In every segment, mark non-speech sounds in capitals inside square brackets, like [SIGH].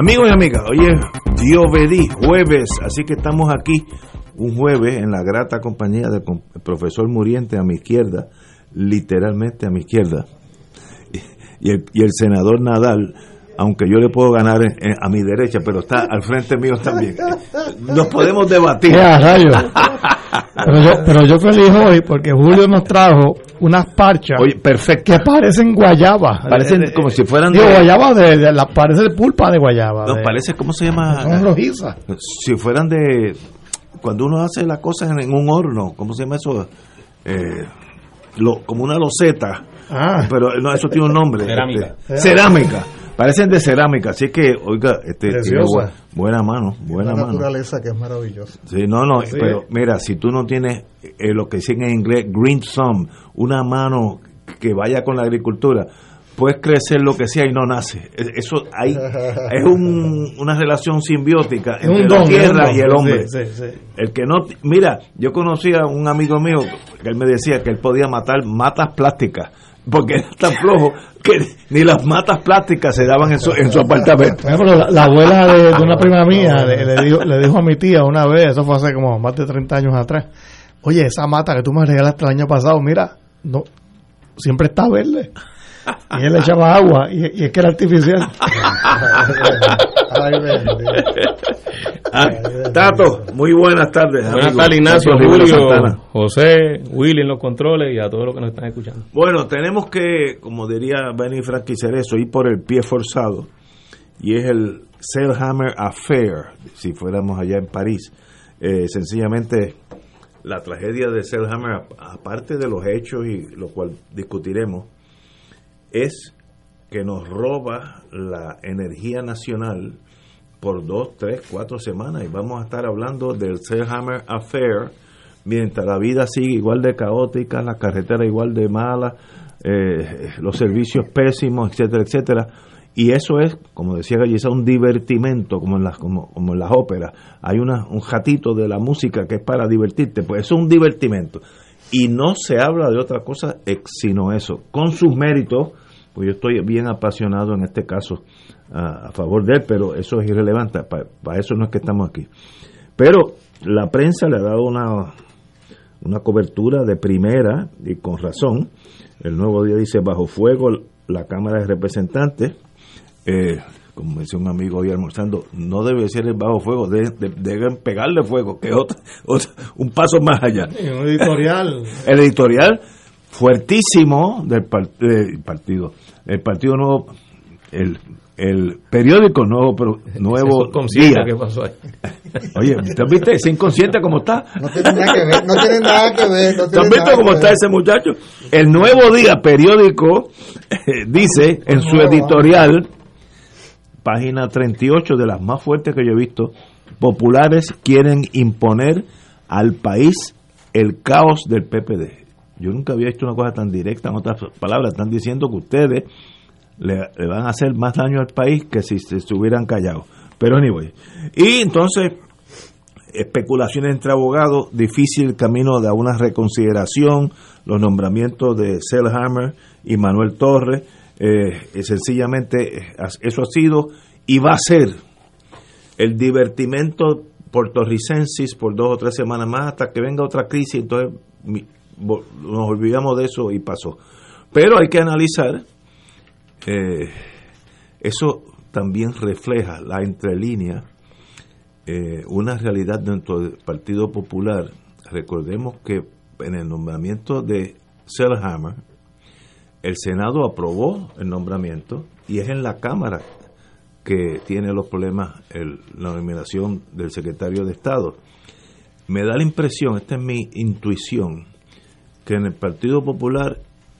Amigos y amigas, hoy es Diovedí, jueves, así que estamos aquí un jueves en la grata compañía del profesor Muriente a mi izquierda, literalmente a mi izquierda, y el, y el senador Nadal, aunque yo le puedo ganar a mi derecha, pero está al frente mío también. Nos podemos debatir. [LAUGHS] Pero yo, pero yo feliz hoy porque Julio nos trajo unas parchas perfecto. que parecen guayaba. Parecen como si fueran de... guayaba de, la, parece pulpa de guayaba. No, parece, ¿cómo se llama? Son rojizas. Si fueran de... Cuando uno hace las cosas en, un horno, ¿cómo se llama eso? Eh, lo, como una loseta. Ah. Pero no, eso tiene un nombre. Cerámica. Este, cerámica. Parecen de cerámica, así que, oiga, este, buena, mano, buena Una mano. naturaleza que es maravillosa. Sí, no, no, pero mira, si tú no tienes eh, lo que dicen en inglés green thumb, una mano que vaya con la agricultura, puedes crecer lo que sea y no nace. Eso hay, [LAUGHS] es un, una relación simbiótica entre la tierra y el hombre. el que no, mira, yo conocí a un amigo mío que él me decía que él podía matar matas plásticas porque era tan flojo que ni las matas plásticas se daban en su, en su apartamento. la, abuela de, una prima mía le, dijo, le dijo a mi tía una vez, eso fue hace como más de 30 años atrás, oye, esa mata que tú me regalaste el año pasado, mira, no siempre está verde. Y él le echaba agua y, es que era artificial. Ah, Tato, muy buenas tardes. Buenas tardes, Ignacio, Julio, José, Willy en los controles y a todos los que nos están escuchando. Bueno, tenemos que, como diría Benny Frank eso, ir por el pie forzado. Y es el Sailhammer Affair, si fuéramos allá en París. Eh, sencillamente, la tragedia de Sailhammer, aparte de los hechos y lo cual discutiremos, es que nos roba la energía nacional por dos, tres, cuatro semanas y vamos a estar hablando del Selhammer Affair mientras la vida sigue igual de caótica, la carretera igual de mala, eh, los servicios pésimos, etcétera, etcétera. Y eso es, como decía Gallisa, un divertimento, como en las, como, como en las óperas. Hay una, un jatito de la música que es para divertirte, pues eso es un divertimento. Y no se habla de otra cosa sino eso, con sus méritos, pues yo estoy bien apasionado en este caso a, favor de él, pero eso es irrelevante, para, eso no es que estamos aquí. Pero la prensa le ha dado una, una cobertura de primera y con razón. El nuevo día dice bajo fuego la Cámara de Representantes. Eh, como decía un amigo hoy almorzando, no debe ser el bajo fuego, deben pegarle fuego, que es otro, un paso más allá. Un editorial. [LAUGHS] el editorial fuertísimo del, partido. El Partido Nuevo, el, el periódico Nuevo, pero, nuevo Día. ¿Qué pasó ahí? [LAUGHS] Oye, ¿te has visto ese inconsciente cómo está? No tiene nada que ver, no tiene nada que ver. No ¿Te has visto cómo está ese muchacho? El Nuevo Día periódico eh, dice en su editorial, página 38, de las más fuertes que yo he visto, populares quieren imponer al país el caos del PPD. Yo nunca había visto una cosa tan directa, en otras palabras, están diciendo que ustedes le, van a hacer más daño al país que si se estuvieran callados. Pero anyway. Y entonces, especulaciones entre abogados, difícil camino de una reconsideración, los nombramientos de Selhammer y Manuel Torres, eh, sencillamente eso ha sido y va a ser el divertimento puertorricensis por dos o tres semanas más hasta que venga otra crisis, entonces nos olvidamos de eso y pasó. Pero hay que analizar, eh, eso también refleja la entrelínea, eh, una realidad dentro del Partido Popular. Recordemos que en el nombramiento de Selhammer, el Senado aprobó el nombramiento y es en la Cámara que tiene los problemas el, la nominación del secretario de Estado. Me da la impresión, esta es mi intuición, que en el Partido Popular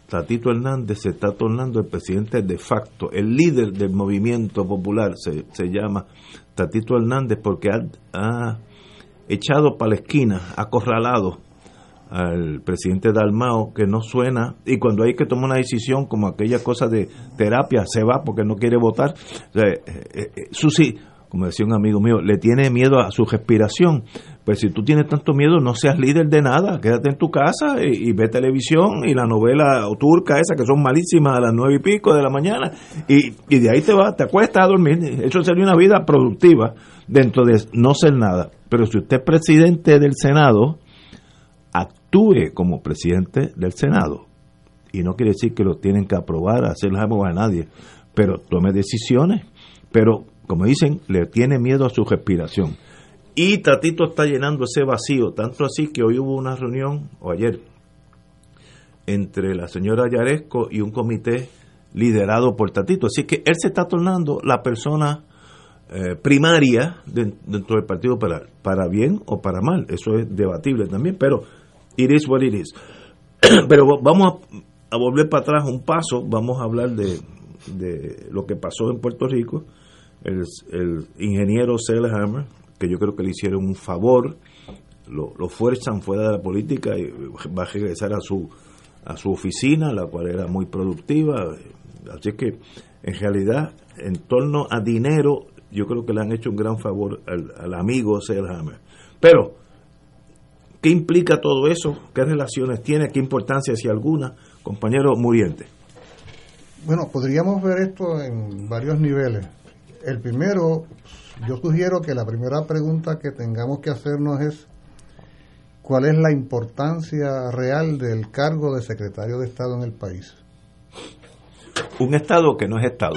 Tatito Hernández se está tornando el presidente de facto, el líder del movimiento popular se, se llama Tatito Hernández porque ha, ha echado para la esquina, acorralado al presidente Dalmao que no suena y cuando hay que tomar una decisión como aquella cosa de terapia se va porque no quiere votar o sea, eh, eh, Susi como decía un amigo mío le tiene miedo a su respiración. Pues si tú tienes tanto miedo no seas líder de nada quédate en tu casa y, y ve televisión y la novela turca esa que son malísimas a las nueve y pico de la mañana y, y de ahí te vas te acuestas a dormir. Eso sería una vida productiva dentro de no ser nada. Pero si usted es presidente del senado actúe como presidente del Senado. Y no quiere decir que lo tienen que aprobar, hacer a nadie, pero tome decisiones. Pero, como dicen, le tiene miedo a su respiración. Y Tatito está llenando ese vacío, tanto así que hoy hubo una reunión, o ayer, entre la señora Yaresco y un comité liderado por Tatito. Así que él se está tornando la persona eh, primaria de, dentro del Partido Popular, para bien o para mal. Eso es debatible también, pero it is what it is. [CLEARS THROAT] Pero vamos a, a, volver para atrás un paso, vamos a hablar de, de lo que pasó en Puerto Rico. El, el ingeniero Selhammer, que yo creo que le hicieron un favor, lo, lo, fuerzan fuera de la política y va a regresar a su a su oficina, la cual era muy productiva. Así que, en realidad, en torno a dinero, yo creo que le han hecho un gran favor al, al amigo Selhammer. Pero, ¿Qué implica todo eso? ¿Qué relaciones tiene? ¿Qué importancia, si alguna? Compañero Muriente. Bueno, podríamos ver esto en varios niveles. El primero, yo sugiero que la primera pregunta que tengamos que hacernos es cuál es la importancia real del cargo de secretario de Estado en el país. Un Estado que no es Estado.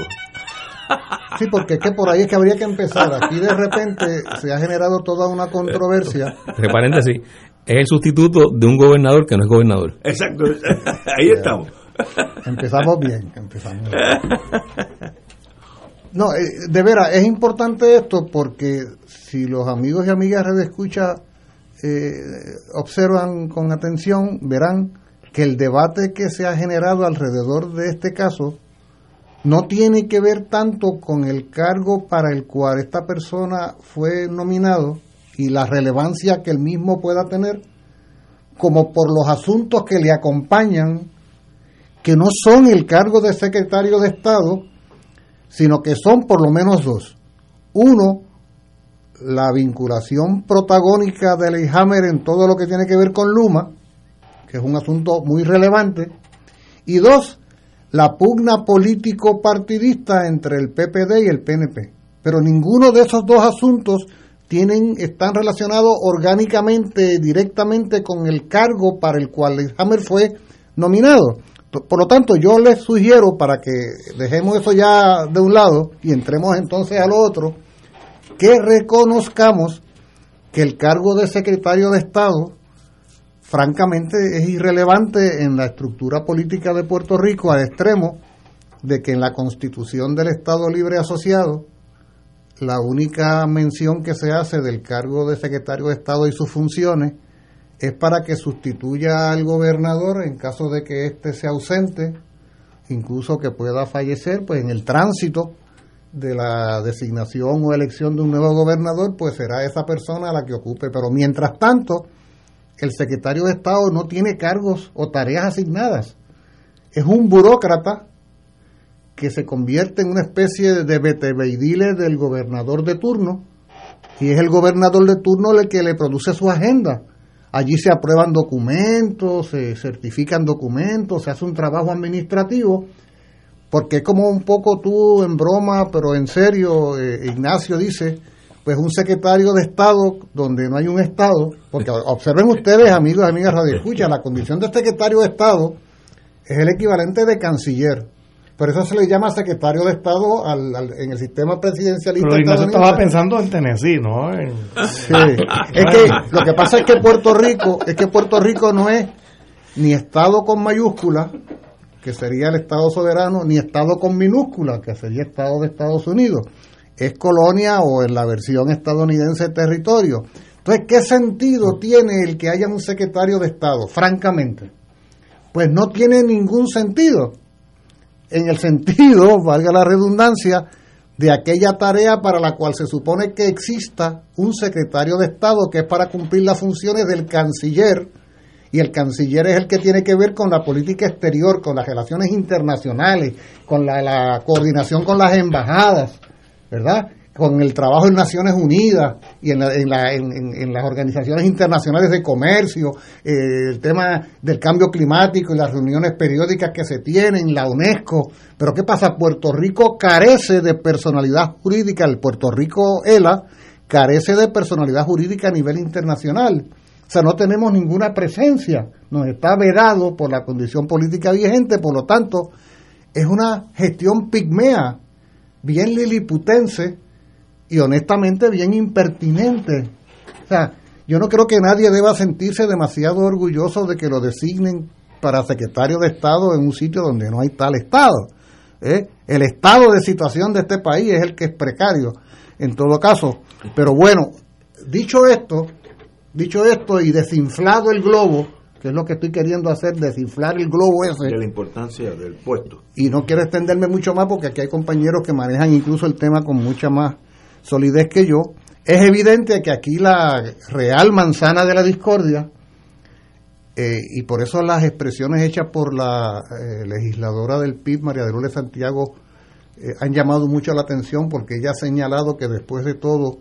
Sí, porque es que por ahí es que habría que empezar. Aquí de repente se ha generado toda una controversia. Entre paréntesis, es el sustituto de un gobernador que no es gobernador. Exacto, ahí estamos. Empezamos bien, empezamos bien. No, eh, de veras, es importante esto porque si los amigos y amigas de escucha eh, observan con atención, verán que el debate que se ha generado alrededor de este caso no tiene que ver tanto con el cargo para el cual esta persona fue nominado, y la relevancia que el mismo pueda tener, como por los asuntos que le acompañan, que no son el cargo de secretario de Estado, sino que son por lo menos dos. Uno, la vinculación protagónica de Leihammer en todo lo que tiene que ver con Luma, que es un asunto muy relevante. Y dos, la pugna político-partidista entre el PPD y el PNP. Pero ninguno de esos dos asuntos tienen, están relacionados orgánicamente, directamente con el cargo para el cual Hammer fue nominado. Por lo tanto, yo les sugiero, para que dejemos eso ya de un lado y entremos entonces al otro, que reconozcamos que el cargo de secretario de Estado, francamente, es irrelevante en la estructura política de Puerto Rico al extremo de que en la constitución del Estado Libre Asociado, la única mención que se hace del cargo de secretario de Estado y sus funciones es para que sustituya al gobernador en caso de que éste sea ausente, incluso que pueda fallecer, pues en el tránsito de la designación o elección de un nuevo gobernador, pues será esa persona la que ocupe. Pero mientras tanto, el secretario de Estado no tiene cargos o tareas asignadas. Es un burócrata que se convierte en una especie de betebeidile del gobernador de turno, y es el gobernador de turno el que le produce su agenda. Allí se aprueban documentos, se certifican documentos, se hace un trabajo administrativo, porque es como un poco tú en broma, pero en serio, eh, Ignacio dice, pues un secretario de Estado donde no hay un Estado, porque [LAUGHS] observen ustedes, amigos y amigas Radio Escucha, la condición de secretario de Estado es el equivalente de canciller. Por eso se le llama secretario de Estado al, en el sistema presidencialista. Pero Ignacio estaba pensando en Tennessee, ¿no? Sí. es que lo que pasa es que Puerto Rico, es que Puerto Rico no es ni Estado con mayúscula, que sería el Estado soberano, ni Estado con minúscula, que sería Estado de Estados Unidos. Es colonia o en la versión estadounidense territorio. Entonces, ¿qué sentido tiene el que haya un secretario de Estado? Francamente, pues no tiene ningún sentido en el sentido, valga la redundancia, de aquella tarea para la cual se supone que exista un secretario de Estado que es para cumplir las funciones del canciller, y el canciller es el que tiene que ver con la política exterior, con las relaciones internacionales, con la, coordinación con las embajadas, ¿verdad? Con el trabajo en Naciones Unidas y en, las organizaciones internacionales de comercio, eh, el tema del cambio climático y las reuniones periódicas que se tienen, la UNESCO. Pero ¿qué pasa? Puerto Rico carece de personalidad jurídica, el Puerto Rico ELA carece de personalidad jurídica a nivel internacional. O sea, no tenemos ninguna presencia, nos está vedado por la condición política vigente, por lo tanto, es una gestión pigmea, bien liliputense, y honestamente bien impertinente. O sea, yo no creo que nadie deba sentirse demasiado orgulloso de que lo designen para secretario de Estado en un sitio donde no hay tal Estado. ¿eh? El estado de situación de este país es el que es precario, en todo caso. Pero bueno, dicho esto, dicho esto y desinflado el globo, que es lo que estoy queriendo hacer, desinflar el globo ese. De la importancia del puesto. Y no quiero extenderme mucho más porque aquí hay compañeros que manejan incluso el tema con mucha más solidez que yo, es evidente que aquí la real manzana de la discordia, eh, y por eso las expresiones hechas por la eh, legisladora del PIB, María de Lourdes Santiago, eh, han llamado mucho la atención porque ella ha señalado que después de todo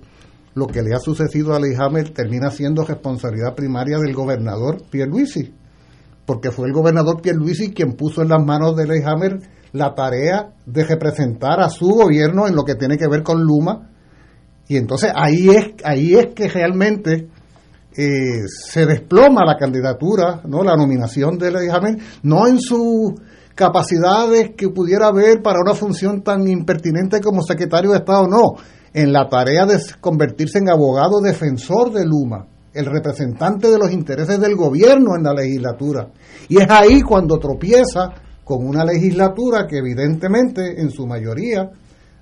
lo que le ha sucedido a Leijamer termina siendo responsabilidad primaria del gobernador Pierluisi, porque fue el gobernador Pierluisi quien puso en las manos de Leijamer la tarea de representar a su gobierno en lo que tiene que ver con Luma y entonces ahí es, ahí es que realmente eh, se desploma la candidatura, no la nominación de Jamel, no en sus capacidades que pudiera haber para una función tan impertinente como secretario de Estado, no, en la tarea de convertirse en abogado defensor de Luma, el representante de los intereses del gobierno en la legislatura. Y es ahí cuando tropieza con una legislatura que evidentemente en su mayoría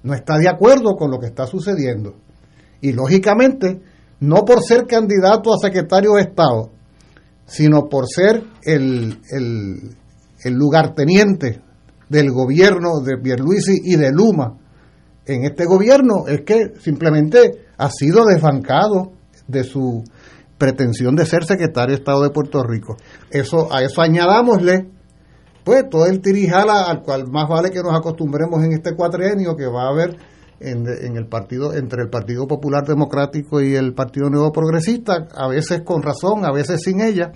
no está de acuerdo con lo que está sucediendo. Y lógicamente, no por ser candidato a secretario de Estado, sino por ser el, el, lugarteniente del gobierno de Pierluisi y de Luma en este gobierno, es que simplemente ha sido desbancado de su pretensión de ser secretario de Estado de Puerto Rico. Eso, a eso añadámosle pues todo el tirijala al cual más vale que nos acostumbremos en este cuatrienio que va a haber en, el partido entre el Partido Popular Democrático y el Partido Nuevo Progresista, a veces con razón, a veces sin ella,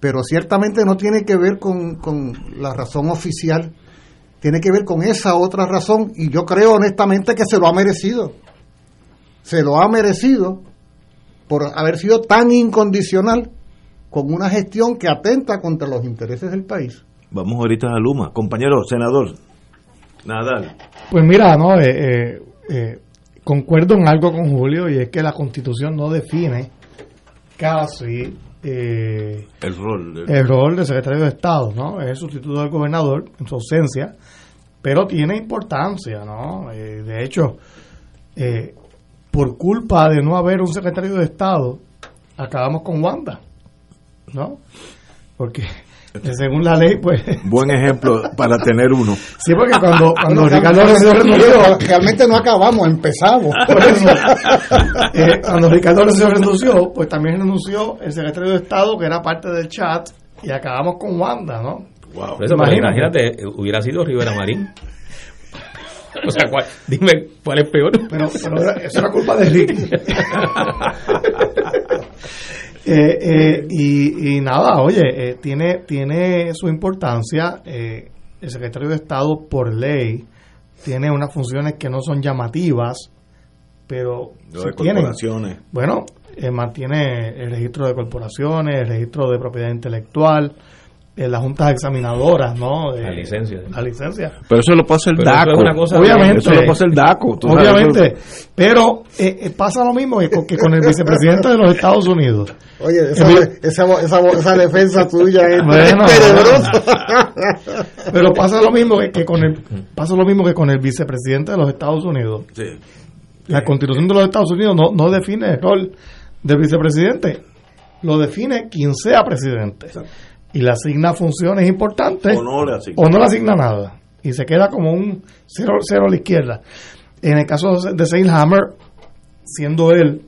pero ciertamente no tiene que ver con, con la razón oficial, tiene que ver con esa otra razón y yo creo honestamente que se lo ha merecido, se lo ha merecido por haber sido tan incondicional con una gestión que atenta contra los intereses del país. Vamos ahorita a Luma. Compañero senador, Nadal. Pues mira, no, eh, eh, eh, concuerdo en algo con Julio y es que la Constitución no define casi el rol el rol del secretario de Estado, ¿no? Es el sustituto del gobernador en su ausencia, pero tiene importancia, ¿no? de hecho, por culpa de no haber un secretario de Estado, acabamos con Wanda, ¿no? Porque según la ley, pues. Buen ejemplo para tener uno. Sí, porque cuando, [LAUGHS] cuando Ricardo Rosselló renunció. Realmente no acabamos, empezamos. [LAUGHS] Eh, cuando Ricardo Rosselló renunció, pues también renunció el secretario de Estado, que era parte del chat, y acabamos con Wanda, ¿no? Wow. imagínate, hubiera sido Rivera Marín. O sea, dime cuál es peor. Pero, pero eso era culpa de Ricky. [LAUGHS] Eh, eh, y, nada, oye, eh, tiene, tiene su importancia. el secretario de Estado, por ley, tiene unas funciones que no son llamativas, pero corporaciones. Bueno, mantiene el registro de corporaciones, el registro de propiedad intelectual, en las juntas examinadoras, ¿no? La Eh, licencia. La licencia. Pero eso lo puede hacer Pero eso DACO. es una cosa Obviamente. Eso lo puede hacer DACO. tú Obviamente, pero eh, eh, pasa lo mismo que con, que con el vicepresidente de los Estados Unidos. Oye, esa, esa, esa, esa defensa tuya es Bueno. Pero pasa lo mismo que, que con el pasa lo mismo que con el vicepresidente de los Estados Unidos. Sí. La Constitución de los Estados Unidos no, no define el rol del vicepresidente, lo define quien sea presidente. Y le asigna funciones importantes O no le asigna. o no le asigna nada. Y se queda como un cero, cero a la izquierda. En el caso de Seilhammer, siendo él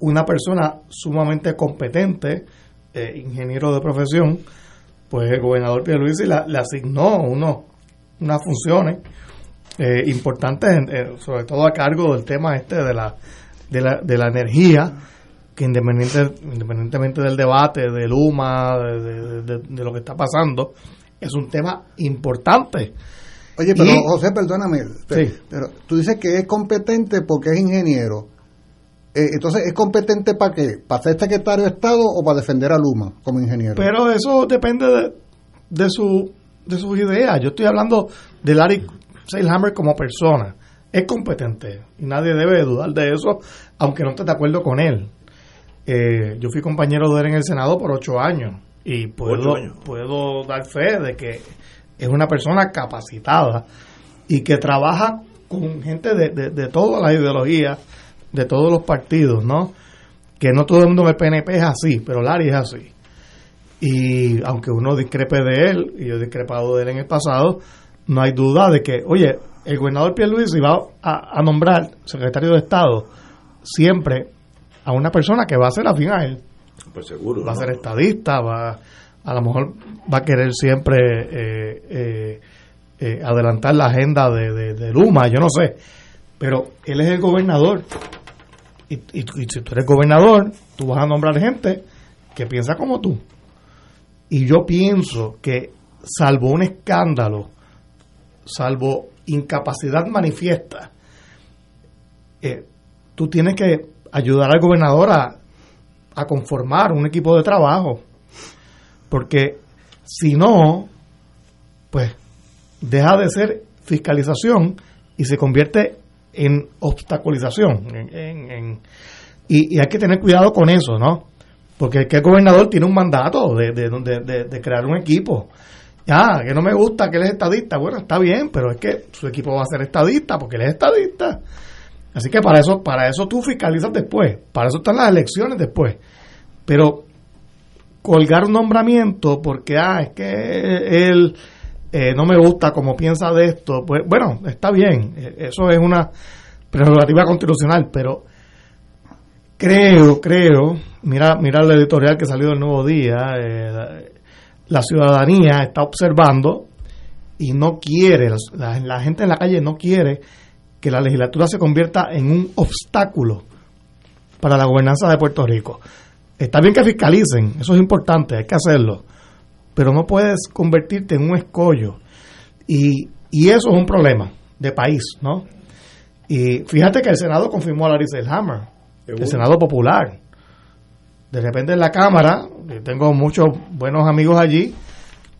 una persona sumamente competente, eh, ingeniero de profesión, pues el gobernador Pierluisi la- le asignó uno, unas funciones eh, importantes, en- eh, sobre todo a cargo del tema este de la, de la, de la energía, que independiente, independientemente del debate, de, de- de- de lo que está pasando, es un tema importante. Oye, pero Y- José, perdóname. pe- Sí. Pero tú dices que es competente porque es ingeniero. Eh, entonces, ¿es competente para qué? ¿Para ser secretario de Estado o para defender a Luma como ingeniero? Pero eso depende de, de su de sus ideas. Yo estoy hablando de Larry Seilhammer como persona. Es competente y nadie debe dudar de eso, aunque no esté de acuerdo con él. Eh, yo fui compañero de él en el Senado por ocho años y puedo, años. puedo dar fe de que es una persona capacitada y que trabaja con gente de, de, de todas las ideologías, de todos los partidos, ¿no? Que no todo el mundo en el PNP es así, pero Larry es así. Y aunque uno discrepe de él, y yo he discrepado de él en el pasado, no hay duda de que, oye, el gobernador Pierluisi va a, a nombrar secretario de Estado siempre a una persona que va a ser afín a él. Pues seguro. Va a ¿no? ser estadista, va a lo mejor va a querer siempre eh, eh, eh, adelantar la agenda de, de, de Luma, yo no sé. Pero él es el gobernador. Y, y- y si tú eres gobernador, tú vas a nombrar gente que piensa como tú. Y yo pienso que, salvo un escándalo, salvo incapacidad manifiesta, eh, tú tienes que ayudar al gobernador a, a conformar un equipo de trabajo. Porque si no, pues deja de ser fiscalización y se convierte en obstaculización. en- en- y, hay que tener cuidado con eso, ¿no? Porque es que el gobernador tiene un mandato de, de, de- de- crear un equipo. Ya, que no me gusta que él es estadista. Bueno, está bien, pero es que su equipo va a ser estadista porque él es estadista. Así que para eso, para eso tú fiscalizas después. Para eso están las elecciones después. Pero colgar un nombramiento porque, ah, es que él eh, no me gusta como piensa de esto, pues bueno, está bien. Eh, Eso es una prerrogativa constitucional, pero creo, creo, mira, mira el editorial que salió del Nuevo Día, eh, la, la ciudadanía está observando y no quiere, la, la gente en la calle no quiere que la legislatura se convierta en un obstáculo para la gobernanza de Puerto Rico. Está bien que fiscalicen, eso es importante, hay que hacerlo, pero no puedes convertirte en un escollo. Y, y eso es un problema de país, ¿no? Y fíjate que el Senado confirmó a Larry Selhammer, el Senado Popular. De repente en la Cámara, tengo muchos buenos amigos allí,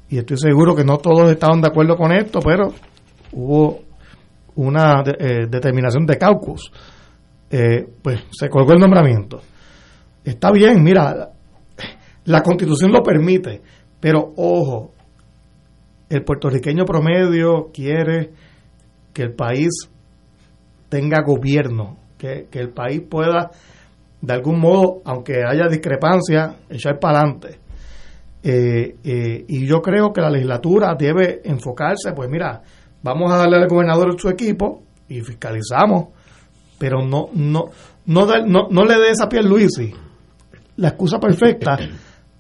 y estoy seguro que no todos estaban de acuerdo con esto, pero hubo una eh, determinación de caucus. Eh, pues se colgó el nombramiento. Está bien, mira, la constitución lo permite, pero ojo, el puertorriqueño promedio quiere que el país tenga gobierno, que, que el país pueda, de algún modo, aunque haya discrepancia, echar para adelante. Eh, y yo creo que la legislatura debe enfocarse, pues mira, vamos a darle al gobernador su equipo y fiscalizamos, pero no no no, no, no le des a Pierluisi la excusa perfecta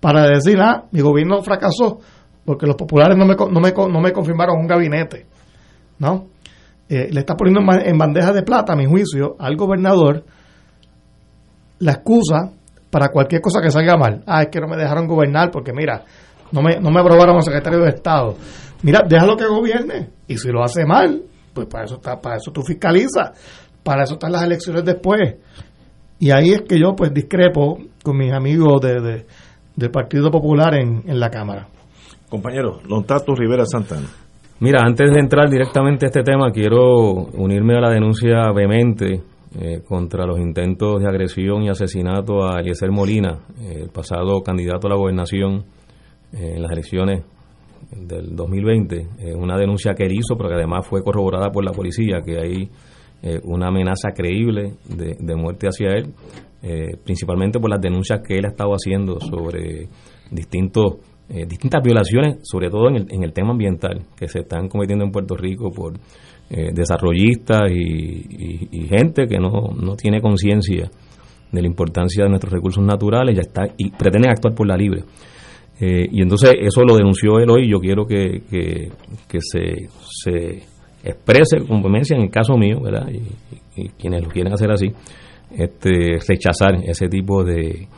para decir, ah, mi gobierno fracasó porque los populares no me, no me, no me confirmaron un gabinete, ¿no? Eh, le está poniendo en ba- en bandeja de plata, a mi juicio, al gobernador la excusa para cualquier cosa que salga mal. Ah, es que no me dejaron gobernar porque, mira, no me, no me aprobaron como secretario de Estado. Mira, déjalo que gobierne. Y si lo hace mal, pues para eso, está, para eso tú fiscalizas. Para eso están las elecciones después. Y ahí es que yo pues discrepo con mis amigos de, de- del Partido Popular en, en la Cámara. Compañero, Don Tato Rivera Santana. Mira, antes de entrar directamente a este tema, quiero unirme a la denuncia vehemente eh, contra los intentos de agresión y asesinato a Eliezer Molina, eh, el pasado candidato a la gobernación eh, en las elecciones del 2020. una denuncia que él hizo, pero que además fue corroborada por la policía, que hay una amenaza creíble de, muerte hacia él, principalmente por las denuncias que él ha estado haciendo sobre distintos distintas violaciones, sobre todo en el, en el tema ambiental, que se están cometiendo en Puerto Rico por eh, desarrollistas y, gente que no, no tiene conciencia de la importancia de nuestros recursos naturales ya está y pretenden actuar por la libre. Eh, y entonces eso lo denunció él hoy. Yo quiero que, que, se, se exprese con vehemencia en el caso mío, ¿verdad? Y, quienes lo quieren hacer así, este, rechazar ese tipo de,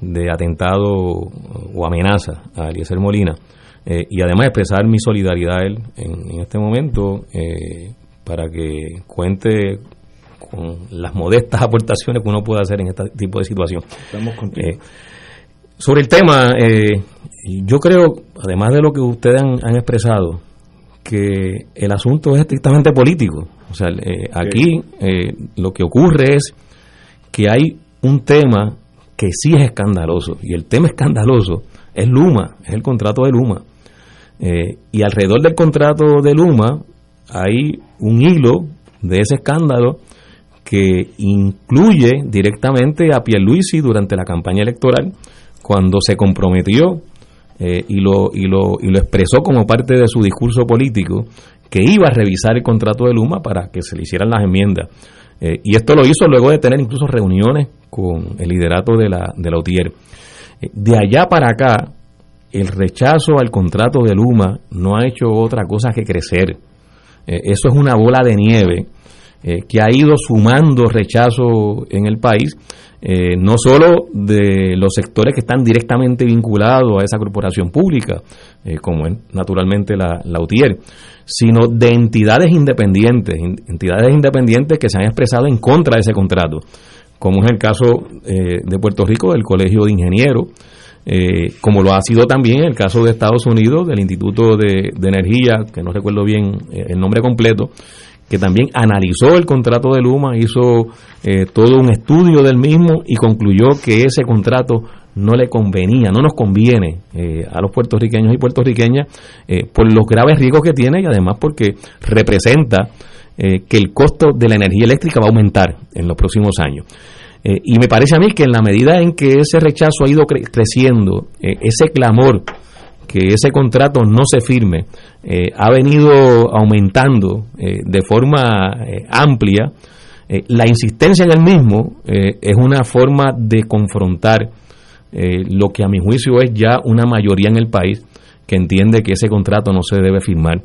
de atentado o amenaza a Eliezer Molina. Eh, y además expresar mi solidaridad a él en, este momento, eh, para que cuente con las modestas [LAUGHS] aportaciones que uno puede hacer en este tipo de situación. Eh, sobre el tema, eh, yo creo, además de lo que ustedes han, expresado, que el asunto es estrictamente político. O sea, eh, aquí lo que ocurre es que hay un tema que sí es escandaloso, y el tema escandaloso es Luma, es el contrato de Luma. y alrededor del contrato de Luma hay un hilo de ese escándalo que incluye directamente a Pierluisi durante la campaña electoral cuando se comprometió eh, y, lo, y, lo, y lo expresó como parte de su discurso político que iba a revisar el contrato de Luma para que se le hicieran las enmiendas. Eh, y esto lo hizo luego de tener incluso reuniones con el liderato de la, de la UTIER. Eh, de allá para acá, el rechazo al contrato de Luma no ha hecho otra cosa que crecer. Eso es una bola de nieve que ha ido sumando rechazo en el país, eh, no solo de los sectores que están directamente vinculados a esa corporación pública, como es naturalmente la, la UTIER, sino de entidades independientes, entidades independientes que se han expresado en contra de ese contrato, como es el caso de Puerto Rico del Colegio de Ingenieros, eh, como lo ha sido también el caso de Estados Unidos, del Instituto de, Energía, que no recuerdo bien eh, el nombre completo, que también analizó el contrato de Luma, hizo eh, todo un estudio del mismo y concluyó que ese contrato no le convenía, no nos conviene a los puertorriqueños y puertorriqueñas por los graves riesgos que tiene y además porque representa que el costo de la energía eléctrica va a aumentar en los próximos años. Eh, y me parece a mí que en la medida en que ese rechazo ha ido creciendo, eh, ese clamor que ese contrato no se firme, eh, ha venido aumentando de forma amplia, la insistencia en el mismo es una forma de confrontar lo que a mi juicio es ya una mayoría en el país que entiende que ese contrato no se debe firmar.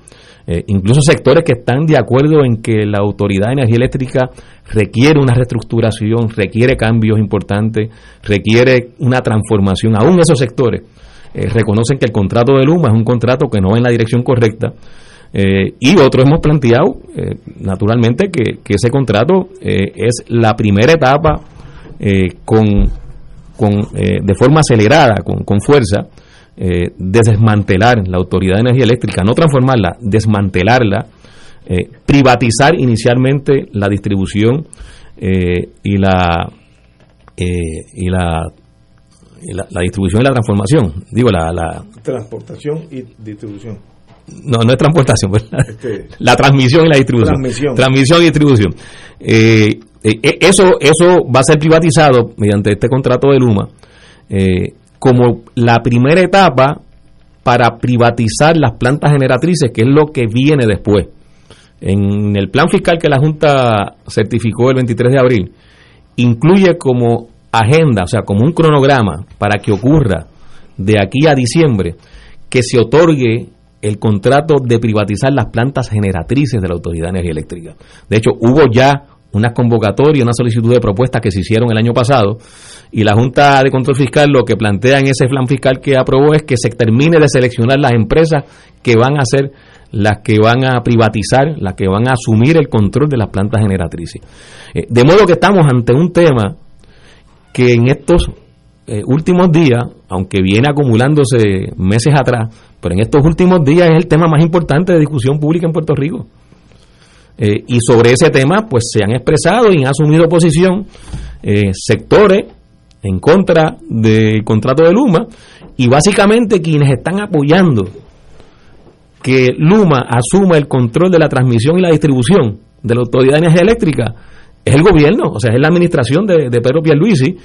Eh, incluso sectores que están de acuerdo en que la Autoridad de Energía Eléctrica requiere una reestructuración, requiere cambios importantes, requiere una transformación. Aún esos sectores eh, reconocen que el contrato de Luma es un contrato que no va en la dirección correcta. Eh, y otros hemos planteado, naturalmente, que, ese contrato es la primera etapa con, con de forma acelerada, con, con fuerza, eh, desmantelar la Autoridad de Energía Eléctrica, no transformarla, desmantelarla, eh, privatizar inicialmente la distribución eh, y la y la, la, distribución y la transformación, digo la, la transportación y distribución. No, no es transportación, este, [LAUGHS] la transmisión y la distribución. Transmisión, y distribución. eso, eso va a ser privatizado mediante este contrato de Luma. Eh, como la primera etapa para privatizar las plantas generatrices, que es lo que viene después. En el plan fiscal que la Junta certificó el 23 de abril, incluye como agenda, o sea, como un cronograma para que ocurra de aquí a diciembre, que se otorgue el contrato de privatizar las plantas generatrices de la Autoridad de Energía Eléctrica. De hecho, hubo ya una convocatoria, una solicitud de propuestas que se hicieron el año pasado y la Junta de Control Fiscal lo que plantea en ese plan fiscal que aprobó es que se termine de seleccionar las empresas que van a ser las que van a privatizar, las que van a asumir el control de las plantas generatrices. Eh, de modo que estamos ante un tema que en estos eh, últimos días, aunque viene acumulándose meses atrás, pero en estos últimos días es el tema más importante de discusión pública en Puerto Rico. Eh, y sobre ese tema, pues se han expresado y han asumido posición eh, sectores en contra del contrato de Luma y básicamente quienes están apoyando que Luma asuma el control de la transmisión y la distribución de la Autoridad de Energía Eléctrica es el gobierno, o sea, es la administración de, de Pedro Pierluisi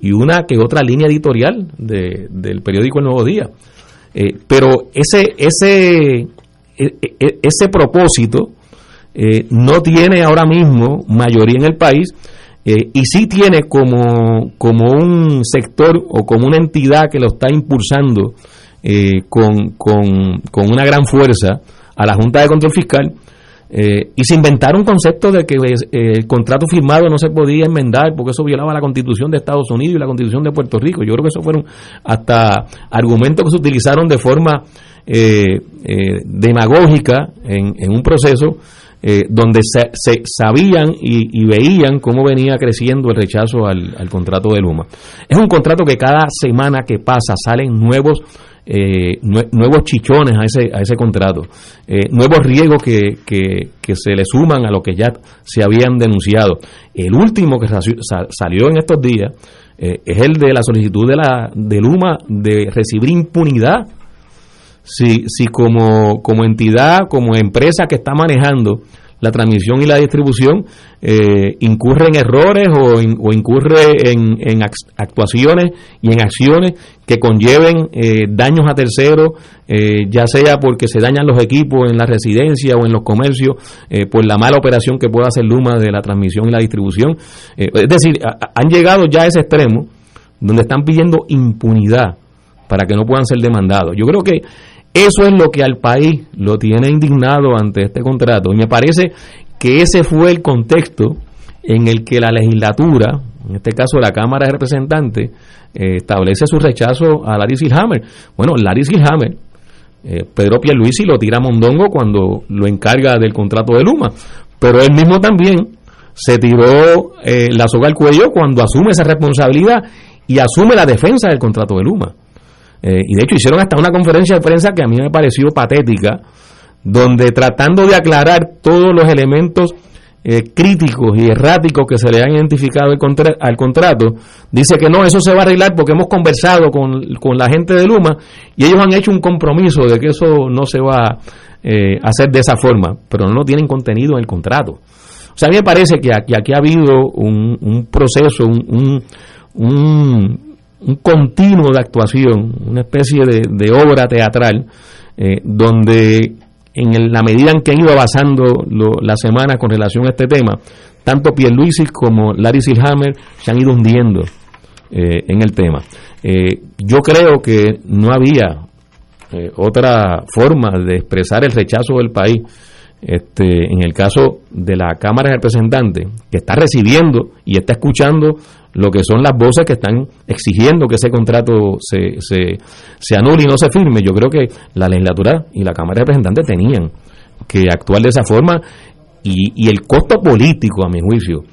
y una que otra línea editorial de, del periódico El Nuevo Día. Eh, pero ese, ese, e, e, ese propósito eh, no tiene ahora mismo mayoría en el país eh, y sí tiene como, como un sector o como una entidad que lo está impulsando con, con, con una gran fuerza a la Junta de Control Fiscal eh, y se inventaron un concepto de que eh, el contrato firmado no se podía enmendar porque eso violaba la constitución de Estados Unidos y la constitución de Puerto Rico. Yo creo que eso fueron hasta argumentos que se utilizaron de forma eh, demagógica en, un proceso donde se, sabían y, veían cómo venía creciendo el rechazo al contrato de Luma. Es un contrato que cada semana que pasa salen nuevos eh, nuevos chichones a ese, a ese contrato, eh, nuevos riesgos que, que, se le suman a lo que ya se habían denunciado. El último que salió en estos días eh, es el de la solicitud de, la, de Luma de recibir impunidad. Si, si como, como entidad, como empresa que está manejando la transmisión y la distribución eh, incurre en errores o, incurre en, actuaciones y en acciones que conlleven eh, daños a terceros, eh, ya sea porque se dañan los equipos en la residencia o en los comercios, por la mala operación que pueda hacer Luma de la transmisión y la distribución. es decir, han llegado ya a ese extremo donde están pidiendo impunidad para que no puedan ser demandados. Yo creo que eso es lo que al país lo tiene indignado ante este contrato. Y me parece que ese fue el contexto en el que la legislatura, en este caso la Cámara de Representantes, eh, establece su rechazo a Larry Silhammer. Bueno, Larry Silhammer, eh, Pedro Pierluisi lo tira a Mondongo cuando lo encarga del contrato de Luma, pero él mismo también se tiró eh, la soga al cuello cuando asume esa responsabilidad y asume la defensa del contrato de Luma. Eh, y de hecho hicieron hasta una conferencia de prensa que a mí me pareció patética, donde tratando de aclarar todos los elementos eh, críticos y erráticos que se le han identificado al contrato, dice que no, eso se va a arreglar porque hemos conversado con, la gente de Luma y ellos han hecho un compromiso de que eso no se va eh, a hacer de esa forma, pero no tienen contenido en el contrato. O sea, a mí me parece que aquí, ha habido un, proceso, un un continuo de actuación, una especie de, obra teatral, eh, donde en la medida en que han ido avanzando las semanas con relación a este tema, tanto Pierluisi como Larry Silhammer se han ido hundiendo eh, en el tema. Eh, yo creo que no había otra forma de expresar el rechazo del país este, en el caso de la Cámara de Representantes, que está recibiendo y está escuchando lo que son las voces que están exigiendo que ese contrato se, se, se anule y no se firme. Yo creo que la legislatura y la Cámara de Representantes tenían que actuar de esa forma y, y el costo político, a mi juicio,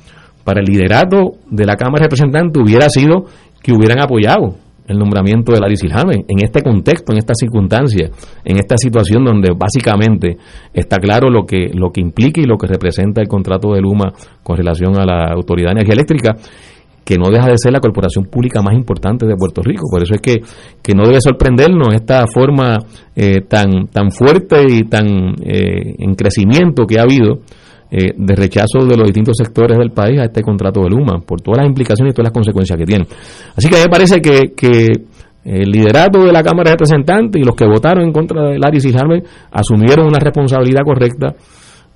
para el liderato de la Cámara de Representantes hubiera sido que hubieran apoyado el nombramiento de Larry Silhame en este contexto, en esta circunstancia, en esta situación donde básicamente está claro lo que, lo que implica y lo que representa el contrato de Luma con relación a la Autoridad de Energía Eléctrica que no deja de ser la corporación pública más importante de Puerto Rico. Por eso es que, que no debe sorprendernos esta forma eh, tan, tan fuerte y tan eh, en crecimiento que ha habido eh, de rechazo de los distintos sectores del país a este contrato de Luma, por todas las implicaciones y todas las consecuencias que tiene. Así que a mí me parece que, que el liderato de la Cámara de Representantes y los que votaron en contra de Larry Silharme asumieron una responsabilidad correcta.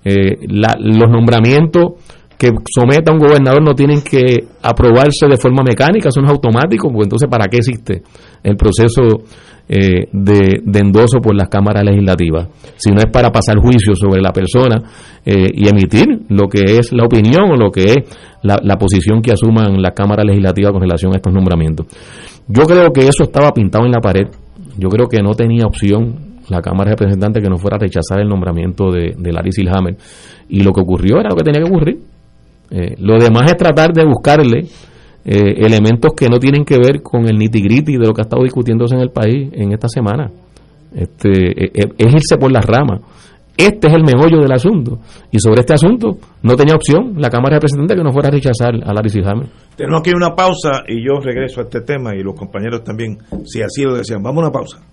los nombramientos que someta a un gobernador no tienen que aprobarse de forma mecánica, son automáticos, pues entonces ¿para qué existe el proceso eh, de, endoso por las cámaras legislativas? Si no es para pasar juicio sobre la persona eh, y emitir lo que es la opinión o lo que es la, la posición que asuman las cámaras legislativas con relación a estos nombramientos. Yo creo que eso estaba pintado en la pared, yo creo que no tenía opción la Cámara de Representantes que no fuera a rechazar el nombramiento de, de Larry Silhammer. Y lo que ocurrió era lo que tenía que ocurrir. Eh, lo demás es tratar de buscarle eh, elementos que no tienen que ver con el nitty-gritty de lo que ha estado discutiéndose en el país en esta semana. Este, eh, eh, es irse por las ramas. Este es el meollo del asunto. Y sobre este asunto no tenía opción la Cámara de Representantes que no fuera a rechazar a Larry Silhammer. Tenemos aquí una pausa y yo regreso a este tema y los compañeros también, si así lo desean. Vamos a una pausa.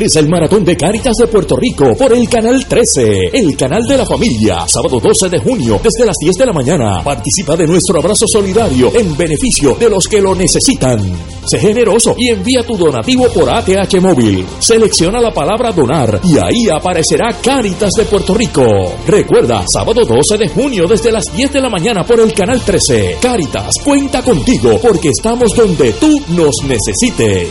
Regresa el Maratón de Cáritas de Puerto Rico por el Canal 13, el canal de la familia, sábado 12 de junio desde las 10 de la mañana. Participa de nuestro abrazo solidario en beneficio de los que lo necesitan. Sé generoso y envía tu donativo por ATH Móvil. Selecciona la palabra donar y ahí aparecerá Cáritas de Puerto Rico. Recuerda, sábado 12 de junio desde las 10 de la mañana por el Canal 13. Cáritas cuenta contigo porque estamos donde tú nos necesites.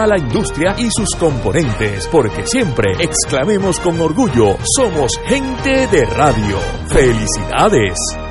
a la industria y sus componentes, porque siempre exclamemos con orgullo, somos gente de radio. ¡Felicidades!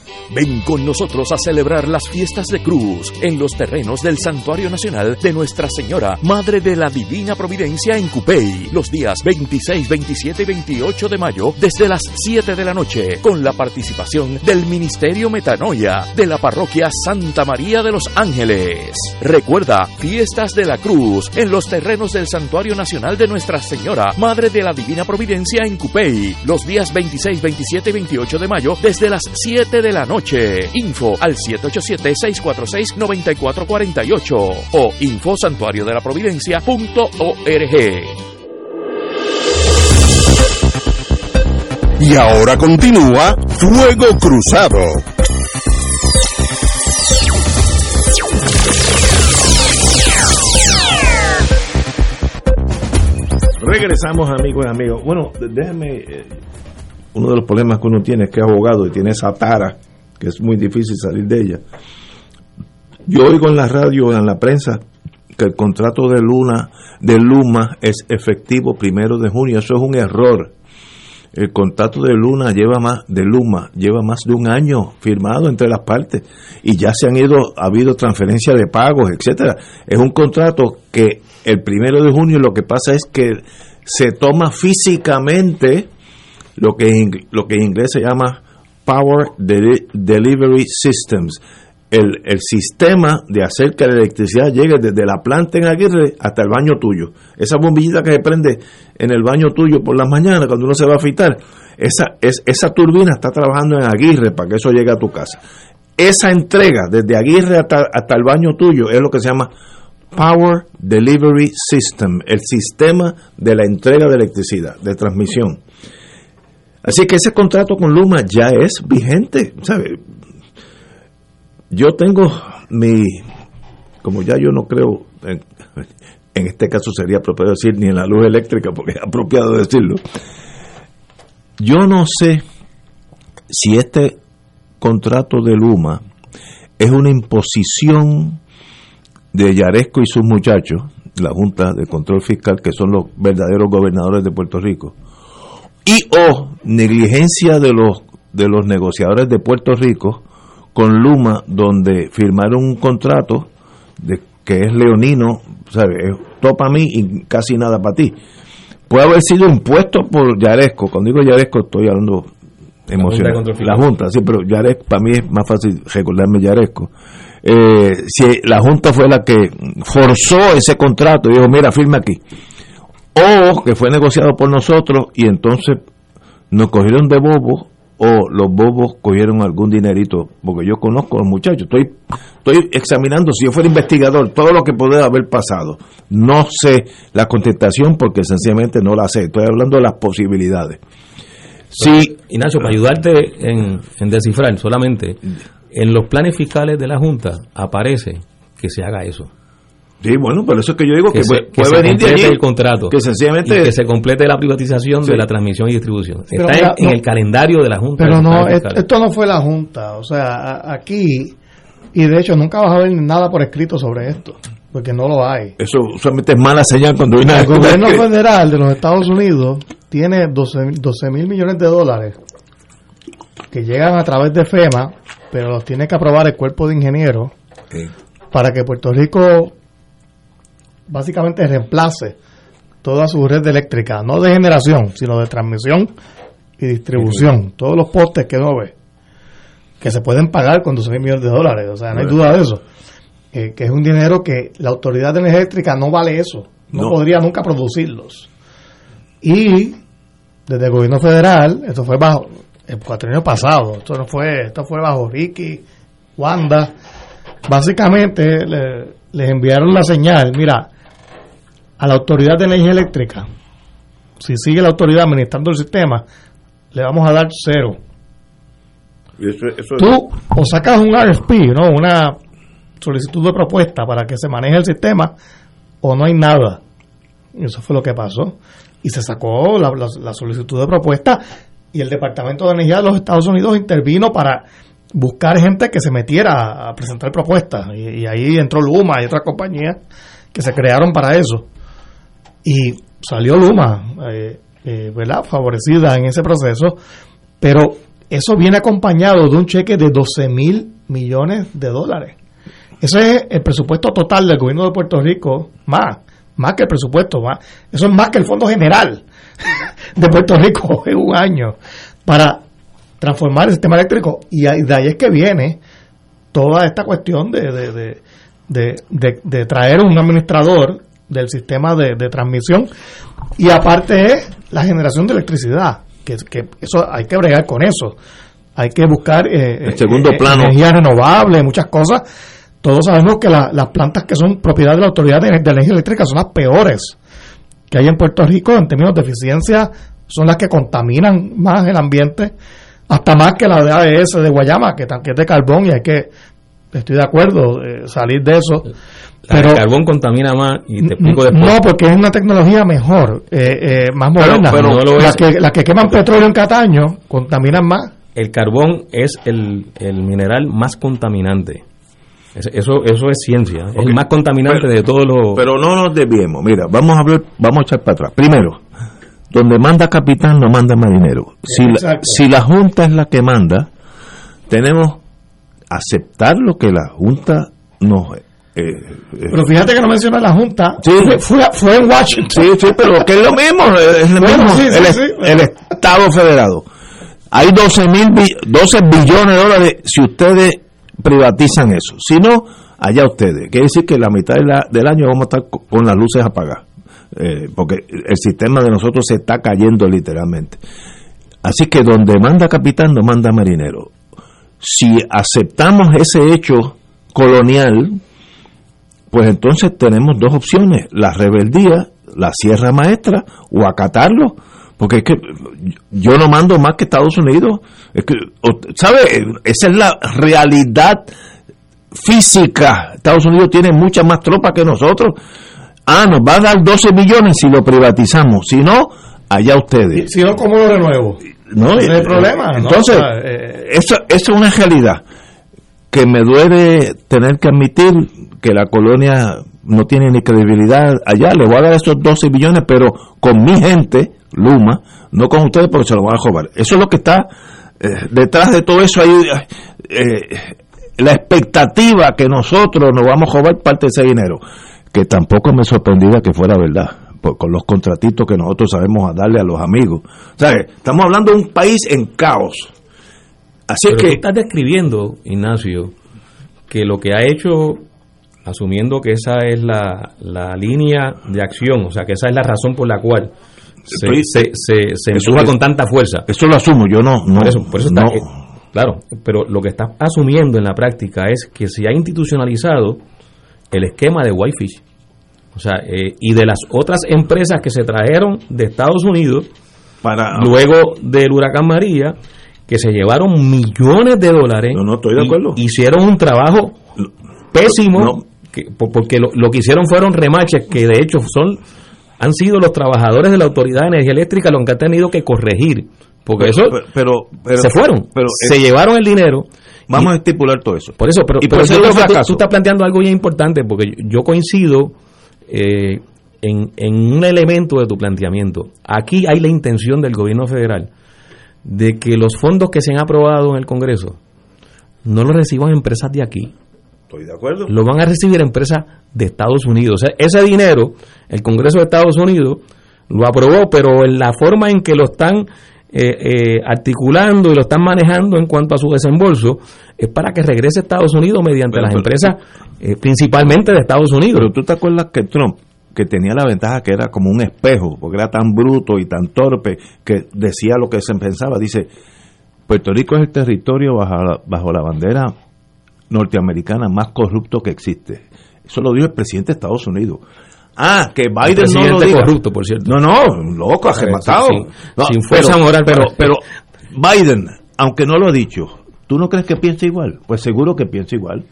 Ven con nosotros a celebrar las fiestas de Cruz en los terrenos del Santuario Nacional de Nuestra Señora, Madre de la Divina Providencia en Cupey, los días 26, 27 y 28 de mayo desde las 7 de la noche, con la participación del Ministerio Metanoia de la Parroquia Santa María de los Ángeles. Recuerda, fiestas de la Cruz en los terrenos del Santuario Nacional de Nuestra Señora, Madre de la Divina Providencia en Cupey, los días 26, 27 y 28 de mayo desde las 7 de la noche Info al 787-646-9448 o infosantuario de la providencia.org. Y ahora continúa Fuego Cruzado. Regresamos, amigos y amigos. Bueno, déjame. Eh, uno de los problemas que uno tiene es que es abogado y tiene esa tara que es muy difícil salir de ella. Yo oigo en la radio, en la prensa, que el contrato de Luna, de Luma, es efectivo primero de junio. Eso es un error. El contrato de Luna lleva más, de Luma, lleva más de un año firmado entre las partes y ya se han ido, ha habido transferencia de pagos, etcétera. Es un contrato que el primero de junio lo que pasa es que se toma físicamente lo que lo que en inglés se llama Power Delivery Systems, el, el, sistema de hacer que la electricidad llegue desde la planta en Aguirre hasta el baño tuyo. Esa bombillita que se prende en el baño tuyo por las mañanas cuando uno se va a afitar, esa, es, esa turbina está trabajando en Aguirre para que eso llegue a tu casa. Esa entrega desde Aguirre hasta, hasta el baño tuyo es lo que se llama Power Delivery System, el sistema de la entrega de electricidad, de transmisión. Así que ese contrato con Luma ya es vigente, ¿sabe? Yo tengo mi, como ya yo no creo, en, [LAUGHS] en este caso sería apropiado decir ni en la luz eléctrica, porque es apropiado decirlo. Yo no sé si este contrato de Luma es una imposición de Yaresco y sus muchachos, la Junta de Control Fiscal, que son los verdaderos gobernadores de Puerto Rico, y o negligencia de los de los negociadores de Puerto Rico con Luma, donde firmaron un contrato de que es leonino, ¿sabes? Es todo para mí y casi nada para ti. Puede haber sido impuesto por Yaresco. Cuando digo Yaresco estoy hablando emocional. el La Junta, sí, pero Yaresco, para mí es más fácil recordarme Yaresco. Eh, si la Junta fue la que forzó ese contrato dijo, mira, firma aquí. O que fue negociado por nosotros y entonces nos cogieron de bobos o los bobos cogieron algún dinerito, porque yo conozco a los muchachos, estoy, estoy examinando si yo fuera investigador todo lo que puede haber pasado. No sé la contestación porque sencillamente no la sé, estoy hablando de las posibilidades. Sí, Ignacio, para ayudarte en, en descifrar solamente, en los planes fiscales de la Junta aparece que se haga eso. Sí, bueno, por eso es que yo digo que, Que, se, puede, que puede se venir de complete allí, el contrato. que sencillamente y que se complete la privatización Sí. de la transmisión y distribución. Pero Está mira, en, en no- el calendario de la Junta. Pero no, esto no fue la Junta. O sea, a- aquí, y de hecho nunca vas a ver nada por escrito sobre esto, porque no lo hay. eso solamente es mala señal cuando hay una El gobierno [LAUGHS] federal de los Estados Unidos tiene 12 mil millones de dólares que llegan a través de FEMA, pero los tiene que aprobar el cuerpo de ingenieros Sí. para que Puerto Rico básicamente reemplace toda su red eléctrica, no de generación, sino de transmisión y distribución. Todos los postes que no ve, que se pueden pagar con 12 mil millones de dólares, o sea, no hay duda de eso. Eh, que es un dinero que la autoridad eléctrica no vale eso, no, No. podría nunca producirlos. Y desde el gobierno federal, esto fue bajo el cuatrienio pasado, esto no fue, esto fue bajo Ricky, Wanda, básicamente le- les enviaron la señal, mira, a la autoridad de energía eléctrica, si sigue la autoridad administrando el sistema, le vamos a dar cero. Eso- eso- Tú o sacas un RFP, ¿no? Una solicitud de propuesta para que se maneje el sistema, o no hay nada. Y eso fue lo que pasó. Y se sacó la, la- la solicitud de propuesta y el Departamento de Energía de los Estados Unidos intervino para buscar gente que se metiera a- a presentar propuestas. Y, y ahí entró Luma y otras compañías que se crearon para eso. Y salió Luma, eh, eh, ¿verdad? Favorecida en ese proceso. Pero eso viene acompañado de un cheque de 12 mil millones de dólares. Eso es el presupuesto total del gobierno de Puerto Rico, más, más que el presupuesto, más. Eso es más que el Fondo General [LAUGHS] de Puerto Rico [LAUGHS] en un año para transformar el sistema eléctrico. Y de ahí es que viene toda esta cuestión de, de, de- de traer un administrador del sistema de, de transmisión y aparte es la generación de electricidad, que, que eso hay que bregar con eso. Hay que buscar eh, El segundo eh, plano. energía renovable, muchas cosas. Todos sabemos que la- las plantas que son propiedad de la Autoridad de, de Energía Eléctrica son las peores que hay en Puerto Rico en términos de eficiencia, son las que contaminan más el ambiente, hasta más que la de AES de Guayama, que también es de carbón y hay que, estoy de acuerdo, eh, salir de eso. Pero carbón contamina más y te explico después. no, porque es una tecnología mejor, eh, eh, más moderna. pero no lo la es. que, queman petróleo en Cataño contaminan más. El carbón es el, el mineral más contaminante. Es- Eso, eso es ciencia. Es el más contaminante Pero- de todos los. Pero no nos desviemos. Mira, vamos a hablar, vamos a echar para atrás. Primero, donde manda capitán no manda marinero. Si la, si la junta es la que manda, tenemos aceptar lo que la junta nos eh, eh, Pero fíjate que no menciona la Junta. Sí. Fue, fue, fue en Washington. Sí, sí, pero que es lo mismo, es lo Bueno, mismo, sí, sí, el, sí. el Estado federado. Hay 12, mil, bi- 12 billones de dólares si ustedes privatizan eso. Si no, allá ustedes. Quiere decir que la mitad de la- del año vamos a estar co- con las luces apagadas. Eh, porque el sistema de nosotros se está cayendo literalmente. Así que donde manda capitán no manda marinero. Si aceptamos ese hecho colonial, pues entonces tenemos dos opciones, la rebeldía, la sierra maestra o acatarlo, porque es que yo no mando más que Estados Unidos, es que, ¿sabe? Esa es la realidad física, Estados Unidos tiene mucha más tropa que nosotros, ah, nos va a dar 12 millones si lo privatizamos, si no, allá ustedes. Si no, ¿cómo lo renuevo? ¿no? Es el Eh, problema, ¿no? Entonces, O sea, eh, eso, eso es una realidad que me duele tener que admitir que la colonia no tiene ni credibilidad allá. Le voy a dar esos 12 billones, pero con mi gente, Luma, no con ustedes porque se lo van a robar. Eso es lo que está eh, detrás de todo eso hay eh, la expectativa que nosotros nos vamos a robar parte de ese dinero, que tampoco me sorprendía que fuera verdad, con los contratitos que nosotros sabemos darle a los amigos. O sea, estamos hablando de un país en caos. Así Pero que... tú estás describiendo, Ignacio, que lo que ha hecho, asumiendo que esa es la, la línea de acción, o sea, que esa es la razón por la cual se, Estoy- se, se, se empuja es- con tanta fuerza. Eso lo asumo, yo no... no por eso, por eso está- no- eh, claro, pero lo que está asumiendo en la práctica es que se ha institucionalizado el esquema de Whitefish. O sea, eh, y de las otras empresas que se trajeron de Estados Unidos para... luego del huracán María, que se llevaron millones de dólares. No, no, estoy de acuerdo. Hicieron un trabajo pésimo, No. Que- por- porque lo, lo que hicieron fueron remaches que de hecho son han sido los trabajadores de la Autoridad de Energía Eléctrica los que han tenido que corregir, porque eso pero, pero, se fueron, pero se eh, llevaron el dinero. vamos a estipular todo eso. Por eso, pero, Y tú, fracaso. tú estás planteando algo bien importante, porque yo, yo coincido eh, en, en un elemento de tu planteamiento. Aquí hay la intención del gobierno federal de que los fondos que se han aprobado en el Congreso no los reciban empresas de aquí, Estoy de acuerdo. lo van a recibir empresas de Estados Unidos. O sea, ese dinero, el Congreso de Estados Unidos lo aprobó, pero en la forma en que lo están eh, eh, articulando y lo están manejando en cuanto a su desembolso, es para que regrese a Estados Unidos mediante Pero- las pero- empresas eh, principalmente de Estados Unidos. Pero tú te acuerdas que Trump, que tenía la ventaja que era como un espejo, porque era tan bruto y tan torpe que decía lo que se pensaba. Dice, Puerto Rico es el territorio bajo la, bajo la bandera norteamericana más corrupto que existe. Eso lo dijo el presidente de Estados Unidos. Ah, que Biden no lo diga. corrupto, por cierto. No, no, loco, arrebatado. Sin- No, sin fuerza pero, moral Pero, pero Biden, aunque no lo ha dicho, ¿tú no crees que piensa igual? Pues seguro que piensa igual.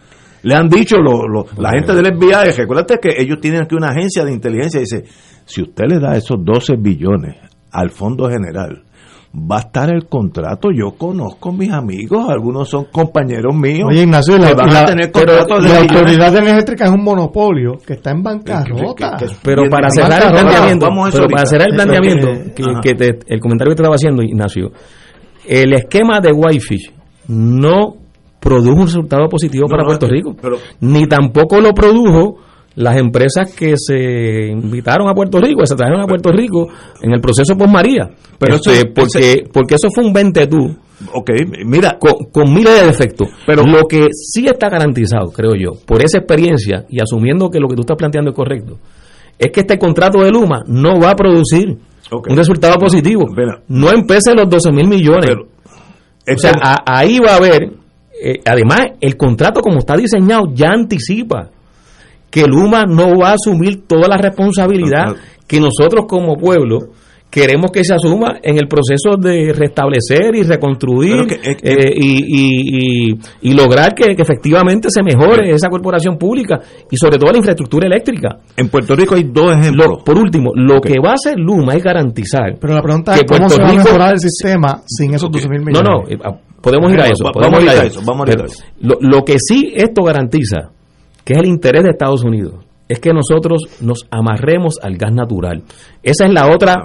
Le han dicho lo- lo- la gente del FBI, recuérdate que ellos tienen aquí una agencia de inteligencia, dice, si usted le da esos 12 billones al Fondo General, va a estar el contrato, yo conozco mis amigos, algunos son compañeros míos, Oye, Ignacio, la, van a tener pero de autoridad energética es un monopolio que está en bancarrota. Que- que- Pero para cerrar el planteamiento, Vamos a eso pero para cerrar el planteamiento, que- que, ajá. que te- el comentario que te estaba haciendo, Ignacio, el esquema de Whitefish no produjo un resultado positivo No, para no, Puerto Rico, pero- ni tampoco lo produjo las empresas que se invitaron a Puerto Rico, que se trajeron a Puerto Rico en el proceso post María, Pero Este, eso- porque, porque eso fue un 20 tú Ok, mira, con, con miles de defectos. Pero- lo que sí está garantizado, creo yo, por esa experiencia y asumiendo que lo que tú estás planteando es correcto, es que este contrato de Luma no va a producir un resultado positivo. Mira. no empece los 12 mil millones. pero, o sea, este- a- ahí va a haber, eh, además, el contrato como está diseñado ya anticipa que Luma no va a asumir toda la responsabilidad No, no. que nosotros como pueblo queremos que se asuma en el proceso de restablecer y reconstruir que- que- eh, y, y- y- y lograr que, que efectivamente se mejore esa corporación pública y sobre todo la infraestructura eléctrica. en Puerto Rico hay dos ejemplos. Lo- por último, lo que va a hacer Luma es garantizar Pero la pregunta que es cómo Puerto se va a mejorar el sistema sin esos 12 mil no, millones. no, eh, ah, podemos ir a eso. podemos vamos ir a a eso, vamos ahorita Pero a eso. Lo, lo que sí esto garantiza, que es el interés de Estados Unidos, es que nosotros nos amarremos al gas natural. Esa es la otra,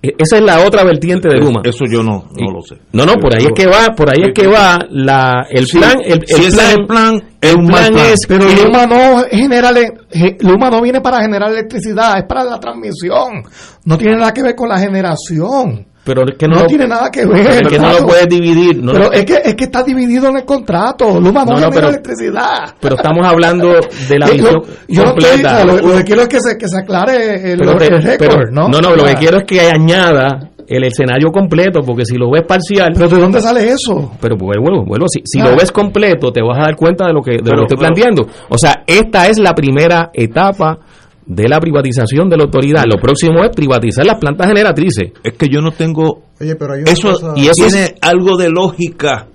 eh, esa es la otra vertiente de Luma. Eso yo no, no lo sé. No, no, por ahí es que va, por ahí es que va la, el Sí, plan, el, si ese es plan, el plan, es el plan plan. es Pero que- Luma no genera Luma no viene para generar electricidad, es para la transmisión. No tiene nada que ver con la generación. Pero que No, no, tiene nada que ver. pero que no lo puedes dividir, no, pero es que es que está dividido en el contrato. Luma no, No, no, genera pero- electricidad. pero estamos hablando de la Eh, visión yo, yo no estoy- completa. lo, lo que quiero es que se, que se aclare el, el récord, pero- ¿no? no, lo que quiero es que añada el escenario completo, porque si lo ves parcial, Pero ¿de dónde sale eso? pero pues, vuelvo, vuelvo, si, si lo ves completo te vas a dar cuenta de lo que, de Pero- lo que estoy planteando. O sea, esta es la primera etapa de la privatización de la autoridad. Lo próximo es privatizar las plantas generatrices. Es que yo no tengo Oye, pero hay una eso cosa- y eso tiene algo de lógica.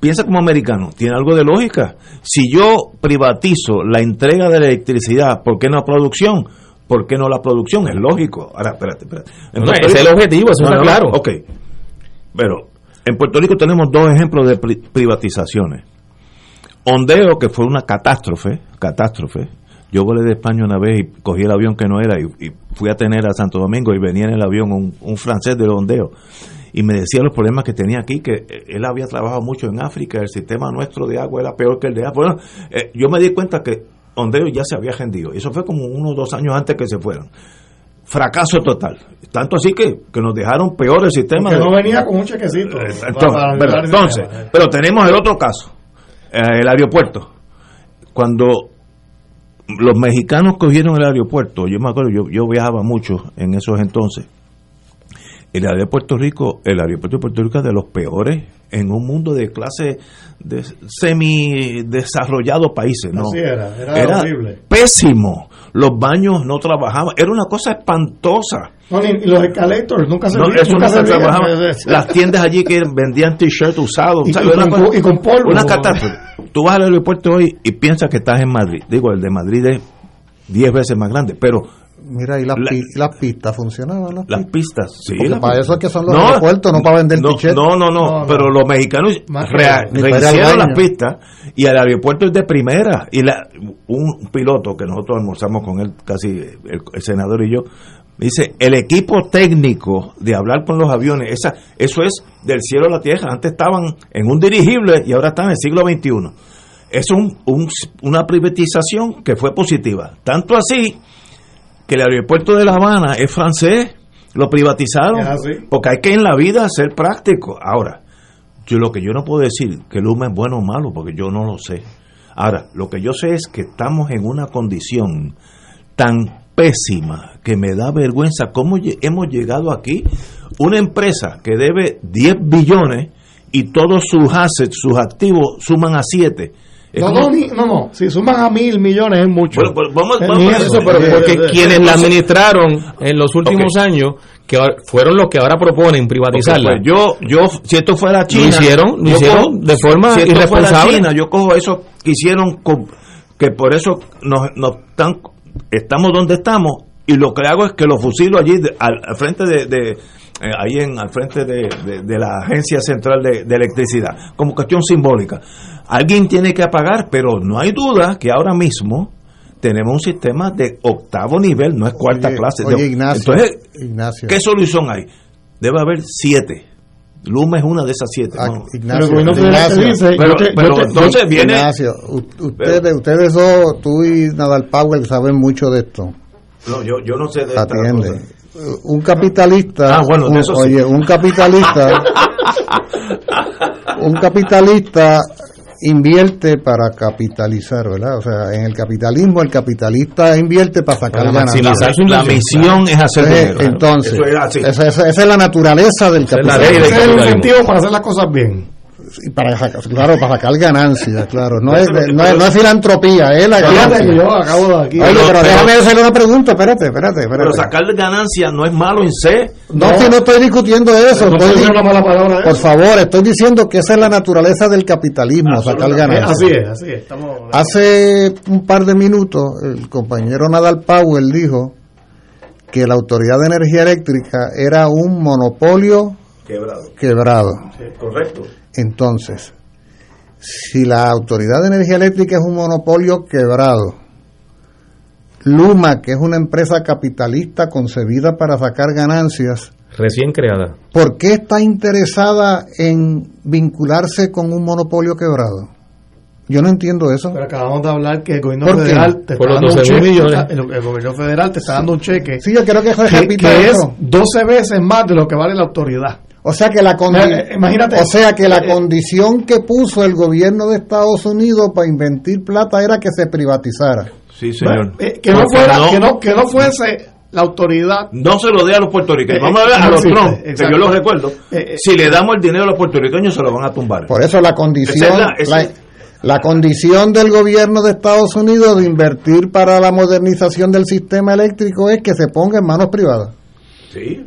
Piensa como americano, tiene algo de lógica. Si yo privatizo la entrega de la electricidad, ¿por qué no la producción? ¿Por qué no la producción? Es lógico. Ahora, espérate, espérate. En No, Puerto ese es Rico- el objetivo, eso está claro. Ok. Pero en Puerto Rico tenemos dos ejemplos de pri- privatizaciones. Ondeo, que fue una catástrofe, catástrofe. Yo volé de España una vez y cogí el avión que no era y, y fui a tener a Santo Domingo y venía en el avión un, un francés de Ondeo. y me decía los problemas que tenía aquí, que él había trabajado mucho en África, el sistema nuestro de agua era peor que el de África. Bueno, eh, yo me di cuenta que Ondeo ya se había rendido. Eso fue como unos dos años antes que se fueran. Fracaso total. Tanto así que, que nos dejaron peor el sistema. Que no venía con un chequecito. entonces, Para- pero, para- entonces, pero tenemos el otro caso, eh, el aeropuerto. Cuando los mexicanos cogieron el aeropuerto, yo me acuerdo, yo, yo viajaba mucho en esos entonces. El área de Puerto Rico, el aeropuerto de Puerto Rico es de los peores en un mundo de clase de semi desarrollados países, ¿no? Así era, era horrible. pésimo. Los baños no trabajaban, era una cosa espantosa. No, ni, y los escalators nunca se No, veían, eso nunca no se veían. trabajaba. Eh, [LAUGHS] Las tiendas allí que vendían t-shirts usados. Y con polvo. Una catástrofe. [LAUGHS] Tú vas al aeropuerto hoy y piensas que estás en Madrid. Digo, el de Madrid es 10 veces más grande, pero Mira, y las, La- pi- las pistas funcionaban. Las las pistas? pistas, sí. Para eso es que son los aeropuertos, no para vender no, tichetes. no, no, no, No, no. pero los mexicanos rehicieron las pistas y el aeropuerto es de primera. Y la, un piloto que nosotros almorzamos con él, casi el, el senador y yo, dice, el equipo técnico de hablar con los aviones, esa, eso es del cielo a la tierra. Antes estaban en un dirigible y ahora están en el siglo XXI. Es un, un- una privatización que fue positiva. Tanto así que el aeropuerto de La Habana es francés, lo privatizaron, porque hay que en la vida ser práctico. Ahora, yo lo que yo no puedo decir que Luma es bueno o malo, porque yo no lo sé. Ahora, lo que yo sé es que estamos en una condición tan pésima que me da vergüenza cómo hemos llegado aquí. Una empresa que debe 10 billones y todos sus assets, sus activos suman a 7. No, no, ni- no, no. Si suman a mil millones es mucho. Bueno, pues vamos- vamos ni a eso, eso, pero eh, porque eh, quienes la administraron en los últimos años, que fueron los que ahora proponen privatizarla. Pues, yo, yo, si esto fuera China, hicieron, lo hicieron de forma si esto fuera irresponsable. China, yo cojo eso que hicieron, con- que por eso nos, nos están, estamos donde estamos, y lo que hago es que lo fusilo allí de- al, al frente de, de- eh, ahí en al frente de, la agencia central de, electricidad, como cuestión simbólica. Alguien tiene que apagar, pero no hay duda que ahora mismo tenemos un sistema de octavo nivel, no es cuarta Oye, clase. oye, Ignacio, Entonces, Ignacio. ¿Qué solución hay? Debe haber siete. Luma es una de esas siete. Ah, ¿no? Ignacio, Pero Ignacio, dice, Pero, yo te- pero te- entonces viene. Ignacio, ustedes, ustedes dos, tú y Nadal Powell saben mucho de esto. No, yo, yo no sé de esta Atiende. cosa. Un capitalista, Ah, bueno, de un- eso sí. oye, un capitalista, [LAUGHS] un capitalista invierte para capitalizar, ¿verdad? O sea, en el capitalismo el capitalista invierte para sacar Para ganancias. La misión es hacer Entonces, dinero. entonces, Eso es así. esa, esa- esa es la naturaleza del es la capitalismo. ley del Ese es el incentivo para hacer las cosas bien. Y para sacar- claro, para sacar ganancias, claro. No es, no es, no es filantropía, es la Fíjate ganancia. que yo acabo de aquí. Oye, pero, pero- déjame hacerle una pregunta, espérate, espérate, espérate. Pero sacar ganancia no es malo en C. no, si no estoy discutiendo eso. no estoy una mala palabra por eso. favor, estoy diciendo que esa es la naturaleza del capitalismo, sacar Eh, ganancias. Así es, así es. Estamos... Hace un par de minutos, el compañero Nadal Powell dijo que la Autoridad de Energía Eléctrica era un monopolio Quebrado. quebrado. Correcto. Entonces, si la Autoridad de Energía Eléctrica es un monopolio quebrado, Luma, que es una empresa capitalista concebida para sacar ganancias, Recién creada. ¿por qué está interesada en vincularse con un monopolio quebrado? Yo no entiendo eso. Pero acabamos de hablar que el gobierno federal te está dando un 12 cheque. El, el gobierno federal te está dando un cheque Sí, yo creo que que, que es eso. 12 veces más de lo que vale la autoridad. O sea que la condi- Eh, eh, imagínate. o sea que la Eh, condición que puso el gobierno de Estados Unidos para invertir plata era que se privatizara. Sí, señor. Eh, que, no fuera, no- que, no, que no fuese la autoridad No se lo dé a los puertorriqueños. Eh, Vamos a ver a los Trump, que yo los recuerdo. Eh, eh. Si le damos el dinero a los puertorriqueños, se lo van a tumbar. Por eso la condición, es la- la condición del gobierno de Estados Unidos de invertir para la modernización del sistema eléctrico es que se ponga en manos privadas. Sí.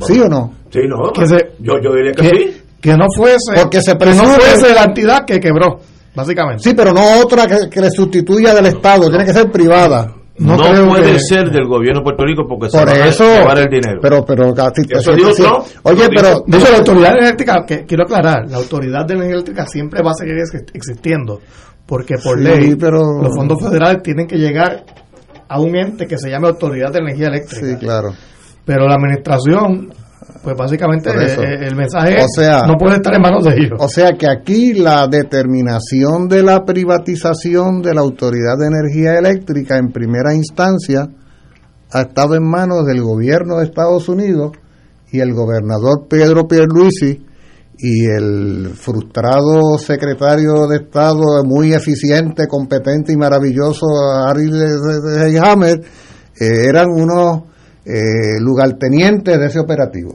¿Sí o no? Sí, no. Que se- yo, yo diría que, que, sí. que no fuese Porque se que no presume- fuese la entidad que quebró, básicamente. Sí, pero no otra que, que le sustituya del Estado, tiene que ser privada. No, No creo puede que- ser del gobierno de Puerto Rico porque se Por a eso, llevar el dinero. pero, pero, casi- Eso sí, dijo sí. Trump. Oye, pero, dijo. De hecho, la autoridad eléctrica, que quiero aclarar, la autoridad de energía eléctrica siempre va a seguir ex- existiendo, porque por Sí, ley pero- los fondos federales tienen que llegar a un ente que se llame Autoridad de Energía Eléctrica. sí, claro. Pero la administración pues básicamente Por eso. eh, el mensaje O sea- no puede estar en manos de ellos. O sea que aquí la determinación de la privatización de la Autoridad de Energía Eléctrica en primera instancia ha estado en manos del gobierno de Estados Unidos y el gobernador Pedro Pierluisi y el frustrado secretario de Estado muy eficiente, competente y maravilloso Ariel Hammer eh, eran unos eh, lugartenientes de ese operativo.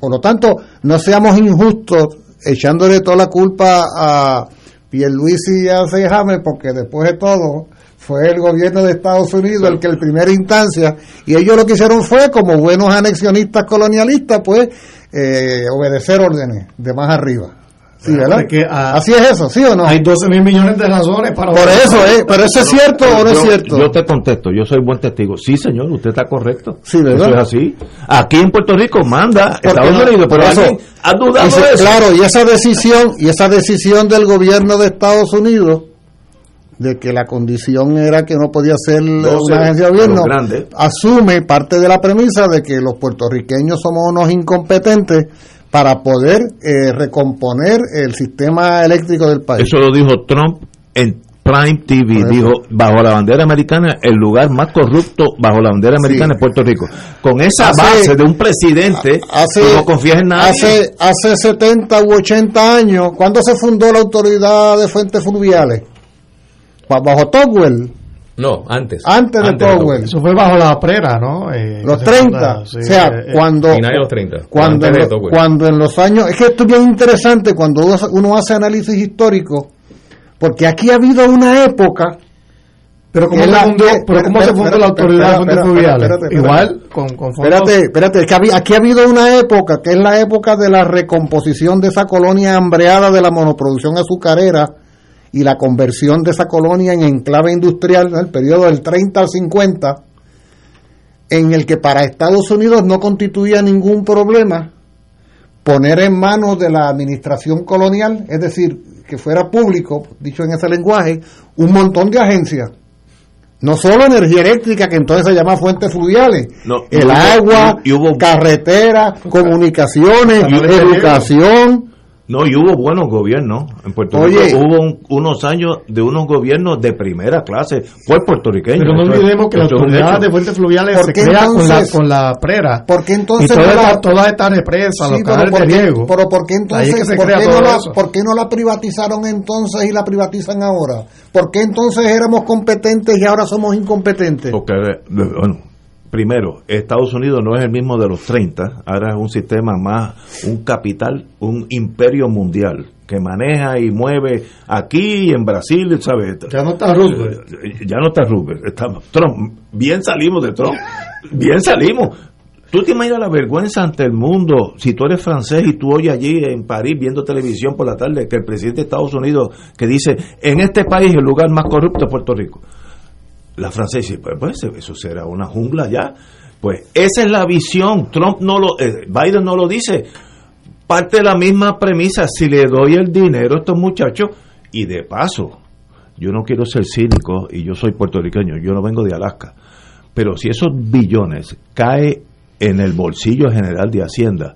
Por lo tanto, no seamos injustos echándole toda la culpa a Pierluisi y a Seyhammer, porque después de todo fue el gobierno de Estados Unidos el que en primera instancia, y ellos lo que hicieron fue, como buenos anexionistas colonialistas, pues eh, obedecer órdenes de más arriba. Sí, ¿verdad? es que, ah, Así es eso, ¿sí o no? Hay 12 mil millones de razones para... Por eso, ¿eh? Pero eso es cierto o no es Yo- cierto. Yo te contesto, yo soy buen testigo. Sí, señor, usted está correcto. Sí, ¿verdad? Eso es así. Aquí en Puerto Rico manda Estados no- Unidos, pero por eso- ha dudado de eso. Claro, y esa decisión, y esa decisión del gobierno de Estados Unidos de que la condición era que no podía ser Doce, una agencia de gobierno, asume parte de la premisa de que los puertorriqueños somos unos incompetentes para poder eh, recomponer el sistema eléctrico del país. Eso lo dijo Trump en Prime TV. Dijo, bajo la bandera americana, el lugar más corrupto bajo la bandera americana Sí. es Puerto Rico. Con esa Hace- base de un presidente, hace, tú no confías en nadie. Hace, hace 70 u 80 años, ¿cuándo se fundó la Autoridad de Fuentes Fluviales? Ba- Bajo Togwell, No, antes. antes de Togwell. Eso fue bajo la prera, ¿no? Eh, Los que se 30. funda, sí, o sea, eh, cuando, Finales de los 30. cuando, antes de en lo- Togwell. cuando en los años. Es que esto es bien interesante cuando uno, hace- uno hace análisis histórico, porque aquí ha habido una época. Pero ¿cómo, la- fundó, eh, pero ¿cómo se fundó espera, la autoridad de espera, fluviales? espérate. Igual, con, con fondos... Espérate, espérate, es que habi- aquí ha habido una época que es la época de la recomposición de esa colonia hambreada de la monoproducción azucarera y la conversión de esa colonia en enclave industrial, ¿no? el periodo del 30 al 50, en el que para Estados Unidos no constituía ningún problema poner en manos de la administración colonial, es decir, que fuera público, dicho en ese lenguaje, un montón de agencias. No solo energía eléctrica, que entonces se llama fuentes fluviales, No, el hubo- agua, y hubo- carretera, comunicaciones, educación. No, y hubo buenos gobiernos en Puerto Oye. Rico. Hubo un- unos años de unos gobiernos de primera clase por puertorriqueños. Pero no olvidemos que la autoridad de fuentes fluviales ¿Por se crea con la, entonces- con la prera. ¿Por qué y entonces todas no la- estas todas estas represas, Sí, los canales ¿por de qué- riego. pero ¿por qué entonces es que se por crea qué todo no la, por qué no la privatizaron entonces y la privatizan ahora? ¿Por qué entonces éramos competentes y ahora somos incompetentes? Porque, eh, bueno, primero, Estados Unidos no es el mismo de los 30, ahora es un sistema más, un capital, un imperio mundial que maneja y mueve aquí y en Brasil, ¿sabes? Ya no está Roosevelt. Ya no está Rupert, está Trump. Bien salimos de Trump, bien salimos. ¿Tú te imaginas la vergüenza ante el mundo si tú eres francés y tú oyes allí en París viendo televisión por la tarde que el presidente de Estados Unidos que dice, en este país el lugar más corrupto es Puerto Rico? La francesa dice, pues, pues, eso será una jungla ya. Pues esa es la visión. Trump no lo, eh, Biden no lo dice. Parte de la misma premisa. Si le doy el dinero a estos muchachos, y de paso, yo no quiero ser cínico y yo soy puertorriqueño, yo no vengo de Alaska. Pero si esos billones cae en el bolsillo general de Hacienda,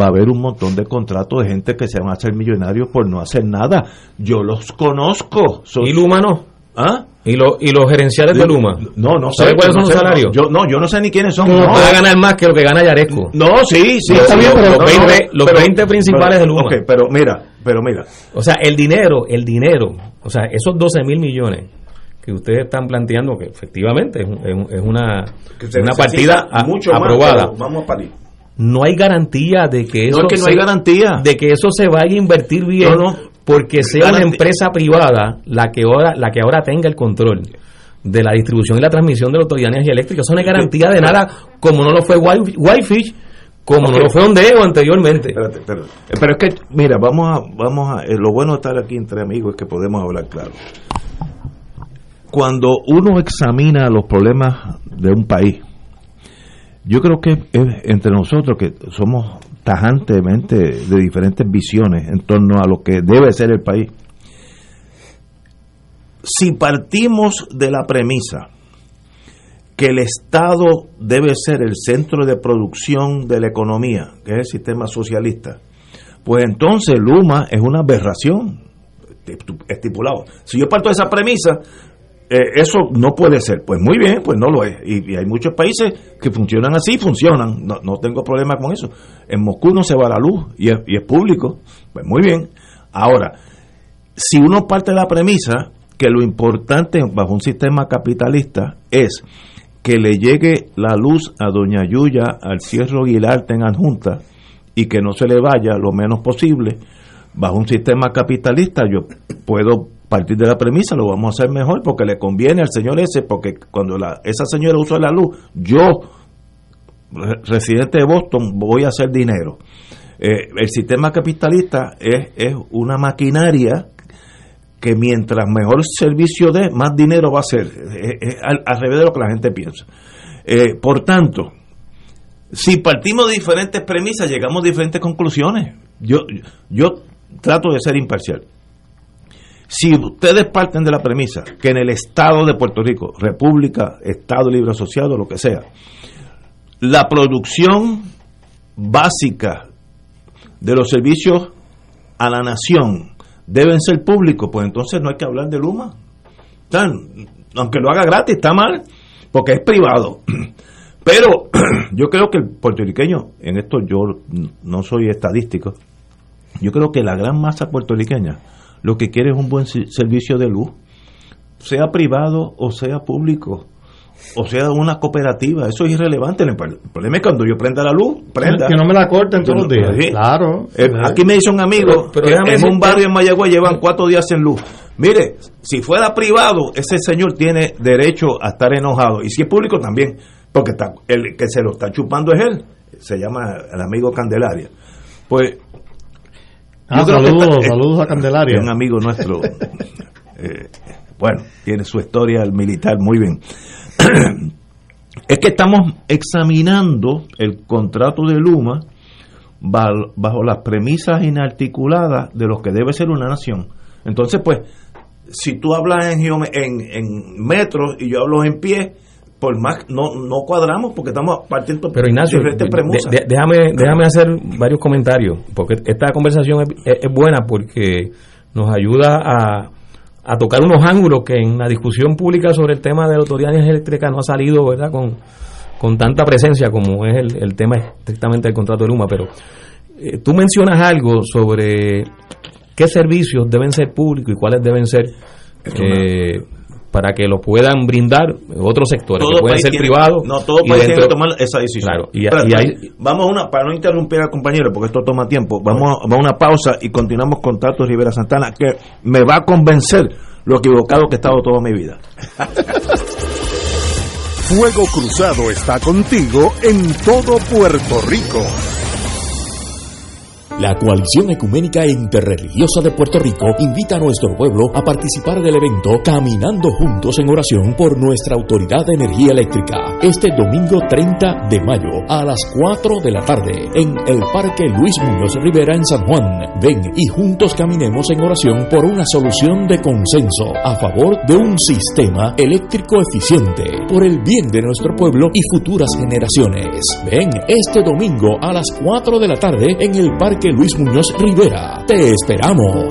va a haber un montón de contratos de gente que se van a hacer millonarios por no hacer nada. Yo los conozco. Son- ¿Y Luma no? ¿Ah? ¿Y, lo- y los gerenciales de Luma? No, no sé. ¿Sabe cuáles son los salarios? Yo, no, yo no sé ni quiénes son. No, puede ganar más que lo que gana Yaresco. no, sí, sí. Está sí, bien, pero no, los no, 20 los 20 principales de Luma. Ok, pero mira, pero mira. O sea, el dinero, el dinero, o sea, esos 12 mil millones que ustedes están planteando, que efectivamente es, un- es un- es una, una partida aprobada, vamos a parir. no hay garantía de que eso No es que no se- hay garantía. de que eso se vaya a invertir bien No, no. Porque sea una empresa privada la que ahora la que ahora tenga el control de la distribución y la transmisión de la autoridad de energía eléctrica. Eso no hay garantía de nada, como no lo fue Whitefish, como no lo fue Ondeo anteriormente. Espérate, espérate. Eh, Pero es que, mira, vamos a, vamos a, eh, lo bueno de estar aquí entre amigos es que podemos hablar claro. Cuando uno examina los problemas de un país, yo creo que es entre nosotros que somos tajantemente de diferentes visiones en torno a lo que debe ser el país. Si partimos de la premisa que el Estado debe ser el centro de producción de la economía, que es el sistema socialista, pues entonces Luma es una aberración estipulado. Si yo parto de esa premisa, eh, eso no puede ser. Pues muy bien, pues no lo es. Y, hay muchos países que funcionan así, funcionan. No, no, tengo problema con eso. En Moscú no se va la luz y es, y es público. Pues muy bien. Ahora, si uno parte de la premisa que lo importante bajo un sistema capitalista es que le llegue la luz a Doña Yuya, al Cierro Aguilar en adjunta y que no se le vaya lo menos posible, bajo un sistema capitalista yo puedo partir de la premisa, lo vamos a hacer mejor porque le conviene al señor ese, porque cuando esa señora usa la luz, yo, residente de Boston, voy a hacer dinero. Eh, el sistema capitalista es, es una maquinaria que mientras mejor servicio dé, más dinero va a ser, es, al, revés de lo que la gente piensa. Eh, por tanto, si partimos de diferentes premisas, llegamos a diferentes conclusiones. Yo, yo trato de ser imparcial. Si ustedes parten de la premisa que en el Estado de Puerto Rico, República, Estado Libre Asociado, lo que sea, la producción básica de los servicios a la nación deben ser públicos, pues entonces no hay que hablar de Luma. aunque lo haga gratis, está mal, porque es privado. [CLEARS THROAT] Pero [CLEARS THROAT] yo creo que el puertorriqueño, en esto yo no soy estadístico, yo creo que la gran masa puertorriqueña lo que quiere es un buen servicio de luz, sea privado o sea público o sea una cooperativa, eso es irrelevante. El problema es cuando yo prenda la luz, prenda. Que no me la corten todos los días. Claro. Eh, aquí me dice un amigo, pero, en un barrio en Mayagüez llevan cuatro días en luz. Mire, si fuera privado, ese señor tiene derecho a estar enojado. Y si es público también, porque está, el que se lo está chupando es él. Se llama el amigo Candelaria. Pues. Ah, saludos, saludos a Candelaria. un amigo nuestro. Eh, bueno, tiene su historia el militar muy bien. [CLEARS THROAT] es que estamos examinando el contrato de Luma bajo las premisas inarticuladas de lo que debe ser una nación. Entonces, pues, si tú hablas en, en, en metros y yo hablo en pie, por más no, no cuadramos porque estamos partiendo Pero Ignacio, déjame, déjame hacer varios comentarios, porque esta conversación es buena porque nos ayuda a a tocar unos ángulos que en la discusión pública sobre el tema de la autoridad eléctrica no ha salido verdad con, con tanta presencia como es el, tema estrictamente del contrato de Luma pero eh, tú mencionas algo sobre qué servicios deben ser públicos y cuáles deben ser eh, para que lo puedan brindar otros sectores, que pueden ser privados. No, todo país tiene que tomar esa decisión. y, vamos a una, para no interrumpir al compañero, porque esto toma tiempo, vamos, a una pausa y continuamos con Tato Rivera Santana, que me va a convencer lo equivocado que he estado toda mi vida. [LAUGHS] Fuego Cruzado está contigo en todo Puerto Rico. La Coalición Ecuménica Interreligiosa de Puerto Rico invita a nuestro pueblo a participar del evento Caminando Juntos en Oración por nuestra Autoridad de Energía Eléctrica este domingo 30 de mayo a las 4 de la tarde en el Parque Luis Muñoz Rivera en San Juan. Ven y juntos caminemos en oración por una solución de consenso a favor de un sistema eléctrico eficiente por el bien de nuestro pueblo y futuras generaciones. Ven este domingo a las 4 de la tarde en el Parque que Luis Muñoz Rivera. Te esperamos.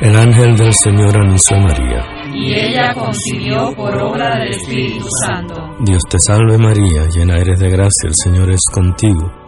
El ángel del Señor anunció a María. Y ella concibió por obra del Espíritu Santo. Dios te salve María, llena eres de gracia, el Señor es contigo.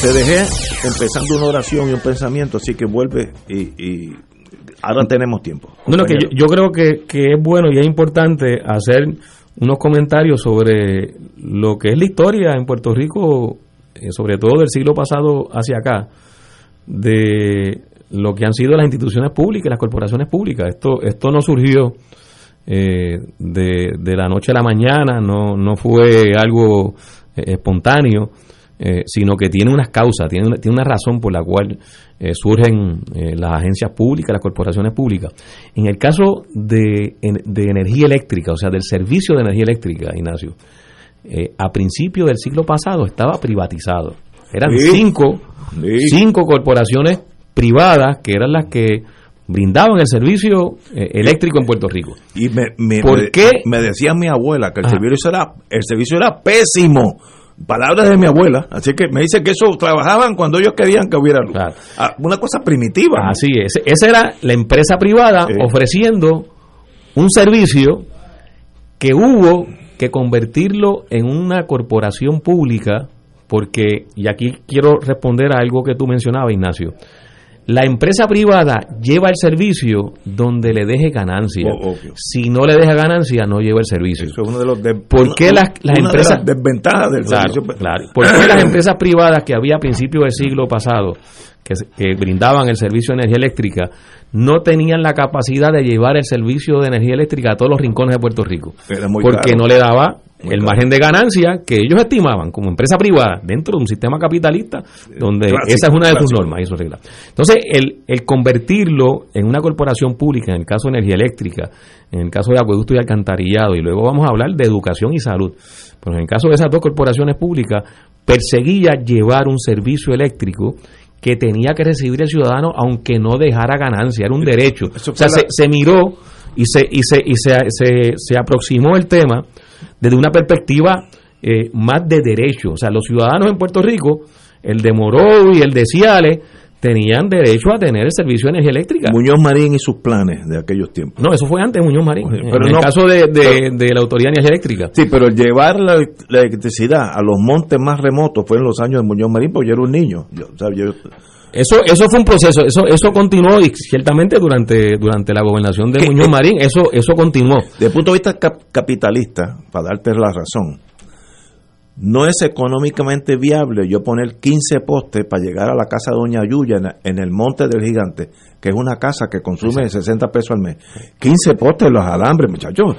Te dejé empezando una oración y un pensamiento, así que vuelve y, y ahora tenemos tiempo. No, no, que yo, yo creo que, que es bueno y es importante hacer unos comentarios sobre lo que es la historia en Puerto Rico, eh, sobre todo del siglo pasado hacia acá, de lo que han sido las instituciones públicas, las corporaciones públicas. Esto, esto no surgió eh, de, de la noche a la mañana, no, no fue algo eh, espontáneo. Eh, sino que tiene unas causas, tiene una, tiene una razón por la cual eh, surgen eh, las agencias públicas, las corporaciones públicas. En el caso de, de energía eléctrica, o sea, del servicio de energía eléctrica, Ignacio, eh, a principios del siglo pasado estaba privatizado. Eran Sí. cinco, Sí. cinco corporaciones privadas que eran las que brindaban el servicio eh, eléctrico en Puerto Rico. Y me, me, ¿Por me- qué? me decía mi abuela que el Ajá. servicio era el servicio era pésimo. Palabras de mi abuela, así que me dice que eso trabajaban cuando ellos querían que hubiera luz. Ah, Una cosa primitiva. Así es. Esa era la empresa privada ofreciendo un servicio que hubo que convertirlo en una corporación pública porque, y aquí quiero responder a algo que tú mencionabas, Ignacio, la empresa privada lleva el servicio donde le deje ganancia. O- obvio. Si no le deja ganancia, no lleva el servicio. Eso es uno de los de- ¿Por qué las, las una de empresas... las desventajas del Claro, servicio? claro. ¿Por qué las [CLEARS THROAT] empresas privadas que había a principios del siglo pasado, que, que brindaban el servicio de energía eléctrica, no tenían la capacidad de llevar el servicio de energía eléctrica a todos los rincones de Puerto Rico? Era muy porque caro. no le daba el margen de ganancia que ellos estimaban como empresa privada dentro de un sistema capitalista donde Clásico, esa es una de sus normas y sus reglas. Entonces, el, el convertirlo en una corporación pública, en el caso de energía eléctrica, en el caso de acueducto y alcantarillado, y luego vamos a hablar de educación y salud, pero en el caso de esas dos corporaciones públicas, perseguía llevar un servicio eléctrico que tenía que recibir el ciudadano aunque no dejara ganancia, era un derecho. O sea, se, se miró y se y se y se, se, se aproximó el tema desde una perspectiva eh, más de derecho. O sea, los ciudadanos en Puerto Rico, el de Moró y el de Ciales, tenían derecho a tener el servicio de energía eléctrica. Muñoz Marín y sus planes de aquellos tiempos. No, eso fue antes de Muñoz Marín. Pero en no- el caso de, de- pero- de la Autoridad de Energía Eléctrica. Sí, pero llevar la, la electricidad a los montes más remotos fue en los años de Muñoz Marín, porque yo era un niño. Yo, o sea, yo- Eso, eso fue un proceso, eso, eso continuó y ciertamente durante, durante la gobernación de Muñoz Marín, eso, eso continuó. desde el punto de vista cap- capitalista, para darte la razón, no es económicamente viable yo poner 15 postes para llegar a la casa de Doña Yuya en, el Monte del Gigante, que es una casa que consume 60 pesos al mes. 15 postes los alambres, muchachos,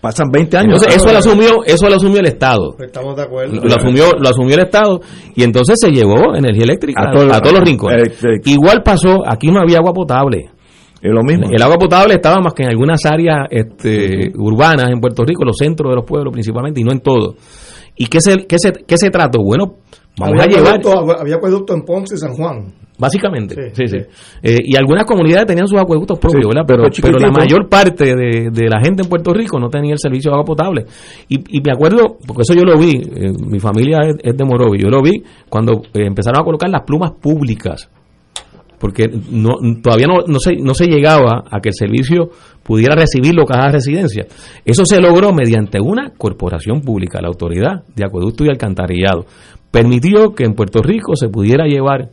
pasan 20 años. Entonces, eso lo asumió, eso lo asumió el Estado. Estamos de acuerdo. Lo asumió, lo asumió el Estado y entonces se llevó energía eléctrica A a, todo- todos los rincones. eh, eh, Igual pasó, aquí no había agua potable. Es lo mismo. El agua potable estaba más que en algunas áreas este, urbanas en Puerto Rico, los centros de los pueblos principalmente, y no en todo. ¿Y qué se, qué se, qué se trató? Bueno, vamos había a llevar, acueducto, había acueducto en Ponce y San Juan. básicamente, sí, Sí. Eh, y algunas comunidades tenían sus acueductos propios, Sí, ¿verdad? Pero, pero pero la mayor parte de, de la gente en Puerto Rico no tenía el servicio de agua potable. Y, y me acuerdo, porque eso yo lo vi, eh, mi familia es, es de Morovi, yo lo vi cuando eh, empezaron a colocar las plumas públicas porque no, todavía no, no, se, no se llegaba a que el servicio pudiera recibirlo cada residencia. Eso se logró mediante una corporación pública, la Autoridad de Acueducto y Alcantarillado. Permitió que en Puerto Rico se pudiera llevar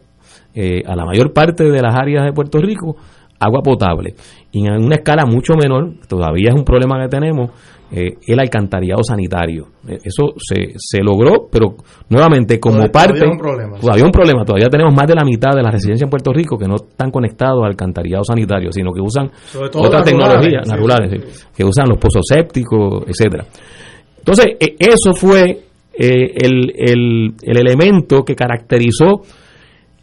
eh, a la mayor parte de las áreas de Puerto Rico agua potable. Y en una escala mucho menor, todavía es un problema que tenemos, eh, el alcantarillado sanitario. Eh, eso se, se logró, pero nuevamente como Todavía- parte... todavía un problema. Todavía un problema. Todavía tenemos más de la mitad de las residencias en Puerto Rico que no están conectados al alcantarillado sanitario, sino que usan sí, rurales, sí, que usan los pozos sépticos, etcétera. Entonces, eh, eso fue eh, el, el, el elemento que caracterizó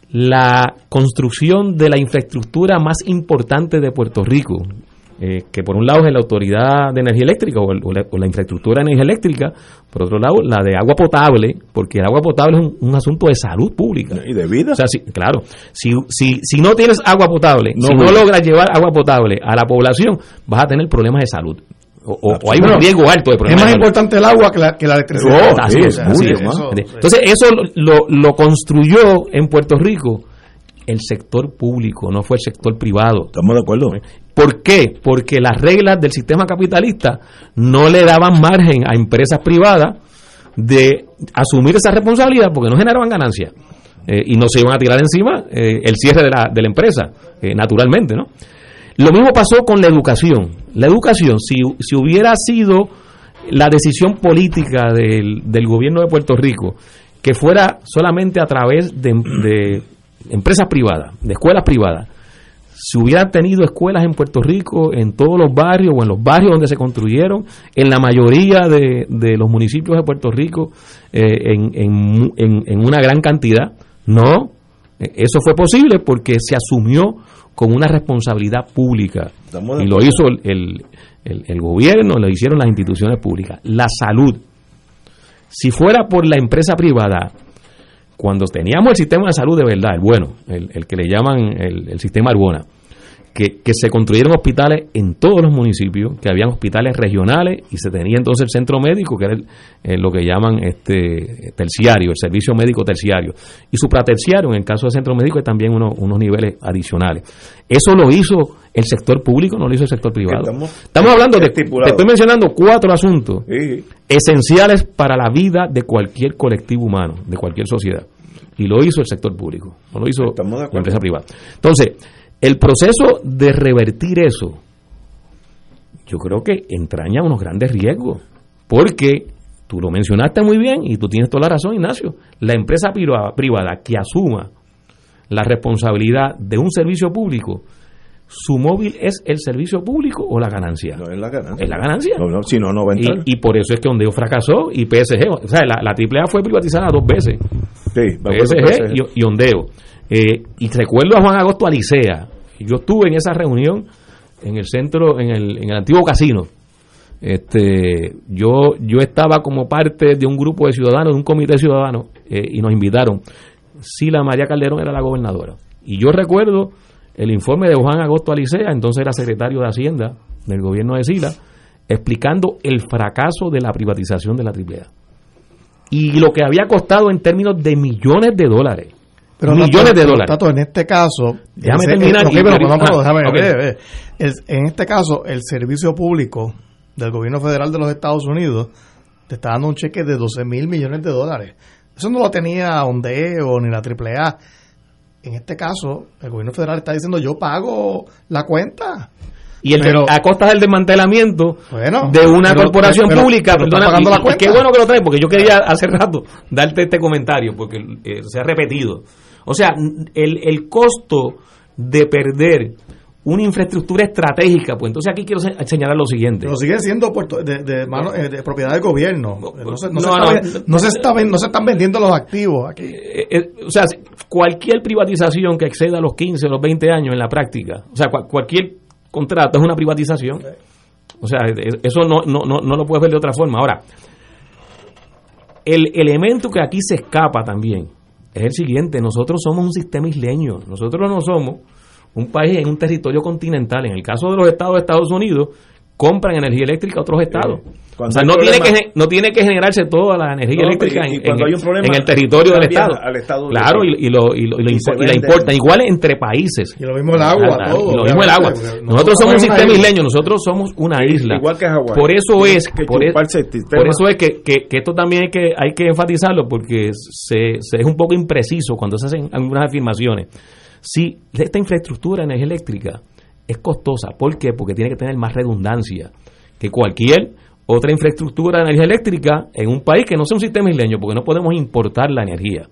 la construcción de la infraestructura más importante de Puerto Rico, eh, que por un lado es la Autoridad de Energía Eléctrica o, el- o la, o la infraestructura de energía eléctrica, por otro lado la de agua potable, porque el agua potable es un, un asunto de salud pública. Y de vida. O sea, si- claro, si, si, si no tienes agua potable, No, si no logras llevar agua potable a la población, vas a tener problemas de salud. O, o- o hay un riesgo alto de Es problemas más de salud. importante el agua que la, que la electricidad. Oh, así es, así es. Entonces, eso lo, lo construyó en Puerto Rico el sector público, no fue el sector privado. Estamos de acuerdo. ¿Por qué? Porque las reglas del sistema capitalista no le daban margen a empresas privadas de asumir esa responsabilidad porque no generaban ganancias. Eh, y no se iban a tirar encima eh, el cierre de la, de la empresa, eh, naturalmente, ¿no? Lo mismo pasó con la educación. La educación, si, si hubiera sido la decisión política del, del gobierno de Puerto Rico, que fuera solamente a través de, de empresas privadas, de escuelas privadas, si hubieran tenido escuelas en Puerto Rico, en todos los barrios o en los barrios donde se construyeron, en la mayoría de, de los municipios de Puerto Rico, eh, en, en en- en una gran cantidad, no. Eh, Eso fue posible porque se asumió con una responsabilidad pública. Y lo hizo el, el- el- el gobierno, lo hicieron las instituciones públicas. La salud. Si fuera por la empresa privada, cuando teníamos el sistema de salud de verdad, el bueno, el, el que le llaman el, el sistema Arbona, que, que se construyeron hospitales en todos los municipios, que habían hospitales regionales y se tenía entonces el centro médico, que era el- eh, lo que llaman este terciario, el servicio médico terciario, y supraterciario, en el caso del centro médico, hay también unos, unos niveles adicionales. Eso lo hizo el sector público, no lo hizo el sector privado. Estamos- Estamos hablando de, te estoy mencionando cuatro asuntos Sí. esenciales para la vida de cualquier colectivo humano, de cualquier sociedad. Y lo hizo el sector público, no lo hizo la empresa privada. Entonces, el proceso de revertir eso, yo creo que entraña unos grandes riesgos, porque tú lo mencionaste muy bien y tú tienes toda la razón, Ignacio, la empresa privada, privada que asuma la responsabilidad de un servicio público, su móvil es el servicio público o la ganancia. No es la ganancia. Es la ganancia. No, no, si no, no va a entrar. Y, y por eso es que Ondeo fracasó y PSG, o sea, la, la AAA fue privatizada dos veces. Sí, PSG de y, y Ondeo. Eh, y recuerdo a Juan Agosto Alicea. Yo estuve en esa reunión en el centro, en el, en el antiguo casino. Este, yo, yo estaba como parte de un grupo de ciudadanos, de un comité ciudadano, eh, y nos invitaron. Sila María Calderón era la gobernadora. Y yo recuerdo el informe de Juan Agosto Alicea, entonces era secretario de Hacienda del gobierno de Sila, explicando el fracaso de la privatización de la AAA. Y lo que había costado en términos de millones de dólares. Pero millones Tato, de dólares. Tato, en este caso, Déjame terminar Ah, en este caso, el servicio público del gobierno federal de los Estados Unidos te está dando un cheque de 12 mil millones de dólares. Eso no lo tenía Ondeo ni la AAA. En este caso, el gobierno federal está diciendo yo pago la cuenta. Y el Pero- a costa del desmantelamiento Bueno, de una pero- corporación pero- pública. perdona, pagando y- la cuenta. qué bueno que lo traes, porque yo quería hace rato darte este comentario, porque eh, se ha repetido. O sea, el, el costo de perder una infraestructura estratégica, pues entonces aquí quiero se- señalar lo siguiente. Pero siguen siendo puerto- de, de mano- eh, de propiedad del gobierno. No se, no se no, está se está ven- no se están vendiendo los activos aquí. Eh, eh, o sea, cualquier privatización que exceda los 15 o los 20 años en la práctica, o sea, cua- cualquier contrato es una privatización. O sea, eh, eso no, no, no, no lo puedes ver de otra forma. Ahora, el elemento que aquí se escapa también es el siguiente, nosotros somos un sistema isleño, nosotros no somos un país en un territorio continental, en el caso de los estados de Estados Unidos, compran energía eléctrica a otros estados. Eh, o cuando sea, no tiene, que, no tiene que generarse toda la energía No, eléctrica y- y en, cuando en- hay un problema, en el territorio del estado. al estado claro, y, y lo, y, lo, y lo Y impo- la importan. Igual entre países. Y lo mismo el agua, todo. y lo mismo el agua. Nosotros somos un sistema isleño, nosotros somos una isla. Igual que Hawái. Por eso es, que por, e- por eso es que, que, que esto también hay que, hay que enfatizarlo porque se, se es un poco impreciso cuando se hacen algunas afirmaciones. Si esta infraestructura de energía eléctrica es costosa, ¿por qué? Porque tiene que tener más redundancia que cualquier otra infraestructura de energía eléctrica en un país que no sea un sistema isleño, porque no podemos importar la energía.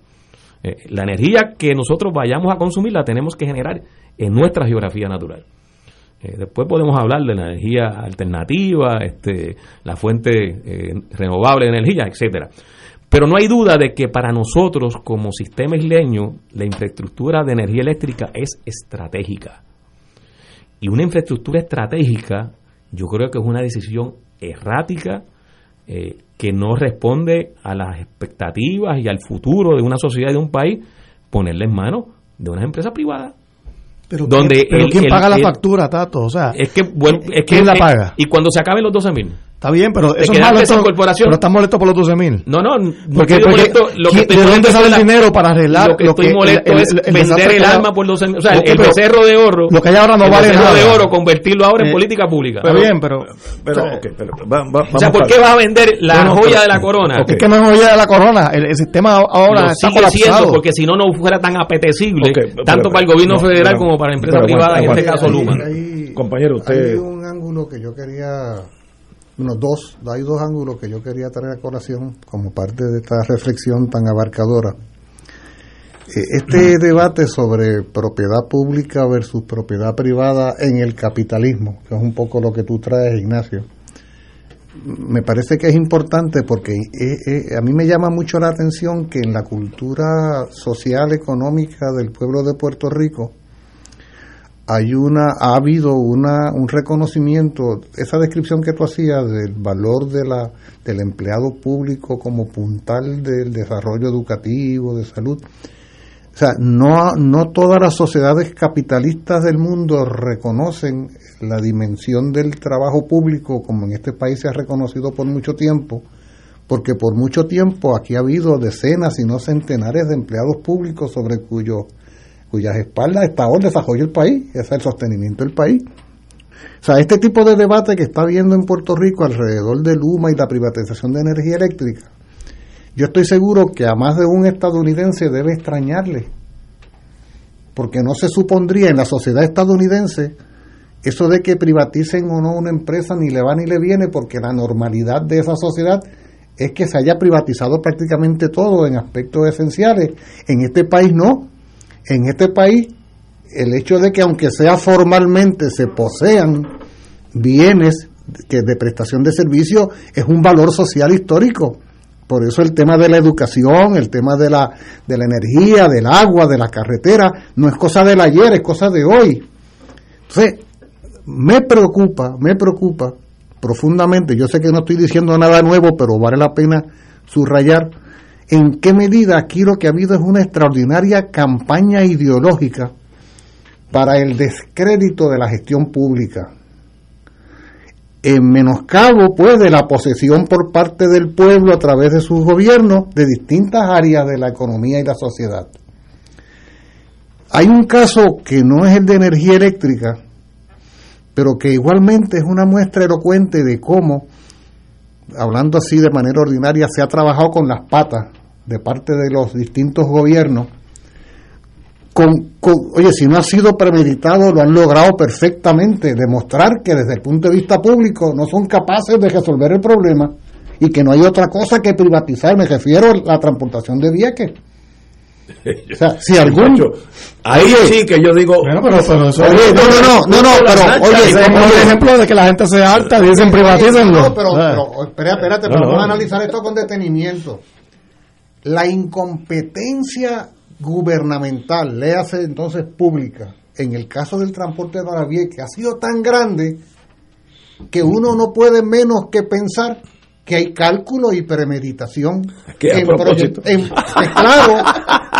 Eh, la energía que nosotros vayamos a consumir la tenemos que generar en nuestra geografía natural. Eh, después podemos hablar de la energía alternativa, este, la fuente eh, renovable de energía, etcétera. Pero no hay duda de que para nosotros, como sistema isleño, la infraestructura de energía eléctrica es estratégica. Y una infraestructura estratégica, yo creo que es una decisión errática eh, que no responde a las expectativas y al futuro de una sociedad y de un país, ponerle en manos de unas empresas privadas. Pero, donde ¿quién, pero el- ¿quién el- que la factura, Tato? O sea, Es que, bueno, es que ¿quién la paga? Y cuando se acaben los 12 mil. Está bien, pero Te eso es malo. esto- corporación. Pero están molestos por los 12 mil. No, no, no Porque, estoy porque molesto, lo que ¿quién- estoy ¿de dónde molesto sale es el dinero para arreglar Lo que estoy el- molesto el- es el- el vender desastre el que alma por 12 mil. O sea, Ok, el becerro de oro. Lo que hay ahora no el vale becerro nada. de oro, convertirlo ahora en Eh, política pública. Está bien, pero. Pero, ok, pero va- va- o sea, ¿por qué vas a vender la No, joya pero- de la corona? ok. Es que no es joya de la corona. El, el sistema ahora Lo está sigue siendo, colapsado. porque si no, no fuera tan apetecible, tanto para el gobierno no, federal como para la empresa privada, en este caso. Luma. Compañero, usted- Hay un ángulo que yo quería, bueno, dos, hay dos ángulos que yo quería traer a colación como parte de esta reflexión tan abarcadora. Eh, Este debate sobre propiedad pública versus propiedad privada en el capitalismo, que es un poco lo que tú traes, Ignacio, me parece que es importante porque eh, eh, a mí me llama mucho la atención que en la cultura social económica del pueblo de Puerto Rico hay una ha habido una un reconocimiento esa descripción que tú hacías del valor de la del empleado público como puntal del desarrollo educativo de salud. O sea, no, no todas las sociedades capitalistas del mundo reconocen la dimensión del trabajo público como en este país se ha reconocido por mucho tiempo, porque por mucho tiempo aquí ha habido decenas, si no centenares de empleados públicos sobre cuyo, cuyas espaldas está ahora el desarrollo del país, es el sostenimiento del país. O sea, este tipo de debate que está habiendo en Puerto Rico alrededor de Luma y la privatización de energía eléctrica, yo estoy seguro que a más de un estadounidense debe extrañarle, porque no se supondría en la sociedad estadounidense eso de que privaticen o no una empresa ni le va ni le viene, porque la normalidad de esa sociedad es que se haya privatizado prácticamente todo en aspectos esenciales. En este país no. En este país el hecho de que aunque sea formalmente se posean bienes que de prestación de servicio es un valor social histórico. Por eso el tema de la educación, el tema de la, de la energía, del agua, de la carretera, no es cosa del ayer, es cosa de hoy. Entonces, me preocupa, me preocupa profundamente, yo sé que no estoy diciendo nada nuevo, pero vale la pena subrayar en qué medida aquí lo que ha habido es una extraordinaria campaña ideológica para el descrédito de la gestión pública en menoscabo pues de la posesión por parte del pueblo a través de sus gobiernos de distintas áreas de la economía y la sociedad. Hay un caso que no es el de energía eléctrica, pero que igualmente es una muestra elocuente de cómo, hablando así de manera ordinaria, se ha trabajado con las patas de parte de los distintos gobiernos. Con, con- oye, si no ha sido premeditado, lo han logrado perfectamente, demostrar que desde el punto de vista público no son capaces de resolver el problema y que no hay otra cosa que privatizar, me refiero a la transportación de Vieques. O sea, si algún... Ahí Oye, sí que yo digo. Bueno, pero, pero eso Oye, no, no, no, no, no, pero, oye, es ejemplo de que la gente se harta, dicen privatícenlo. No, pero, Ah. pero espera, espérate, No, pero no. vamos a analizar esto con detenimiento. La incompetencia gubernamental, léase entonces pública, en el caso del transporte de Naravie, que ha sido tan grande que uno no puede menos que pensar que hay cálculo y premeditación. En en- claro,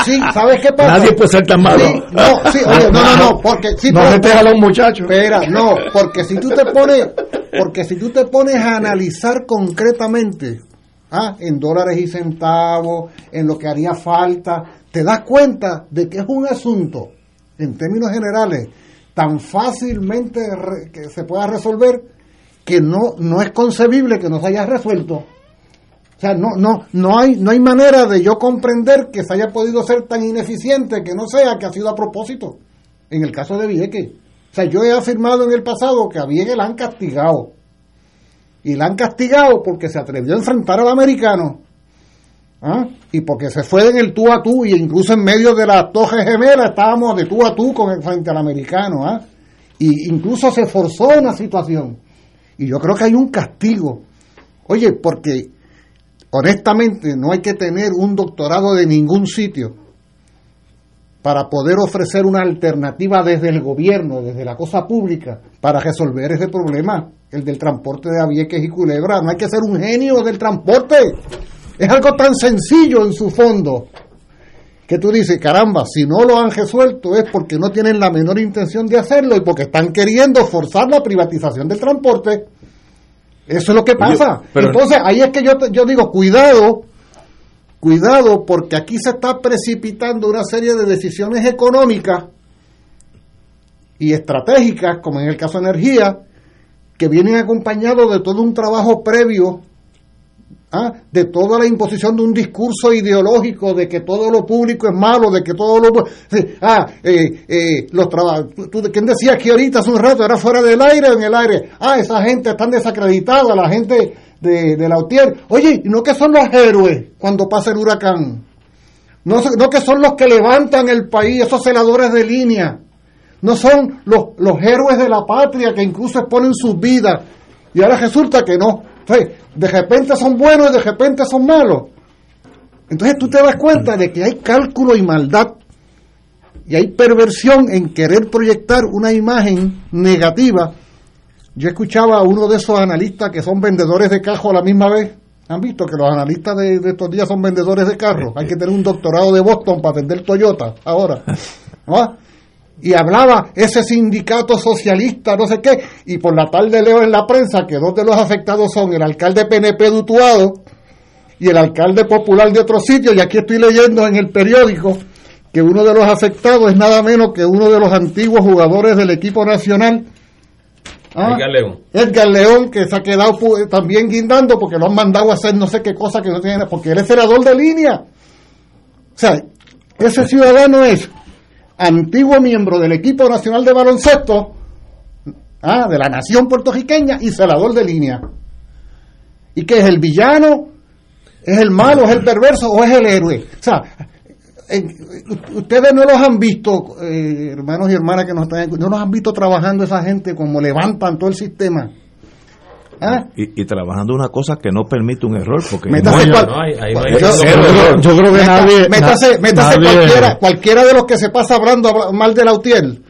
sí, ¿sabes qué pasa? Nadie puede ser tan malo. Sí, no, sí, oye, no, no, no, porque sí, No pero- los muchachos. Espera, no, porque si tú te pones, Porque si tú te pones a analizar concretamente, ah, en dólares y centavos, en lo que haría falta, te das cuenta de que es un asunto, en términos generales, tan fácilmente re- que se pueda resolver que no, no es concebible que no se haya resuelto. Sea, no, no, no hay, no hay manera de yo comprender que se haya podido ser tan ineficiente que no sea que ha sido a propósito. En el caso de Vieques. O sea, yo he afirmado en el pasado que a Vieques la han castigado. Y la han castigado porque se atrevió a enfrentar al americano. ¿Ah? Y porque se fue en el tú a tú, y incluso en medio de las tojes gemelas estábamos de tú a tú con el frente al americano. ¿ah? Y incluso se forzó una situación. Y yo creo que hay un castigo. Oye, porque honestamente no hay que tener un doctorado de ningún sitio para poder ofrecer una alternativa desde el gobierno, desde la cosa pública, para resolver ese problema, el del transporte de Avieques y Culebra. No hay que ser un genio del transporte. Es algo tan sencillo en su fondo que tú dices, caramba, si no lo han resuelto es porque no tienen la menor intención de hacerlo y porque están queriendo forzar la privatización del transporte. Eso es lo que pasa. Oye, pero- Entonces, ahí es que yo, yo digo, cuidado, cuidado, porque aquí se está precipitando una serie de decisiones económicas y estratégicas, como en el caso de energía, que vienen acompañados de todo un trabajo previo, ¿ah? de toda la imposición de un discurso ideológico de que todo lo público es malo, de que todo lo... ah, eh, eh, los trabajos... ¿Quién decía que ahorita hace un rato era fuera del aire o en el aire? Ah, esa gente está desacreditada, la gente de, de la UTIER. Oye, ¿y no que son los héroes cuando pasa el huracán? No, no que son los que levantan el país, esos celadores de línea. No son los, los héroes de la patria que incluso exponen sus vidas. Y ahora resulta que no. Entonces, de repente son buenos y de repente son malos. Entonces tú te das cuenta de que hay cálculo y maldad. Y hay perversión en querer proyectar una imagen negativa. Yo escuchaba a uno de esos analistas que son vendedores de carro a la misma vez. ¿Han visto que los analistas de, de estos días son vendedores de carros? Hay que tener un doctorado de Boston para vender Toyota ahora. [LAUGHS] ¿No? Y hablaba ese sindicato socialista, no sé qué, y por la tarde leo en la prensa que dos de los afectados son el alcalde PNP de Utuado y el alcalde popular de otro sitio, y aquí estoy leyendo en el periódico que uno de los afectados es nada menos que uno de los antiguos jugadores del equipo nacional. ¿Ah? Edgar León. Edgar León, que se ha quedado también guindando porque lo han mandado a hacer no sé qué cosa que no tiene, porque él es senador de línea. O sea, ese ciudadano es antiguo miembro del equipo nacional de baloncesto, ah, de la nación puertorriqueña y senador de línea. ¿Y que es el villano? ¿Es el malo? ¿Es el perverso? ¿O es el héroe? O sea, eh, ustedes no los han visto, eh, hermanos y hermanas que nos están no los han visto trabajando esa gente como levantan todo el sistema. ¿Ah? Y, y trabajando una cosa que no permite un error, porque Métase no, cual- no hay- ahí no hay- Yo- yo- yo creo- yo creo que Meta- nadie- métase, na- métase nadie- cualquiera, cualquiera de los que se pasa hablando habla- mal de la UTIEL,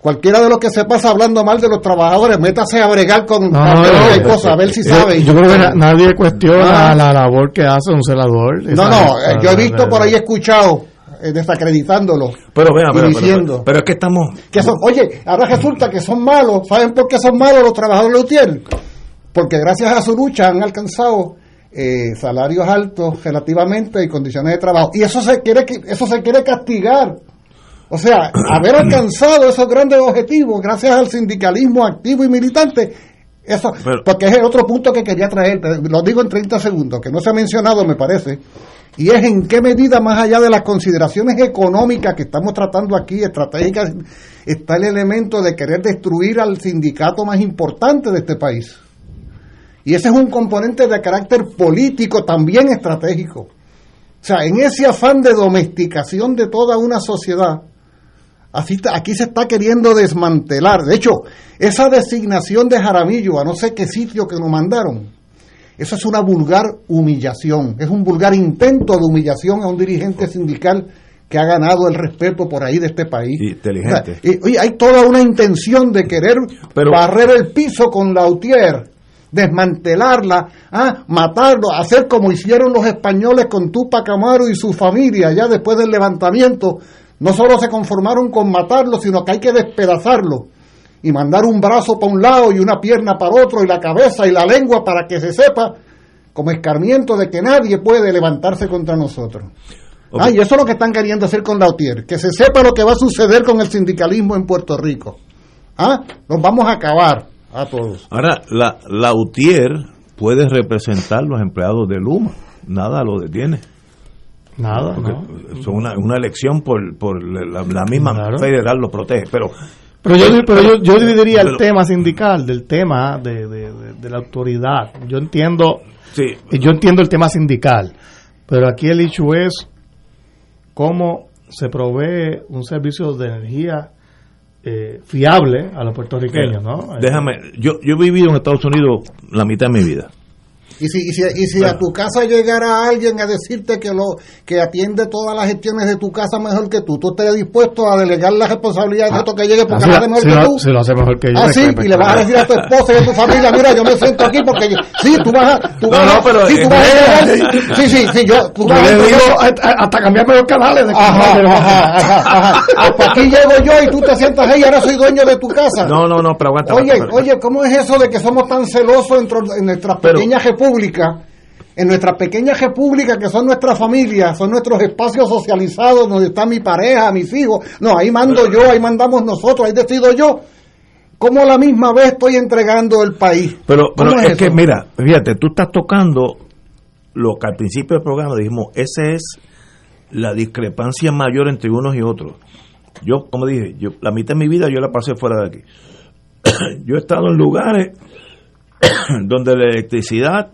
cualquiera de los que se pasa hablando mal de los trabajadores, métase a bregar con No, cualquier no, cosa, a ver si eh, sabe. Yo creo que na- nadie cuestiona Ah. la labor que hace un celador. No, no, eh, yo he visto por ahí, escuchado, eh, desacreditándolo. Pero vea, y pero, pero- diciendo pero es que estamos que son, oye, ahora resulta que son malos. ¿Saben por qué son malos los trabajadores de UTIEL? Porque gracias a su lucha han alcanzado eh, salarios altos relativamente y condiciones de trabajo. Y eso se quiere, eso se quiere castigar. O sea, [CLEARS THROAT] haber alcanzado esos grandes objetivos gracias al sindicalismo activo y militante, eso, Pero- porque es el otro punto que quería traer, lo digo en 30 segundos, que no se ha mencionado, me parece, y es en qué medida, más allá de las consideraciones económicas que estamos tratando aquí, estratégicas, está el elemento de querer destruir al sindicato más importante de este país. Y ese es un componente de carácter político también estratégico. O sea, en ese afán de domesticación de toda una sociedad, así está- aquí se está queriendo desmantelar. De hecho, esa designación de Jaramillo a no sé qué sitio que nos mandaron, eso es una vulgar humillación, es un vulgar intento de humillación a un dirigente sindical que ha ganado el respeto por ahí de este país. Inteligente. O sea, y- hay toda una intención de querer Pero- barrer el piso con la UTIER, desmantelarla, ah, matarlo, hacer como hicieron los españoles con Tupac Amaru y su familia ya después del levantamiento. No solo se conformaron con matarlo, sino que hay que despedazarlo. y mandar un brazo para un lado y una pierna para otro y la cabeza y la lengua para que se sepa como escarmiento de que nadie puede levantarse contra nosotros. Ah, y eso es lo que están queriendo hacer con Lautier, que se sepa lo que va a suceder con el sindicalismo en Puerto Rico. Ah, nos vamos a acabar a todos. Ahora, la, la UTIER puede representar los empleados de Luma. Nada lo detiene. Nada, Porque ¿no? son una, una elección por, por la, la misma Claro. federal lo protege. Pero Pero yo, pero yo, yo dividiría el tema sindical del tema de, de- de- de la autoridad. Yo entiendo, sí, yo entiendo el tema sindical, pero aquí el hecho es cómo se provee un servicio de energía eh, fiable a los puertorriqueños, ¿no? déjame, yo, yo he vivido en Estados Unidos la mitad de mi vida. Y si, y si, y si a tu casa llegara alguien a decirte que lo que atiende todas las gestiones de tu casa mejor que tú, tú estarías dispuesto a delegar la responsabilidad de esto que llegue porque Ah, lo hace mejor que tú. si lo hace mejor que yo. Ah, sí, crepe, y le vas a decir a tu esposa y a tu familia, mira, yo me siento aquí porque yo, sí, tú vas a, tú No, vas no, pero, sí, tú vas a llegar- sí, sí, sí, yo, tú Yo vas a le digo hasta, cambiarme los canales. De Ajá, ajá, ajá, ajá. Ah, pues aquí llego yo y tú te sientas ahí y ahora soy dueño de tu casa. No, no, no, pero aguanta. Oye, aguanta, oye, ¿cómo es eso de que somos tan celosos en, tro- en nuestras Pero- pequeñas repúblicas? En nuestras pequeñas repúblicas que son nuestras familias, son nuestros espacios socializados donde está mi pareja, mis hijos. No, ahí mando yo, ahí mandamos nosotros, ahí decido yo. ¿Cómo a la misma vez estoy entregando el país? Pero, pero ¿Cómo es, es que, mira, fíjate, tú estás tocando lo que al principio del programa dijimos, esa es la discrepancia mayor entre unos y otros. Yo, como dije, yo la mitad de mi vida yo la pasé fuera de aquí. [COUGHS] yo he estado en lugares [COUGHS] donde la electricidad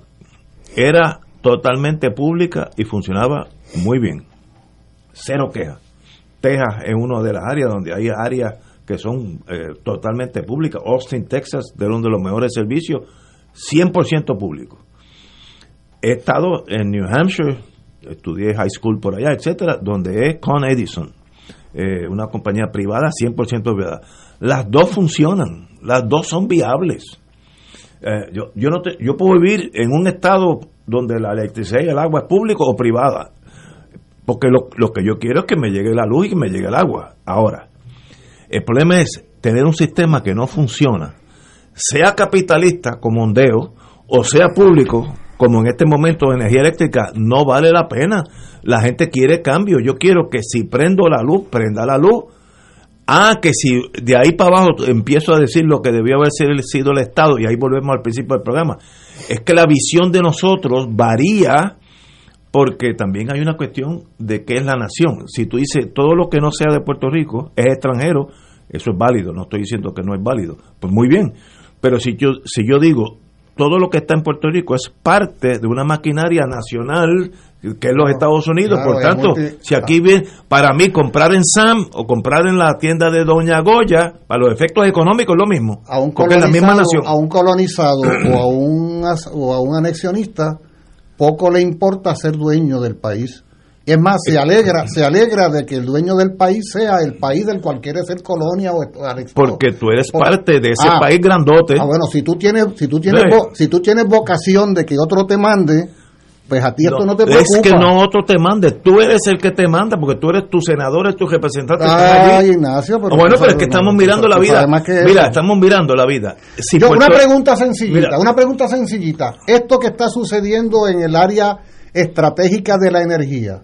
era totalmente pública y funcionaba muy bien. Cero quejas. Texas es una de las áreas donde hay áreas que son eh, totalmente públicas. Austin, Texas, de uno de los mejores servicios, 100% público. He estado en New Hampshire, estudié high school por allá, etcétera, donde es Con Edison, eh, una compañía privada 100% privada. Las dos funcionan, las dos son viables. Eh, yo, yo, no te- yo puedo vivir en un estado donde la electricidad y el agua es público o privada, porque lo, lo que yo quiero es que me llegue la luz y que me llegue el agua. Ahora, el problema es tener un sistema que no funciona, sea capitalista como ondeo, o sea público, como en este momento energía eléctrica, no vale la pena. La gente quiere cambio. Yo quiero que si prendo la luz, prenda la luz. Ah, que si de ahí para abajo empiezo a decir lo que debió haber sido- el Estado, y ahí volvemos al principio del programa, es que la visión de nosotros varía porque también hay una cuestión de qué es la nación. Si tú dices todo lo que no sea de Puerto Rico es extranjero, eso es válido, no estoy diciendo que no es válido. Pues muy bien, pero si yo, si yo digo todo lo que está en Puerto Rico es parte de una maquinaria nacional que es los Estados Unidos, claro, por tanto, multi- si aquí viene, para mí comprar en Sam o comprar en la tienda de Doña Goya, para los efectos económicos es lo mismo, a un porque es la misma nación. colonizado, a un colonizado o a un o a un anexionista poco le importa ser dueño del país. Es más, se alegra, se alegra de que el dueño del país sea el país del cual quiere ser colonia o. Porque tú eres parte de ese Ah, país grandote. Ah, bueno, si tú tienes, si tú tienes, Sí. vo- si tú tienes vocación de que otro te mande, pues a ti esto no, te preocupa. es que no otro te mande, tú eres el que te manda, porque tú eres tu senador, es tu representante. Ay. Ignacio, pero bueno, pero es que estamos no, mirando la vida. Mira, eso. estamos mirando la vida. Si Yo, una pregunta sencillita, Mira. una pregunta sencillita. Esto que está sucediendo en el área estratégica de la energía,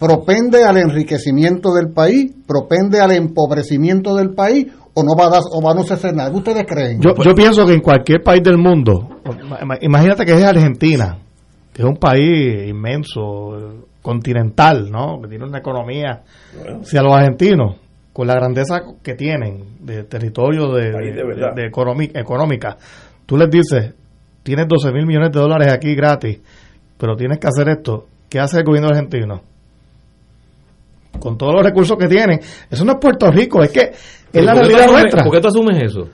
¿propende al enriquecimiento del país? ¿Propende al empobrecimiento del país? ¿O no va a, dar, o va a no suceder nada? ¿Qué ustedes creen? Yo, yo pienso que en cualquier país del mundo, ima- imagínate que es Argentina, que es un país inmenso, continental, ¿no? Que tiene una economía. Si a los argentinos, con la grandeza que tienen de territorio de, de económica, tú les dices, tienes 12 mil millones de dólares aquí gratis, pero tienes que hacer esto. ¿Qué hace el gobierno argentino? Con todos los recursos que tienen. Eso no es Puerto Rico, es que es la ¿Por qué tú realidad asumes- nuestra. ¿Por qué tú asumes eso?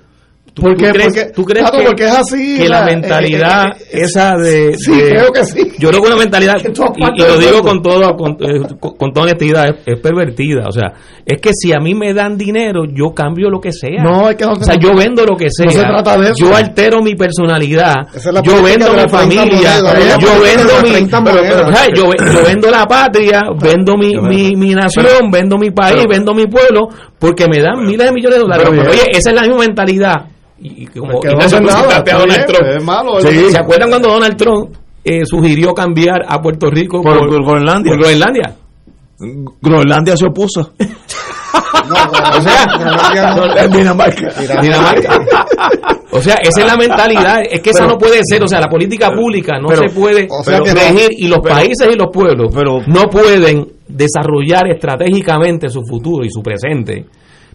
¿Tú, Porque- tú crees, porque- tú crees claro, que, porque es así, que la, la- mentalidad eh, eh, eh, esa de, sí, de- creo que sí. yo creo [LAUGHS] que una mentalidad, y, y lo digo con todo, con, eh, con- con toda honestidad, es, es pervertida. O sea, es que si a mí me dan dinero, yo cambio lo que sea. No, es que no o sea, se- yo vendo lo que sea. no se trata de eso. Yo altero mi personalidad. Esa es la yo vendo mi las 30 familia. Yo vendo mi. 30 pero- pero, monedas. ¿sabes? yo, ve- yo vendo la patria, [LAUGHS] vendo mi, mi, mi nación, vendo mi país, vendo mi pueblo, porque me dan miles de millones de dólares. pero. Oye, esa es la misma mentalidad. Y, y como Que no Ignacio, hacen tú nada, citaste a está Donald bien, Trump. es malo, Sí. ¿Se acuerdan cuando Donald Trump eh, sugirió cambiar a Puerto Rico Por- por, por Groenlandia. por Groenlandia? Groenlandia se opuso. [LAUGHS] O sea, En Dinamarca. Dinamarca. O sea, esa es la mentalidad. Es que esa no puede ser. O sea, la política pública no pero- se puede o sea no- y los pero- países y los pueblos pero- no pueden desarrollar estratégicamente su futuro y su presente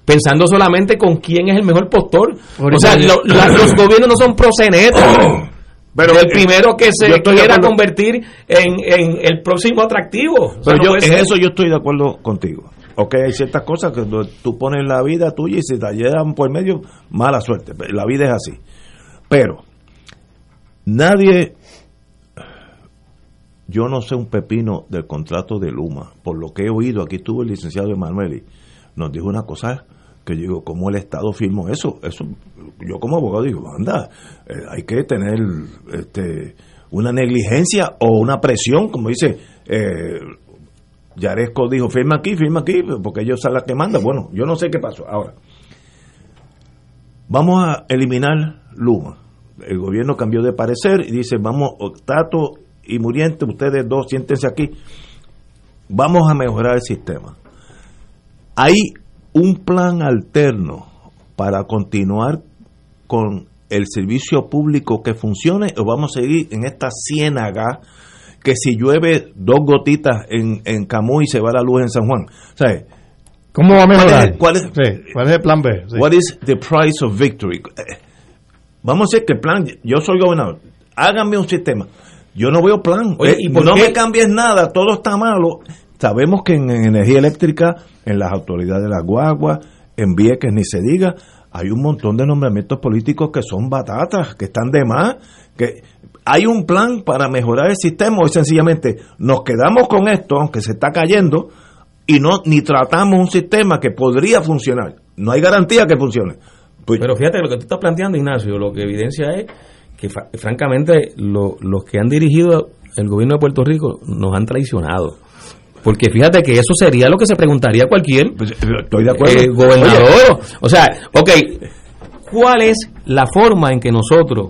pensando solamente con quién es el mejor postor. O sea, lo- la- los gobiernos no son prosenetos. [COUGHS] Pero el eh, primero que se estoy de quiera convertir en, en el próximo atractivo. O sea, Pero no yo, puede en ser. eso yo estoy de acuerdo contigo. Ok, hay ciertas cosas que tú- pones la vida tuya y si te llevan por medio, mala suerte. La vida es así. Pero nadie, yo no sé un pepino del contrato de Luma. Por lo que he oído, aquí estuvo el licenciado Emanueli, nos dijo una cosa que yo digo, ¿cómo el Estado firmó eso? Eso, yo como abogado digo, anda, eh, hay que tener este, una negligencia o una presión, como dice eh, Yaresco dijo, firma aquí, firma aquí, porque ellos son las que mandan. Bueno, yo no sé qué pasó. Ahora, vamos a eliminar Luma. El gobierno cambió de parecer y dice, vamos, Tato y Muriente, ustedes dos, siéntense aquí. Vamos a mejorar el sistema. Hay un plan alterno para continuar con el servicio público que funcione o vamos a seguir en esta ciénaga que si llueve dos gotitas en, en Camuy se va la luz en San Juan. ¿Sabes? ¿Cómo va a ¿Cuál es- mejorar? cuál es- Sí, ¿Cuál es el plan B? Sí. What is the price of victory? Eh, Vamos a hacer que el plan, yo soy gobernador, háganme un sistema. Yo no veo plan. Oye, Eh, ¿y por no qué? me cambies nada, todo está malo. Sabemos que en, en energía eléctrica, en las autoridades de la guagua, en Vieques ni se diga, hay un montón de nombramientos políticos que son batatas, que están de más, que hay un plan para mejorar el sistema o sencillamente nos quedamos con esto, aunque se está cayendo, y no ni tratamos un sistema que podría funcionar. No hay garantía que funcione. Pues- Pero fíjate que lo que tú estás planteando, Ignacio, lo que evidencia es que, francamente, lo- los que han dirigido el gobierno de Puerto Rico nos han traicionado. Porque fíjate que eso sería lo que se preguntaría cualquier Pues, estoy de acuerdo. eh, gobernador. O sea, ok, ¿cuál es la forma en que nosotros,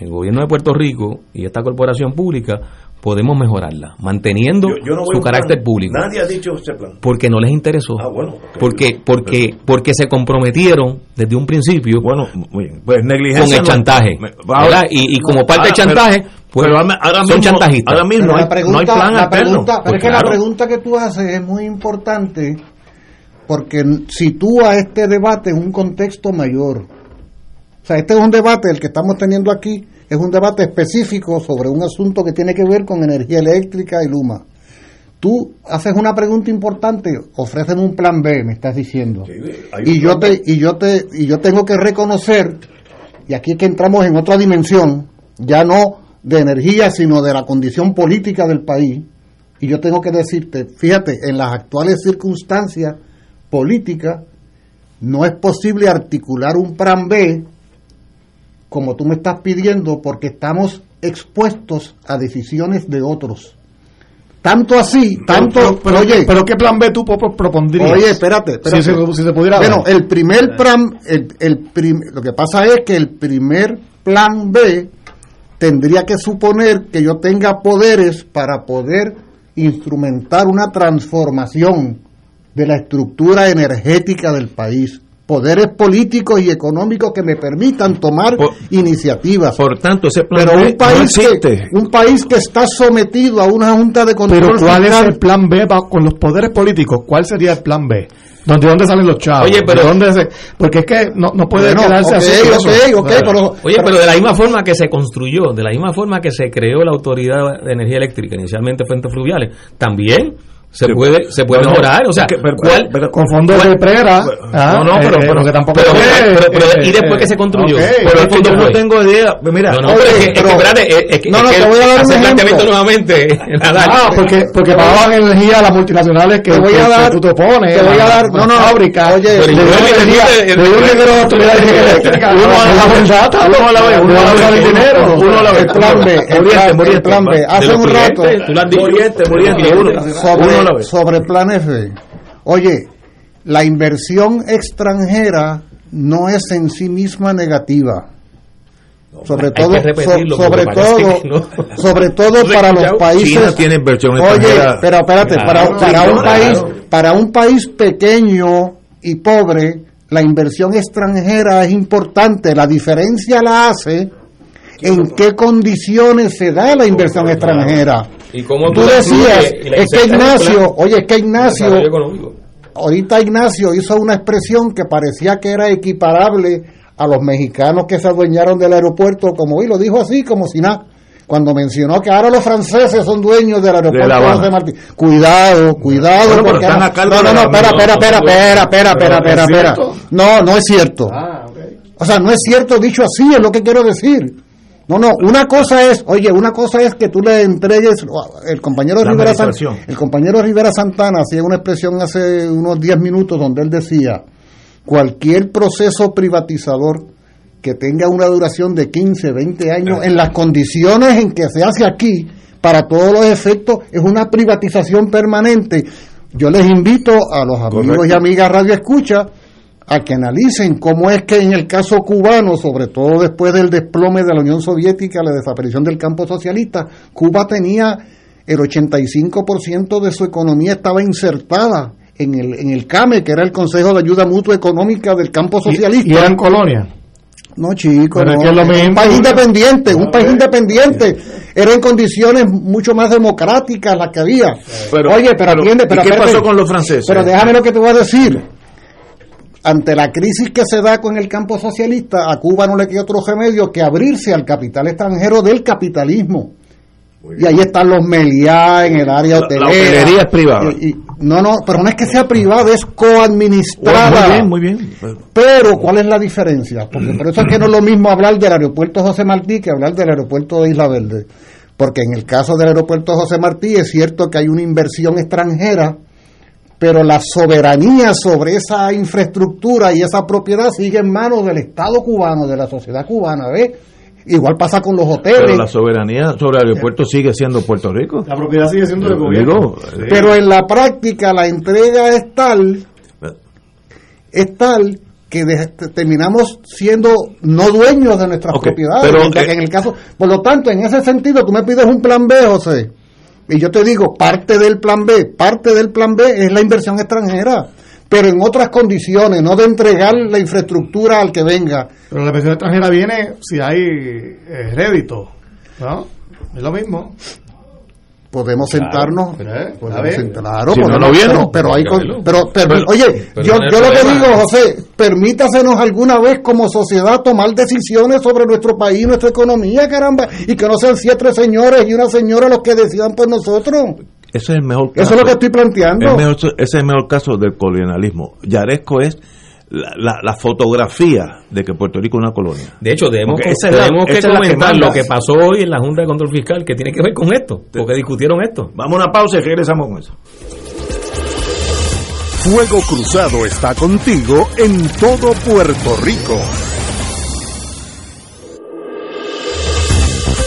el gobierno de Puerto Rico y esta corporación pública, podemos mejorarla, manteniendo Yo- yo no veo su plan. carácter público? Nadie ha dicho ese plan. Porque no les interesó. Ah, bueno, porque, porque, porque se comprometieron desde un principio Bueno, muy bien. Pues negligencia. con el no- chantaje. Me- ¿verdad? y, y como parte del Ahora, chantaje, pero- pues pero ahora- ahora son mismo- chantajistas. ahora mismo Pero no hay, la pregunta, no hay plan la alterno. pregunta- pero Pues es que claro. la pregunta que tú haces es muy importante porque sitúa este debate en un contexto mayor. O sea, este es un debate, el que estamos teniendo aquí, es un debate específico sobre un asunto que tiene que ver con energía eléctrica y Luma. Tú haces una pregunta importante, ofréceme un plan B, me estás diciendo. Y yo te y yo te y yo tengo que reconocer y aquí es que entramos en otra dimensión, ya no de energía, sino de la condición política del país. Y yo tengo que decirte, fíjate, en las actuales circunstancias políticas, no es posible articular un plan B como tú me estás pidiendo porque estamos expuestos a decisiones de otros. Tanto así, tanto, Pero, pero- oye, pero ¿qué plan B tú pro- propondrías? Oye, espérate, espérate. Si se, si se pudiera Bueno, el primer plan, el, el prim- lo que pasa es que el primer plan B tendría que suponer que yo tenga poderes para poder instrumentar una transformación de la estructura energética del país. Poderes políticos y económicos que me permitan tomar Por- iniciativas. Por tanto, ese plan Pero B un país, no existe. que, un país que está sometido a una junta de control Pero ¿cuál es fiscal- el plan B con los poderes políticos? ¿Cuál sería el plan B? ¿Dónde, dónde salen los chavos? Oye, pero- ¿De dónde se- porque es que no, no puede Bueno, quedarse ok, así. ok, eso. ok, Claro. pero- Oye, pero de la misma forma que se construyó, de la misma forma que se creó la Autoridad de Energía Eléctrica, inicialmente Fuentes Fluviales, también se puede se puede No, mejorar o sea que- pero- ¿cuál- pero- Con fondos de prera. ah, no, no, pero, eh, pero, porque tampoco pero- es- pero- pero- eh, y después eh, que se construyó. Pero es que yo no tengo idea. Mira, No, no, Oye, es que, que, pero- espérate, es, es que, No, es no, que te voy a dar un ejemplo. planteamiento nuevamente. [LAUGHS] Ah, porque, porque pagaban energía a las multinacionales que, Te voy a que- dar- que tú te pones. te voy a dar- no, no, fábrica. oye, le pero dio yo me energía, metí en- le dio dinero a la autoridad eléctrica. Uno a la uno a la vez, uno a la vez, el dinero. uno a la vez. El plan B, el plan, B. Hace un rato, uno, sobre, plan F. Oye, la inversión extranjera no es en sí misma negativa. Sobre todo, so- [LAUGHS] sobre todo, no. sobre todo para los países. China tiene inversión Oye, pero espérate, Claro, para, para un claro. país, para un país pequeño y pobre, la inversión extranjera es importante. La diferencia la hace en qué condiciones se da la inversión extranjera. Y cómo Tú decías, es que Ignacio, oye, es que Ignacio, ahorita Ignacio hizo una expresión que parecía que era equiparable a los mexicanos que se adueñaron del aeropuerto, como y lo dijo así, como si nada. Cuando mencionó que ahora los franceses son dueños del aeropuerto La de. José Martí. Cuidado, cuidado. Bueno, porque están no, a cargo no, no, espera, espera, espera, espera, espera, espera, espera, ¿Es espera. No, no es cierto. Ah. O sea, no es cierto dicho así, es lo que quiero decir. No, no, una cosa es, oye, una cosa es que tú le entregues, el compañero La Rivera, San- administración. el compañero Rivera Santana hacía una expresión hace unos 10 minutos donde él decía, cualquier proceso privatizador que tenga una duración de 15, 20 años, en las condiciones en que se hace aquí, para todos los efectos, es una privatización permanente. Yo les invito a los amigos Correcto. y amigas Radio Escucha a que analicen cómo es que en el caso cubano, sobre todo después del desplome de la Unión Soviética, la desaparición del campo socialista, Cuba tenía el 85% de su economía estaba insertada en el, en el CAME, que era el Consejo de Ayuda Mutua Económica del campo socialista. Y, y eran colonias. No, chico, Pero es no. que es lo un país independiente, un país independiente. Era en condiciones mucho más democráticas las que había. Pero- Oye, pero, pero, atiende, ¿y pero qué espérate. pasó con los franceses? Pero déjame lo que te voy a decir. Ante la crisis que se da con el campo socialista, a Cuba no le queda otro remedio que abrirse al capital extranjero del capitalismo. Y ahí están los Meliá en el área La- la hotelera. hotelería es privada. Y- y- no, no, pero no es que sea privada, es coadministrada. Muy bien, muy bien. Pero, ¿cuál es la diferencia? Porque por eso es que no es lo mismo hablar del aeropuerto José Martí que hablar del aeropuerto de Isla Verde. Porque en el caso del aeropuerto José Martí es cierto que hay una inversión extranjera, pero la soberanía sobre esa infraestructura y esa propiedad sigue en manos del Estado cubano, de la sociedad cubana, ¿ves? Igual pasa con los hoteles. Pero la soberanía sobre el aeropuerto sigue siendo Puerto Rico. La propiedad sigue siendo del gobierno. eh, Pero en la práctica la entrega es tal, es tal que de- terminamos siendo no dueños de nuestras propiedades. pero, eh, en el caso, por lo tanto, en ese sentido, tú me pides un plan B, José, y yo te digo, parte del plan B, parte del plan B es la inversión extranjera, pero en otras condiciones, no de entregar la infraestructura al que venga. Pero la inversión extranjera viene si hay eh, rédito. ¿No? Es lo mismo. Podemos Claro, sentarnos, pero, eh, podemos a ver. sentar- claro, Si no, podemos- no viene. pero, pero hay con- Pero- pero, oye, pero yo, yo lo que digo, José, permítasenos alguna vez como sociedad tomar decisiones sobre nuestro país, nuestra economía, caramba, y que no sean siete señores y una señora los que decidan por nosotros. Ese es el mejor caso. Eso es lo que estoy planteando. El mejor- ese es el mejor caso del colonialismo. Yaresco es la, la- la fotografía de que Puerto Rico es una colonia. De hecho, debemos, es tenemos que la comentar lo que pasó hoy en la Junta de Control Fiscal, que tiene que ver con esto, porque discutieron esto. Vamos a una pausa y regresamos con eso. Fuego Cruzado está contigo en todo Puerto Rico.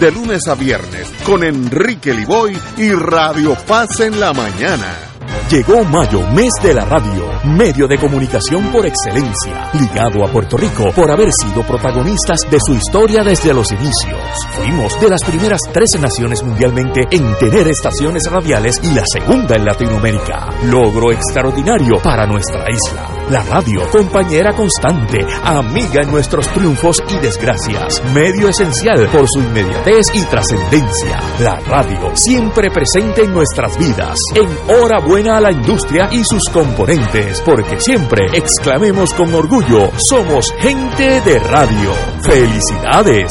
de lunes a viernes con Enrique Liboy y Radio Paz en la mañana. Llegó mayo, mes de la radio, medio de comunicación por excelencia, ligado a Puerto Rico por haber sido protagonistas de su historia desde los inicios. Fuimos de las primeras 13 naciones mundialmente en tener estaciones radiales y la segunda en Latinoamérica. Logro extraordinario para nuestra isla. La radio, compañera constante, amiga en nuestros triunfos y desgracias, medio esencial por su inmediatez y trascendencia. La radio, siempre presente en nuestras vidas. En hora buena a la industria y sus componentes, porque siempre exclamemos con orgullo, somos gente de radio. ¡Felicidades!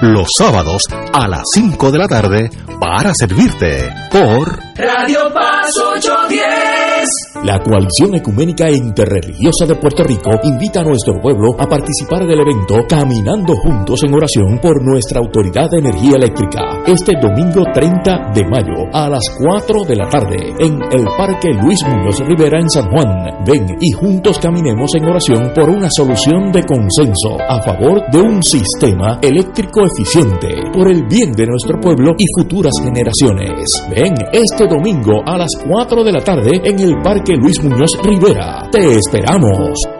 los sábados a las 5 de la tarde para servirte por Radio Paz 810. La Coalición Ecuménica e Interreligiosa de Puerto Rico invita a nuestro pueblo a participar del evento Caminando Juntos en Oración por nuestra Autoridad de Energía Eléctrica este domingo 30 de mayo a las 4 de la tarde en el Parque Luis Muñoz Rivera en San Juan. Ven y juntos caminemos en oración por una solución de consenso a favor de un sistema eléctrico por el bien de nuestro pueblo y futuras generaciones. Ven este domingo a las 4 de la tarde en el Parque Luis Muñoz Rivera. Te esperamos.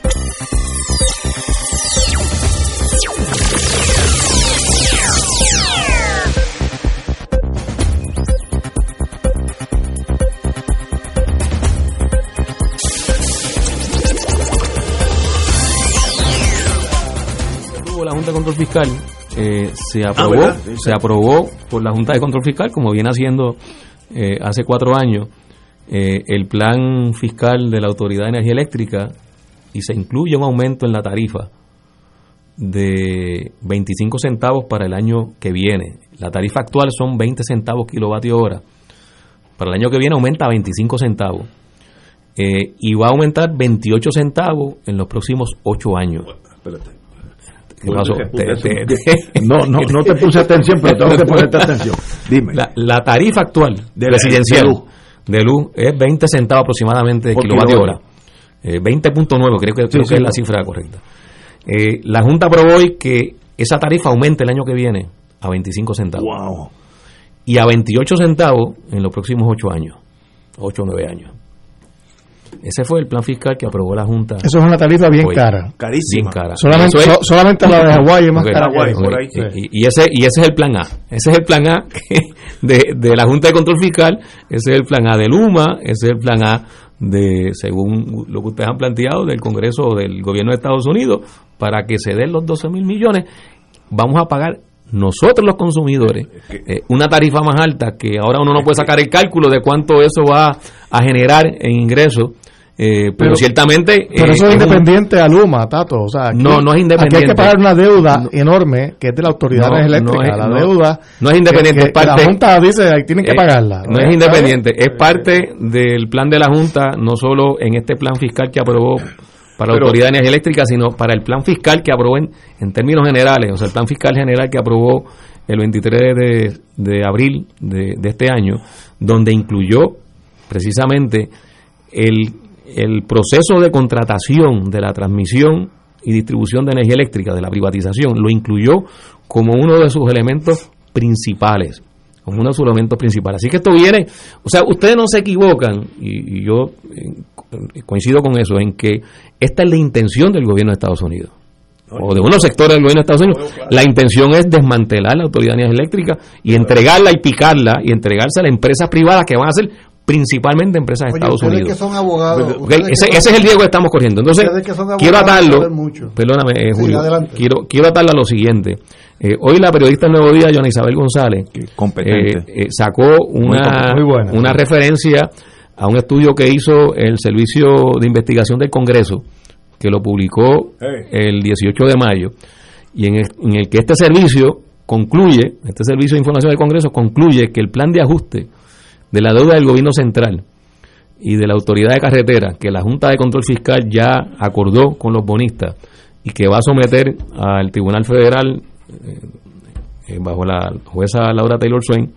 De Control Fiscal eh, se aprobó. Sí, sí. se aprobó por la Junta de Control Fiscal como viene haciendo eh, hace cuatro años eh, el plan fiscal de la Autoridad de Energía Eléctrica y se incluye un aumento en la tarifa de 25 centavos para el año que viene. La tarifa actual son 20 centavos kilovatio hora. Para el año que viene aumenta a 25 centavos. Eh, y va a aumentar 28 centavos en los próximos 8 años. Espérate. ¿Qué pasó? Te- te- te- No, no, no te puse atención, pero tengo que ponerte atención. Dime. La, la tarifa actual De- residencial de luz. de luz es 20 centavos aproximadamente de kilovatio hora. Eh, 20.9 creo que, creo sí, que es la cifra correcta. Eh, la Junta aprobó hoy que esa tarifa aumente el año que viene a 25 centavos. Wow. Y a 28 centavos en los próximos 8 años. 8 o 9 años. Ese fue el plan fiscal que aprobó la Junta. Eso es una tarifa bien hoy. cara. Carísima. Bien cara. Solamente, es- so- solamente la de Hawái es más Ok, cara. Por ahí. Y, y ese y ese es el plan A. Ese es el plan A [LAUGHS] de, de la Junta de Control Fiscal, ese es el plan A de Luma, ese es el plan A de, según lo que ustedes han planteado, del Congreso o del Gobierno de Estados Unidos, para que se den los 12 mil millones, vamos a pagar nosotros los consumidores eh, una tarifa más alta que ahora uno no puede sacar el cálculo de cuánto eso va a generar en ingresos, eh, pero, Pero- ciertamente... Pero eh, eso es es un- independiente a Luma, Tato. O sea, aquí- No, no es independiente. Aquí hay que pagar una deuda enorme que es de la Autoridad No, Eléctrica. es- la deuda. no es independiente, que- es que parte- la Junta dice que tienen que Eh, pagarla. No es independiente, es parte del plan de la Junta, no solo en este plan fiscal que aprobó para la Pero- Autoridad de Energía Eléctrica, sino para el plan fiscal que aprobó en, en términos generales, o sea, el plan fiscal general que aprobó el 23 de, de abril de, de este año, donde incluyó precisamente el, el proceso de contratación de la transmisión y distribución de energía eléctrica, de la privatización, lo incluyó como uno de sus elementos principales. como uno de sus elementos principales. Así que esto viene, o sea, ustedes no se equivocan, y, y yo eh, coincido con eso, en que esta es la intención del gobierno de Estados Unidos o de unos sectores del gobierno de Estados Unidos, la intención es desmantelar la Autoridad de Energía Eléctrica y entregarla y picarla y entregarse a las empresas privadas que van a ser principalmente empresas de Oye, Estados Unidos. que son abogados, Ok, ustedes que ese, son- ese es el riesgo que estamos corriendo. Entonces, abogados quiero atarlo, perdóname, eh, Julio, quiero, quiero atarlo a lo siguiente. Eh, hoy la periodista del Nuevo Día, Joana Isabel González, competente. eh, eh, sacó una, Muy buena. una referencia a un estudio que hizo el Servicio de Investigación del Congreso, que lo publicó Hey. el 18 de mayo, y en el, en el que este servicio concluye, este Servicio de Información del Congreso concluye que el plan de ajuste de la deuda del gobierno central y de la autoridad de carretera, que la Junta de Control Fiscal ya acordó con los bonistas y que va a someter al Tribunal Federal eh, eh, bajo la jueza Laura Taylor Swain,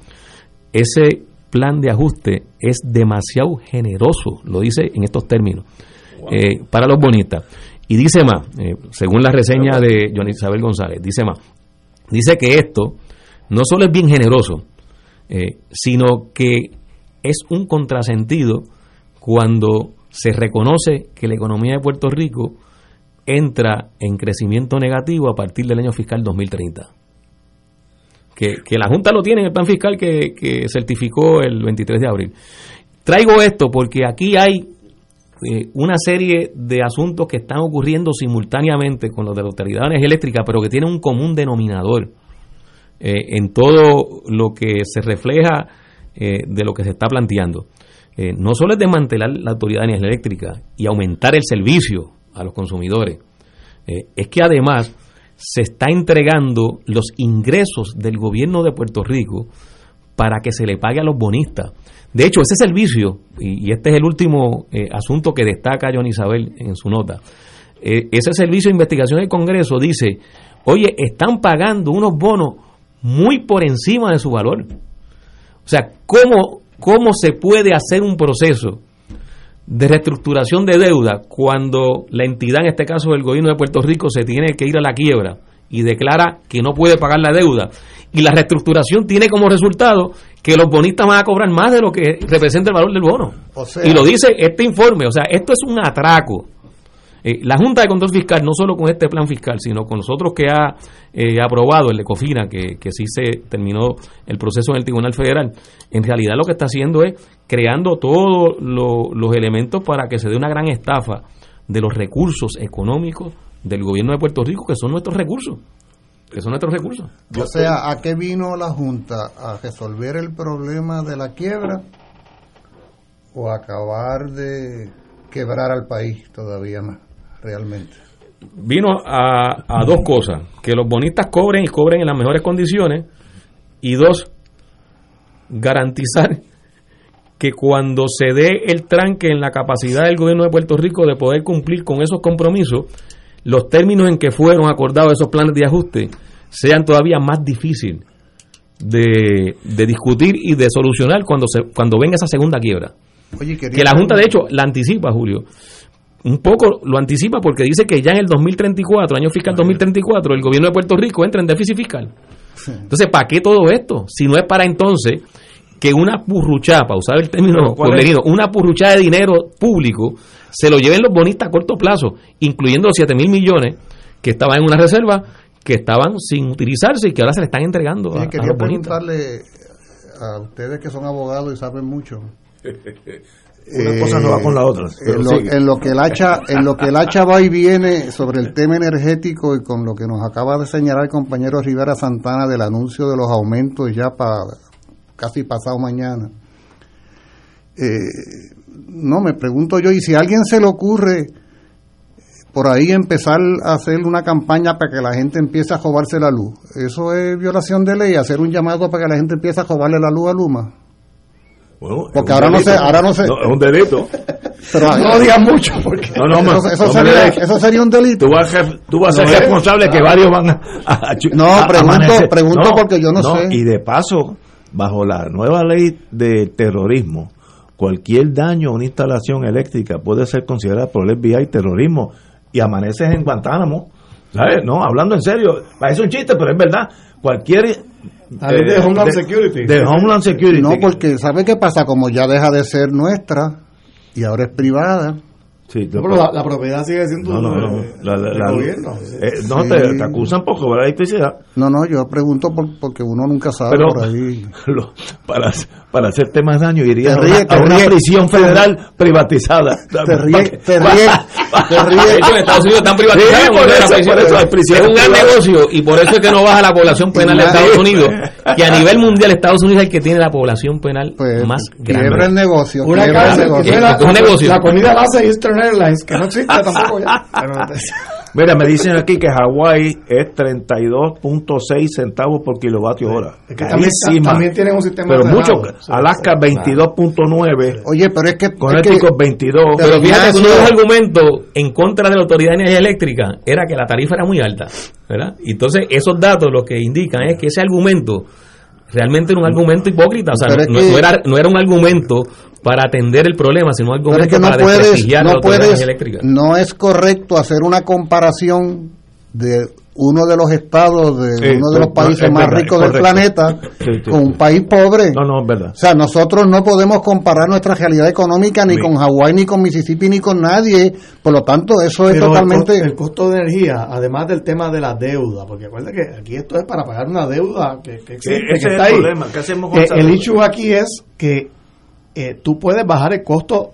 ese plan de ajuste es demasiado generoso, lo dice en estos términos, eh, para los bonistas. Y dice más, eh, según la reseña de Johnny Isabel González, dice más, dice que esto no solo es bien generoso, sino que es un contrasentido cuando se reconoce que la economía de Puerto Rico entra en crecimiento negativo a partir del año fiscal 2030. Que, que la Junta lo tiene en el plan fiscal que, que certificó el 23 de abril. Traigo esto porque aquí hay eh, una serie de asuntos que están ocurriendo simultáneamente con los de la Autoridad de Eléctrica, pero que tienen un común denominador eh, en todo lo que se refleja eh, de lo que se está planteando. Eh, no solo es desmantelar la Autoridad de Energía Eléctrica y aumentar el servicio a los consumidores, eh, es que además se está entregando los ingresos del gobierno de Puerto Rico para que se le pague a los bonistas. De hecho, ese servicio, y, y este es el último eh, asunto que destaca John Isabel en su nota, ese servicio de investigación del Congreso dice, oye, están pagando unos bonos muy por encima de su valor. O sea, ¿cómo, cómo se puede hacer un proceso de reestructuración de deuda cuando la entidad, en este caso el gobierno de Puerto Rico, se tiene que ir a la quiebra y declara que no puede pagar la deuda? Y la reestructuración tiene como resultado que los bonistas van a cobrar más de lo que representa el valor del bono. O sea- y lo dice este informe, o sea, esto es un atraco. Eh, la Junta de Control Fiscal, no solo con este plan fiscal, sino con los otros que ha eh, aprobado el de COFINA, que, que sí se terminó el proceso en el Tribunal Federal, en realidad lo que está haciendo es creando todos lo- los elementos para que se dé una gran estafa de los recursos económicos del gobierno de Puerto Rico, que son nuestros recursos. Que son nuestros recursos. O sea, ¿a qué vino la Junta? ¿A resolver el problema de la quiebra o a acabar de quebrar al país todavía más, realmente? vino a, a dos cosas, que los bonistas cobren y cobren en las mejores condiciones, y dos, garantizar que cuando se dé el tranque en la capacidad del gobierno de Puerto Rico de poder cumplir con esos compromisos, los términos en que fueron acordados esos planes de ajuste sean todavía más difíciles de, de discutir y de solucionar cuando se cuando venga esa segunda quiebra. Oye, Que la Junta, de hecho, la anticipa, Julio. Un poco lo anticipa porque dice que ya en el 2034, año fiscal 2034, el gobierno de Puerto Rico entra en déficit fiscal. Entonces, ¿para qué todo esto? Si no es para entonces que una purruchá, para usar el término Pero, ¿cuál pueblerino, una purruchá de dinero público se lo lleven los bonistas a corto plazo, incluyendo los 7 mil millones que estaban en una reserva, que estaban sin utilizarse y que ahora se le están entregando a, Oye, a quería los bonistas. preguntarle a ustedes que son abogados y saben mucho. [LAUGHS] Una cosa no va con la otra. Pero En lo, sigue. en lo que el hacha, en lo que el hacha va y viene sobre el tema energético y con lo que nos acaba de señalar el compañero Rivera Santana del anuncio de los aumentos ya para casi pasado mañana. Eh, no, me pregunto yo, y si a alguien se le ocurre por ahí empezar a hacer una campaña para que la gente empiece a jobarse la luz, ¿eso es violación de ley? ¿Hacer un llamado para que la gente empiece a jobarle la luz a Luma? Bueno, Porque ahora no sé, ahora no sé. es un delito. Pero no mucho, porque No, no, eso, no, sería, eso sería un delito. Tú vas a, ser- tú vas a ser No, eh. responsable que varios van a, a- a- No, a- pregunto- pregunto porque yo no sé. Y de paso, bajo la nueva ley de terrorismo, cualquier daño a una instalación eléctrica puede ser considerado por el FBI terrorismo y amaneces en Guantánamo. ¿Sabes? No, hablando en serio, parece un chiste, pero es verdad. Cualquier La ley de Homeland Security. De Homeland Security. No, porque ¿sabe qué pasa? Como ya deja de ser nuestra y ahora es privada. Sí, No, pero la, la propiedad sigue siendo No, no, no. La- la- la- gobierno. eh, no, Sí. te, te acusan por cobrar electricidad. No, no, yo pregunto por- porque uno nunca sabe Pero por ahí. [LAUGHS] lo- para, para hacerte más daño irías Te a una, prisión federal privatizada. Te ríes, [LAUGHS] te ríes, te De hecho, en Estados Unidos están privatizados. Sí, por porque eso, la prisión- por eso hay es un gran negocio y por eso es que no baja la población penal de Estados Unidos. Que a nivel mundial Estados Unidos es el que tiene la población penal Pues, más quiebra el grande. negocio, Una quiebra el negocio. la, Es un negocio. la comida la hace Eastern Airlines, que no existe tampoco ya. Pero, [LAUGHS] Mira, me dicen aquí que Hawái es 32.6 centavos por kilovatio hora. es que también, tienen un sistema Pero mucho. Alaska sí, 22.9. Oye, pero es que... es que- Connecticut 22. Pero fíjate que uno de los argumentos en contra de la Autoridad de Energía Eléctrica era que la tarifa era muy alta, ¿verdad? Entonces esos datos lo que indican es que ese argumento realmente era un argumento hipócrita, o sea, Pero no, es que- no era, no era un argumento para atender el problema, sino es que no para puedes, desprestigiar no puedes, Eléctrica. no es correcto hacer una comparación de uno de los estados de Sí, uno de los países es más verdad, ricos del planeta Sí, sí. con un país pobre. No, no, es verdad. O sea, nosotros no podemos comparar nuestra realidad económica ni con Hawái, ni con Mississippi, ni con nadie. Por lo tanto, eso es el totalmente... costo- El, costo de energía, además del tema de la deuda, porque acuérdate que aquí esto es para pagar una deuda que, que existe, ese que es el ahí. problema. ¿Qué hacemos con Eh, el issue aquí es que eh, tú puedes bajar el costo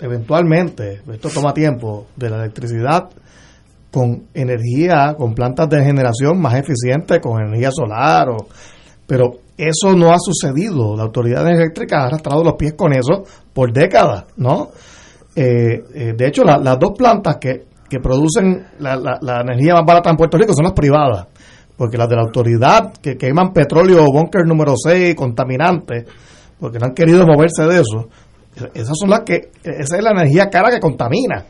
eventualmente, esto toma tiempo, de la electricidad con energía, con plantas de generación más eficientes, con energía solar, o, pero eso no ha sucedido. La autoridad eléctrica ha arrastrado los pies con eso por décadas, ¿no? Eh, eh, de hecho, la- las dos plantas que, que producen la, la- energía más barata en Puerto Rico son las privadas, porque las de la autoridad que queman petróleo bunker número 6, contaminante, porque no han querido moverse de eso, esas son las que, esa es la energía cara que contamina.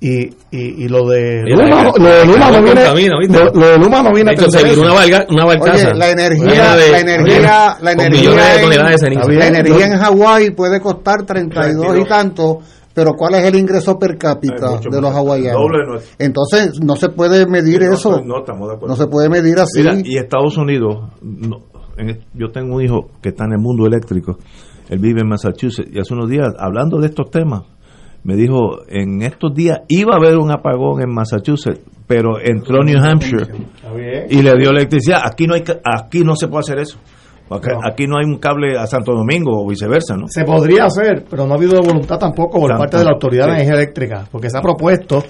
Y, y, y lo de Luma, lo de Luma no viene, lo, lo de Luma no viene a una, barca- una barcaza. Oye, la energía, de- la energía, la con energía, en- toneladas de la energía en Hawái puede costar 32 y tanto, pero ¿cuál es el ingreso per cápita de los hawaianos? Doble nuestro. Entonces no se puede medir No, eso, No, estamos de acuerdo. no se puede medir así. Mira, y Estados Unidos, no, en- yo tengo un hijo que está en el mundo eléctrico, él vive en Massachusetts, y hace unos días, hablando de estos temas, me dijo, en estos días iba a haber un apagón en Massachusetts, pero entró New Hampshire y le dio electricidad. Aquí no hay, aquí no se puede hacer eso. Porque No. Aquí no hay un cable a Santo Domingo o viceversa, ¿no? Se podría hacer, pero no ha habido voluntad tampoco por parte de la Autoridad de sí. Energía Eléctrica, porque se ha propuesto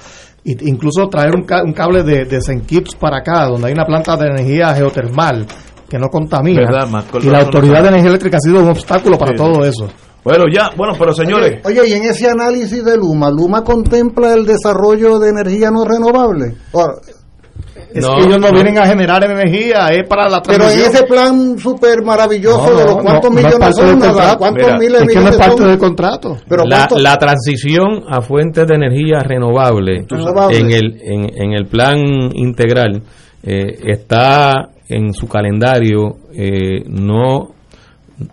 incluso traer un, ca- un cable de, de St. Kitts para acá, donde hay una planta de energía geotermal que no contamina. Verdad, y la Autoridad no de. Energía Eléctrica ha sido un obstáculo para Sí. todo eso. Bueno, ya, bueno, pero señores, Oye, y en ese análisis de Luma, ¿Luma contempla el desarrollo de energía no renovable? Es No, que ellos no, no. vienen a generar energía, es para la pero en ese plan súper maravilloso No, de los cuántos no, no es millones nada, contrato. cuántos Mira, miles de es que no es parte son. del contrato. Pero la, la transición a fuentes de energía renovable Renovable. en el en, en el plan integral eh, está en su calendario eh, no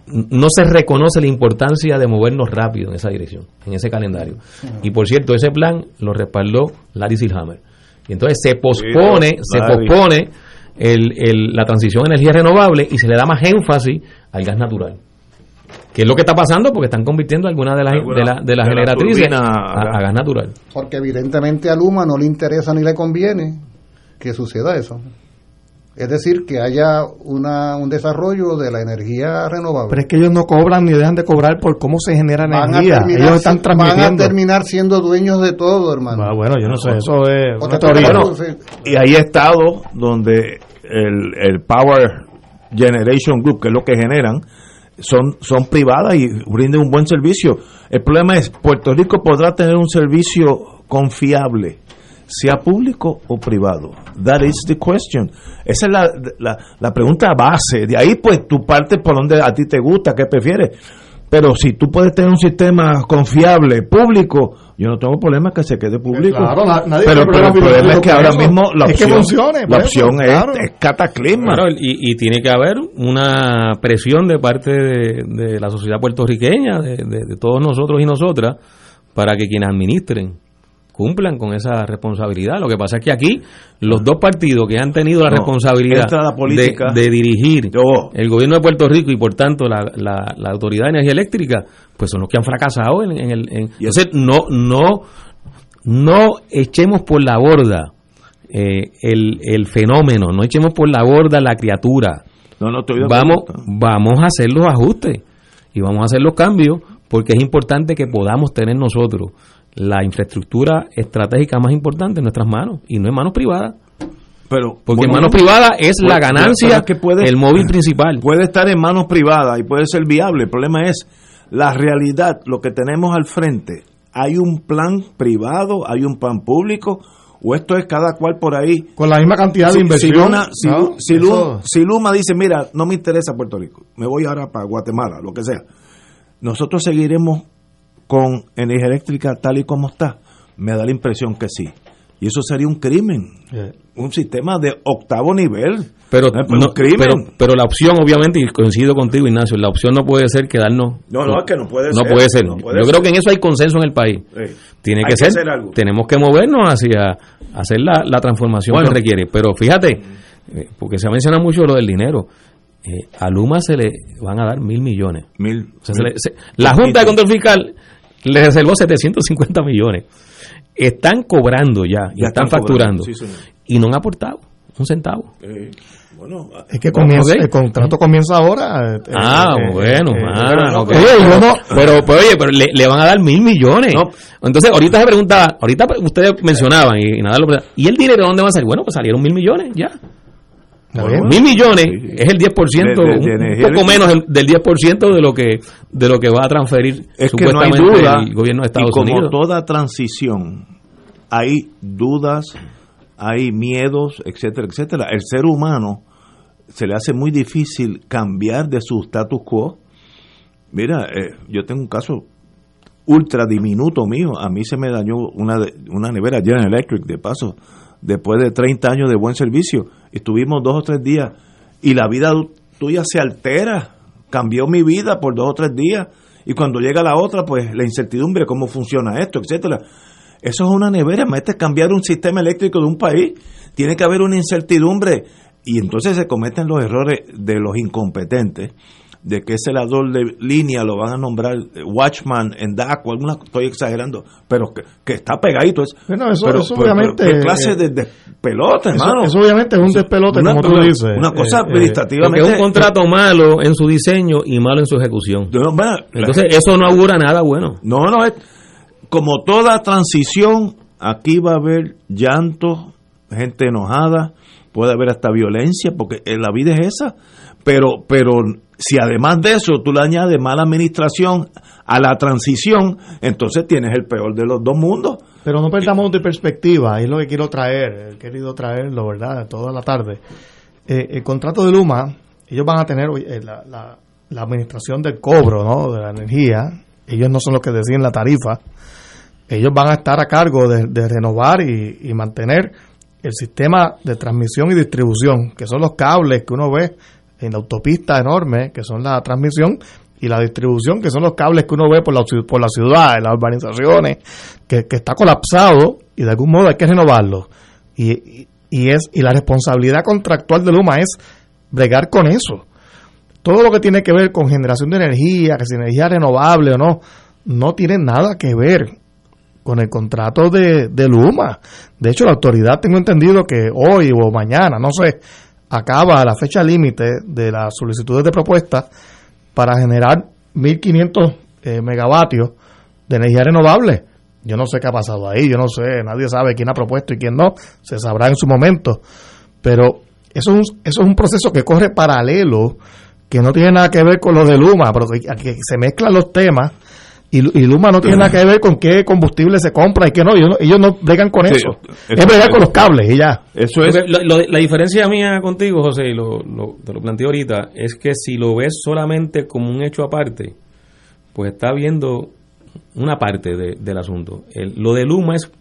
no se reconoce la importancia de movernos rápido en esa dirección, en ese calendario. Y por cierto, ese plan lo respaldó Larry Silhammer. Y entonces se pospone, se pospone el, el- la transición a energía renovable y se le da más énfasis al gas natural. Que es lo que está pasando porque están convirtiendo algunas de las de la, de las de la generatrices turbina a, a a gas natural. Porque evidentemente a Luma no le interesa ni le conviene que suceda eso. Es decir, que haya una, un desarrollo de la energía renovable. Pero es que ellos no cobran ni dejan de cobrar por cómo se genera van, energía. terminar, Ellos están si- van a transmitiendo. terminar siendo dueños de todo, hermano. Ah, bueno, yo no sé, eso es una teoría. Bueno, y hay estados donde el, el Power Generation Group, que es lo que generan, son, son privadas y brinden un buen servicio. El problema es, Puerto Rico podrá tener un servicio confiable, sea público o privado. That is the question. Esa es la, la, la pregunta base. De ahí, pues, tú partes por donde a ti te gusta, qué prefieres. Pero si tú puedes tener un sistema confiable, público, yo no tengo problema que se quede público. Claro, na- nadie pero, pero el problema es que ahora eso. mismo la Es que opción, funcione, la eso, opción es, es cataclisma. Claro, y, y tiene que haber una presión de parte de, de la sociedad puertorriqueña, de, de- de todos nosotros y nosotras, para que quienes administren cumplan con esa responsabilidad. Lo que pasa es que aquí los dos partidos que han tenido la responsabilidad entra la política. de, de dirigir Yo- el gobierno de Puerto Rico y por tanto la, la, la Autoridad de Energía Eléctrica, pues son los que han fracasado en, en el... en- entonces, no, no, no echemos por la borda eh, el, el fenómeno, no echemos por la borda la criatura. No, no estoy Vamos, vamos a hacer los ajustes y vamos a hacer los cambios porque es importante que podamos tener nosotros la infraestructura estratégica más importante en nuestras manos y no en manos privadas. Pero, Porque en manos privadas es la Pues, ganancia, que puede- el móvil [CLEARS THROAT] principal. Puede estar en manos privadas y puede ser viable. El problema es la realidad, lo que tenemos al frente. ¿Hay un plan privado? ¿Hay un plan público? ¿O esto es cada cual por ahí? Con la misma cantidad de Si- inversión. Si, Luna- si ¿no? Lu- si Eso- Lu- si Luma dice, mira, no me interesa Puerto Rico, me voy ahora para Guatemala, lo que sea. Nosotros seguiremos con energía eléctrica tal y como está. Me da la impresión que sí. Y eso sería un crimen. Un sistema de octavo nivel. Pero, Eh, pues, no- crimen. pero, pero la opción, obviamente, y coincido contigo, Ignacio, la opción no puede ser quedarnos. No, no, es que no puede no ser, Puede ser. no puede Yo ser. creo que en eso hay consenso en el país. Sí. Tiene Hay que, ser. algo. Tenemos que movernos hacia hacer la, la transformación Bueno. que requiere. Pero fíjate, eh, porque se ha mencionado mucho lo del dinero. eh, a Luma se le van a dar mil millones. Mil. O sea, se le- se- la Junta de Control Fiscal le reservó 750 millones. Están cobrando ya, y Ya están, están facturando. cobrando, sí, señor. y no han aportado un centavo. Eh, bueno, Es que comienza, el contrato comienza ahora. eh, Ah, eh, bueno, ah, pero no, ok. oye, yo no- pero, pero, oye, pero le, le van a dar mil millones. Entonces, ahorita se preguntaba, ahorita ustedes mencionaban y, y nada, lo, ¿y el dinero de dónde va a salir? Bueno, pues salieron mil millones, ya. Mil millones es el 10%, De- de- de un- un, energía poco menos del 10% de lo que de lo que va a transferir es que no hay supuestamente duda el gobierno de Estados y como Unidos. toda transición hay dudas hay miedos etcétera etcétera. El ser humano se le hace muy difícil cambiar de su status quo. Mira eh, yo tengo un caso ultra diminuto mío. A mí se me dañó una una nevera General Electric de paso después de 30 años de buen servicio. Estuvimos dos o tres días y la vida tuya se altera. Cambió mi vida por dos o tres días. Y cuando llega la otra pues la incertidumbre cómo funciona esto etcétera eso es una nevera mete a cambiar un sistema eléctrico de un país. Tiene que haber una incertidumbre. Y entonces se cometen los errores de los incompetentes de que ese lador de línea lo van a nombrar eh, Watchman en DACO, alguna, estoy exagerando, pero que, que está pegadito. Es, Bueno, eso- pero- eso pero- obviamente, pero ¿Qué clase eh, de, de pelota, eso- hermano? eso obviamente es un despelote, Una- como tú una- dices. Una cosa Eh, eh, Porque administrativamente. es un contrato malo en su diseño y malo en su ejecución. No, bueno, Entonces, eso no augura nada bueno. No, no, es como toda transición, aquí va a haber llanto, gente enojada, puede haber hasta violencia, porque la vida es esa. Pero, pero si además de eso tú le añades mala administración a la transición, entonces tienes el peor de los dos mundos. Pero no perdamos de perspectiva, es lo que quiero traer, he querido traerlo, ¿verdad? Toda la tarde. Eh, el contrato de Luma, ellos van a tener eh, la, la- la administración del cobro, ¿no? De la energía, ellos no son los que deciden la tarifa, ellos van a estar a cargo de, de renovar y, y mantener el sistema de transmisión y distribución, que son los cables que uno ve en la autopista enorme, que son la transmisión, y la distribución, que son los cables que uno ve por la, por la ciudad, en las urbanizaciones, que, que está colapsado y de algún modo hay que renovarlo. Y, y, y es, y la responsabilidad contractual de Luma es bregar con eso. Todo lo que tiene que ver con generación de energía, que si energía renovable o no, no tiene nada que ver con el contrato de, de Luma. De hecho, la autoridad, tengo entendido que hoy o mañana, no sé, acaba la fecha límite de las solicitudes de propuestas para generar 1.500 eh, megavatios de energía renovable. Yo no sé qué ha pasado ahí, yo no sé, nadie sabe quién ha propuesto y quién no, se sabrá en su momento. Pero eso es un, eso es un proceso que corre paralelo, que no tiene nada que ver con lo de Luma, pero que, que se mezclan los temas y, y Luma no tiene nada que ver con qué combustible se compra y qué no, ellos no, ellos no bregan con Sí, eso. eso- es bregar con los cables y ya. Eso es. Lo- lo- la diferencia mía contigo, José, y lo, lo, te lo planteo ahorita, es que si lo ves solamente como un hecho aparte, pues está viendo una parte de- del asunto. El- lo de Luma es,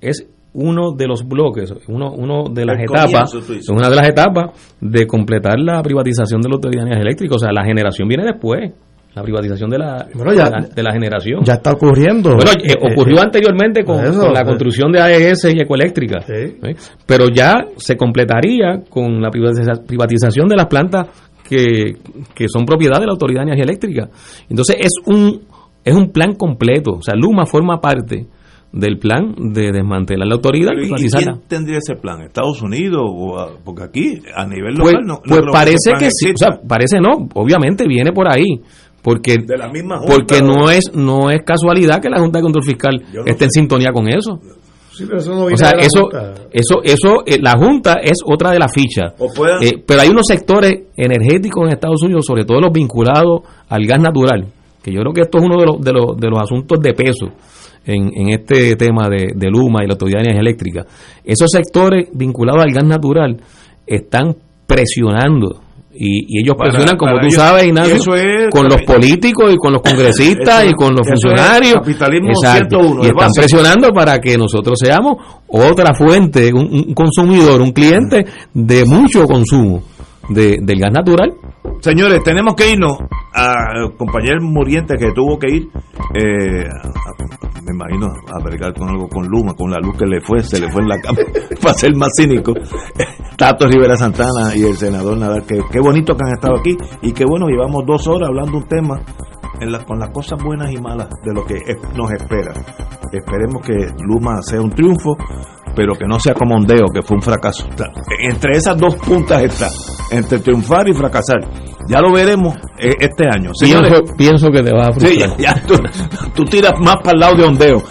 es uno de los bloques, uno, uno de las El etapas, comienzo, una de las etapas de completar la privatización de la autoridad de energía eléctrica. O sea, la generación viene después. La privatización de la, Bueno, ya- de, la de la generación. Ya está ocurriendo. Bueno, eh, Eh, ocurrió eh, anteriormente con, eso, con la eh. construcción de AES y Ecoeléctrica, ¿eh? pero ya se completaría con la privatiza- privatización de las plantas que, que son propiedad de la Autoridad de Energía Eléctrica. Entonces es un es un plan completo, o sea, Luma forma parte del plan de desmantelar la autoridad y Pero, ¿y privatizarla. quién tendría ese plan? ¿Estados Unidos? O a- porque aquí, a nivel Pues, local, no, no pues parece que sí, o sea, parece no, obviamente viene por ahí, porque De la misma junta, porque no es no es casualidad que la Junta de Control Fiscal no esté en sintonía con eso. Sí, pero eso no O sea, de la eso, Junta. eso, eso, eh, la Junta es otra de las fichas. Eh, pero hay unos sectores energéticos en Estados Unidos, sobre todo los vinculados al gas natural, que yo creo que esto es uno de los, de los, de los asuntos de peso en, en este tema de, de Luma y la Autoridad de Energía Eléctrica. Esos sectores vinculados al gas natural están presionando. Y, y ellos Para- presionan, como tú ellos- sabes, Ignacio, eso es- con los políticos y con los congresistas y con los funcionarios. capitalismo Exacto. 101, y están base. presionando para que nosotros seamos otra fuente, un, un consumidor, un cliente de mucho consumo de, del gas natural. Señores, tenemos que irnos. A compañero Muriente que tuvo que ir, eh, a- me imagino, a bregar con algo con Luma, con la luz que le fue, se le fue en la cama, [LAUGHS] para ser más cínico. [LAUGHS] Tato Rivera Santana y el senador Nadal, que qué bonito que han estado aquí y qué bueno, llevamos dos horas hablando un tema con las cosas buenas y malas de lo que nos espera. Esperemos que Luma sea un triunfo, pero que no sea como Ondeo, que fue un fracaso. Entre esas dos puntas está, entre triunfar y fracasar. Ya lo veremos eh, este año. Señores, Pienso, pienso que te vas a Sí, frustrar. ya, ya, tú, tú tiras más para el lado de ondeo.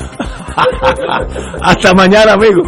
[LAUGHS] Hasta mañana, amigos.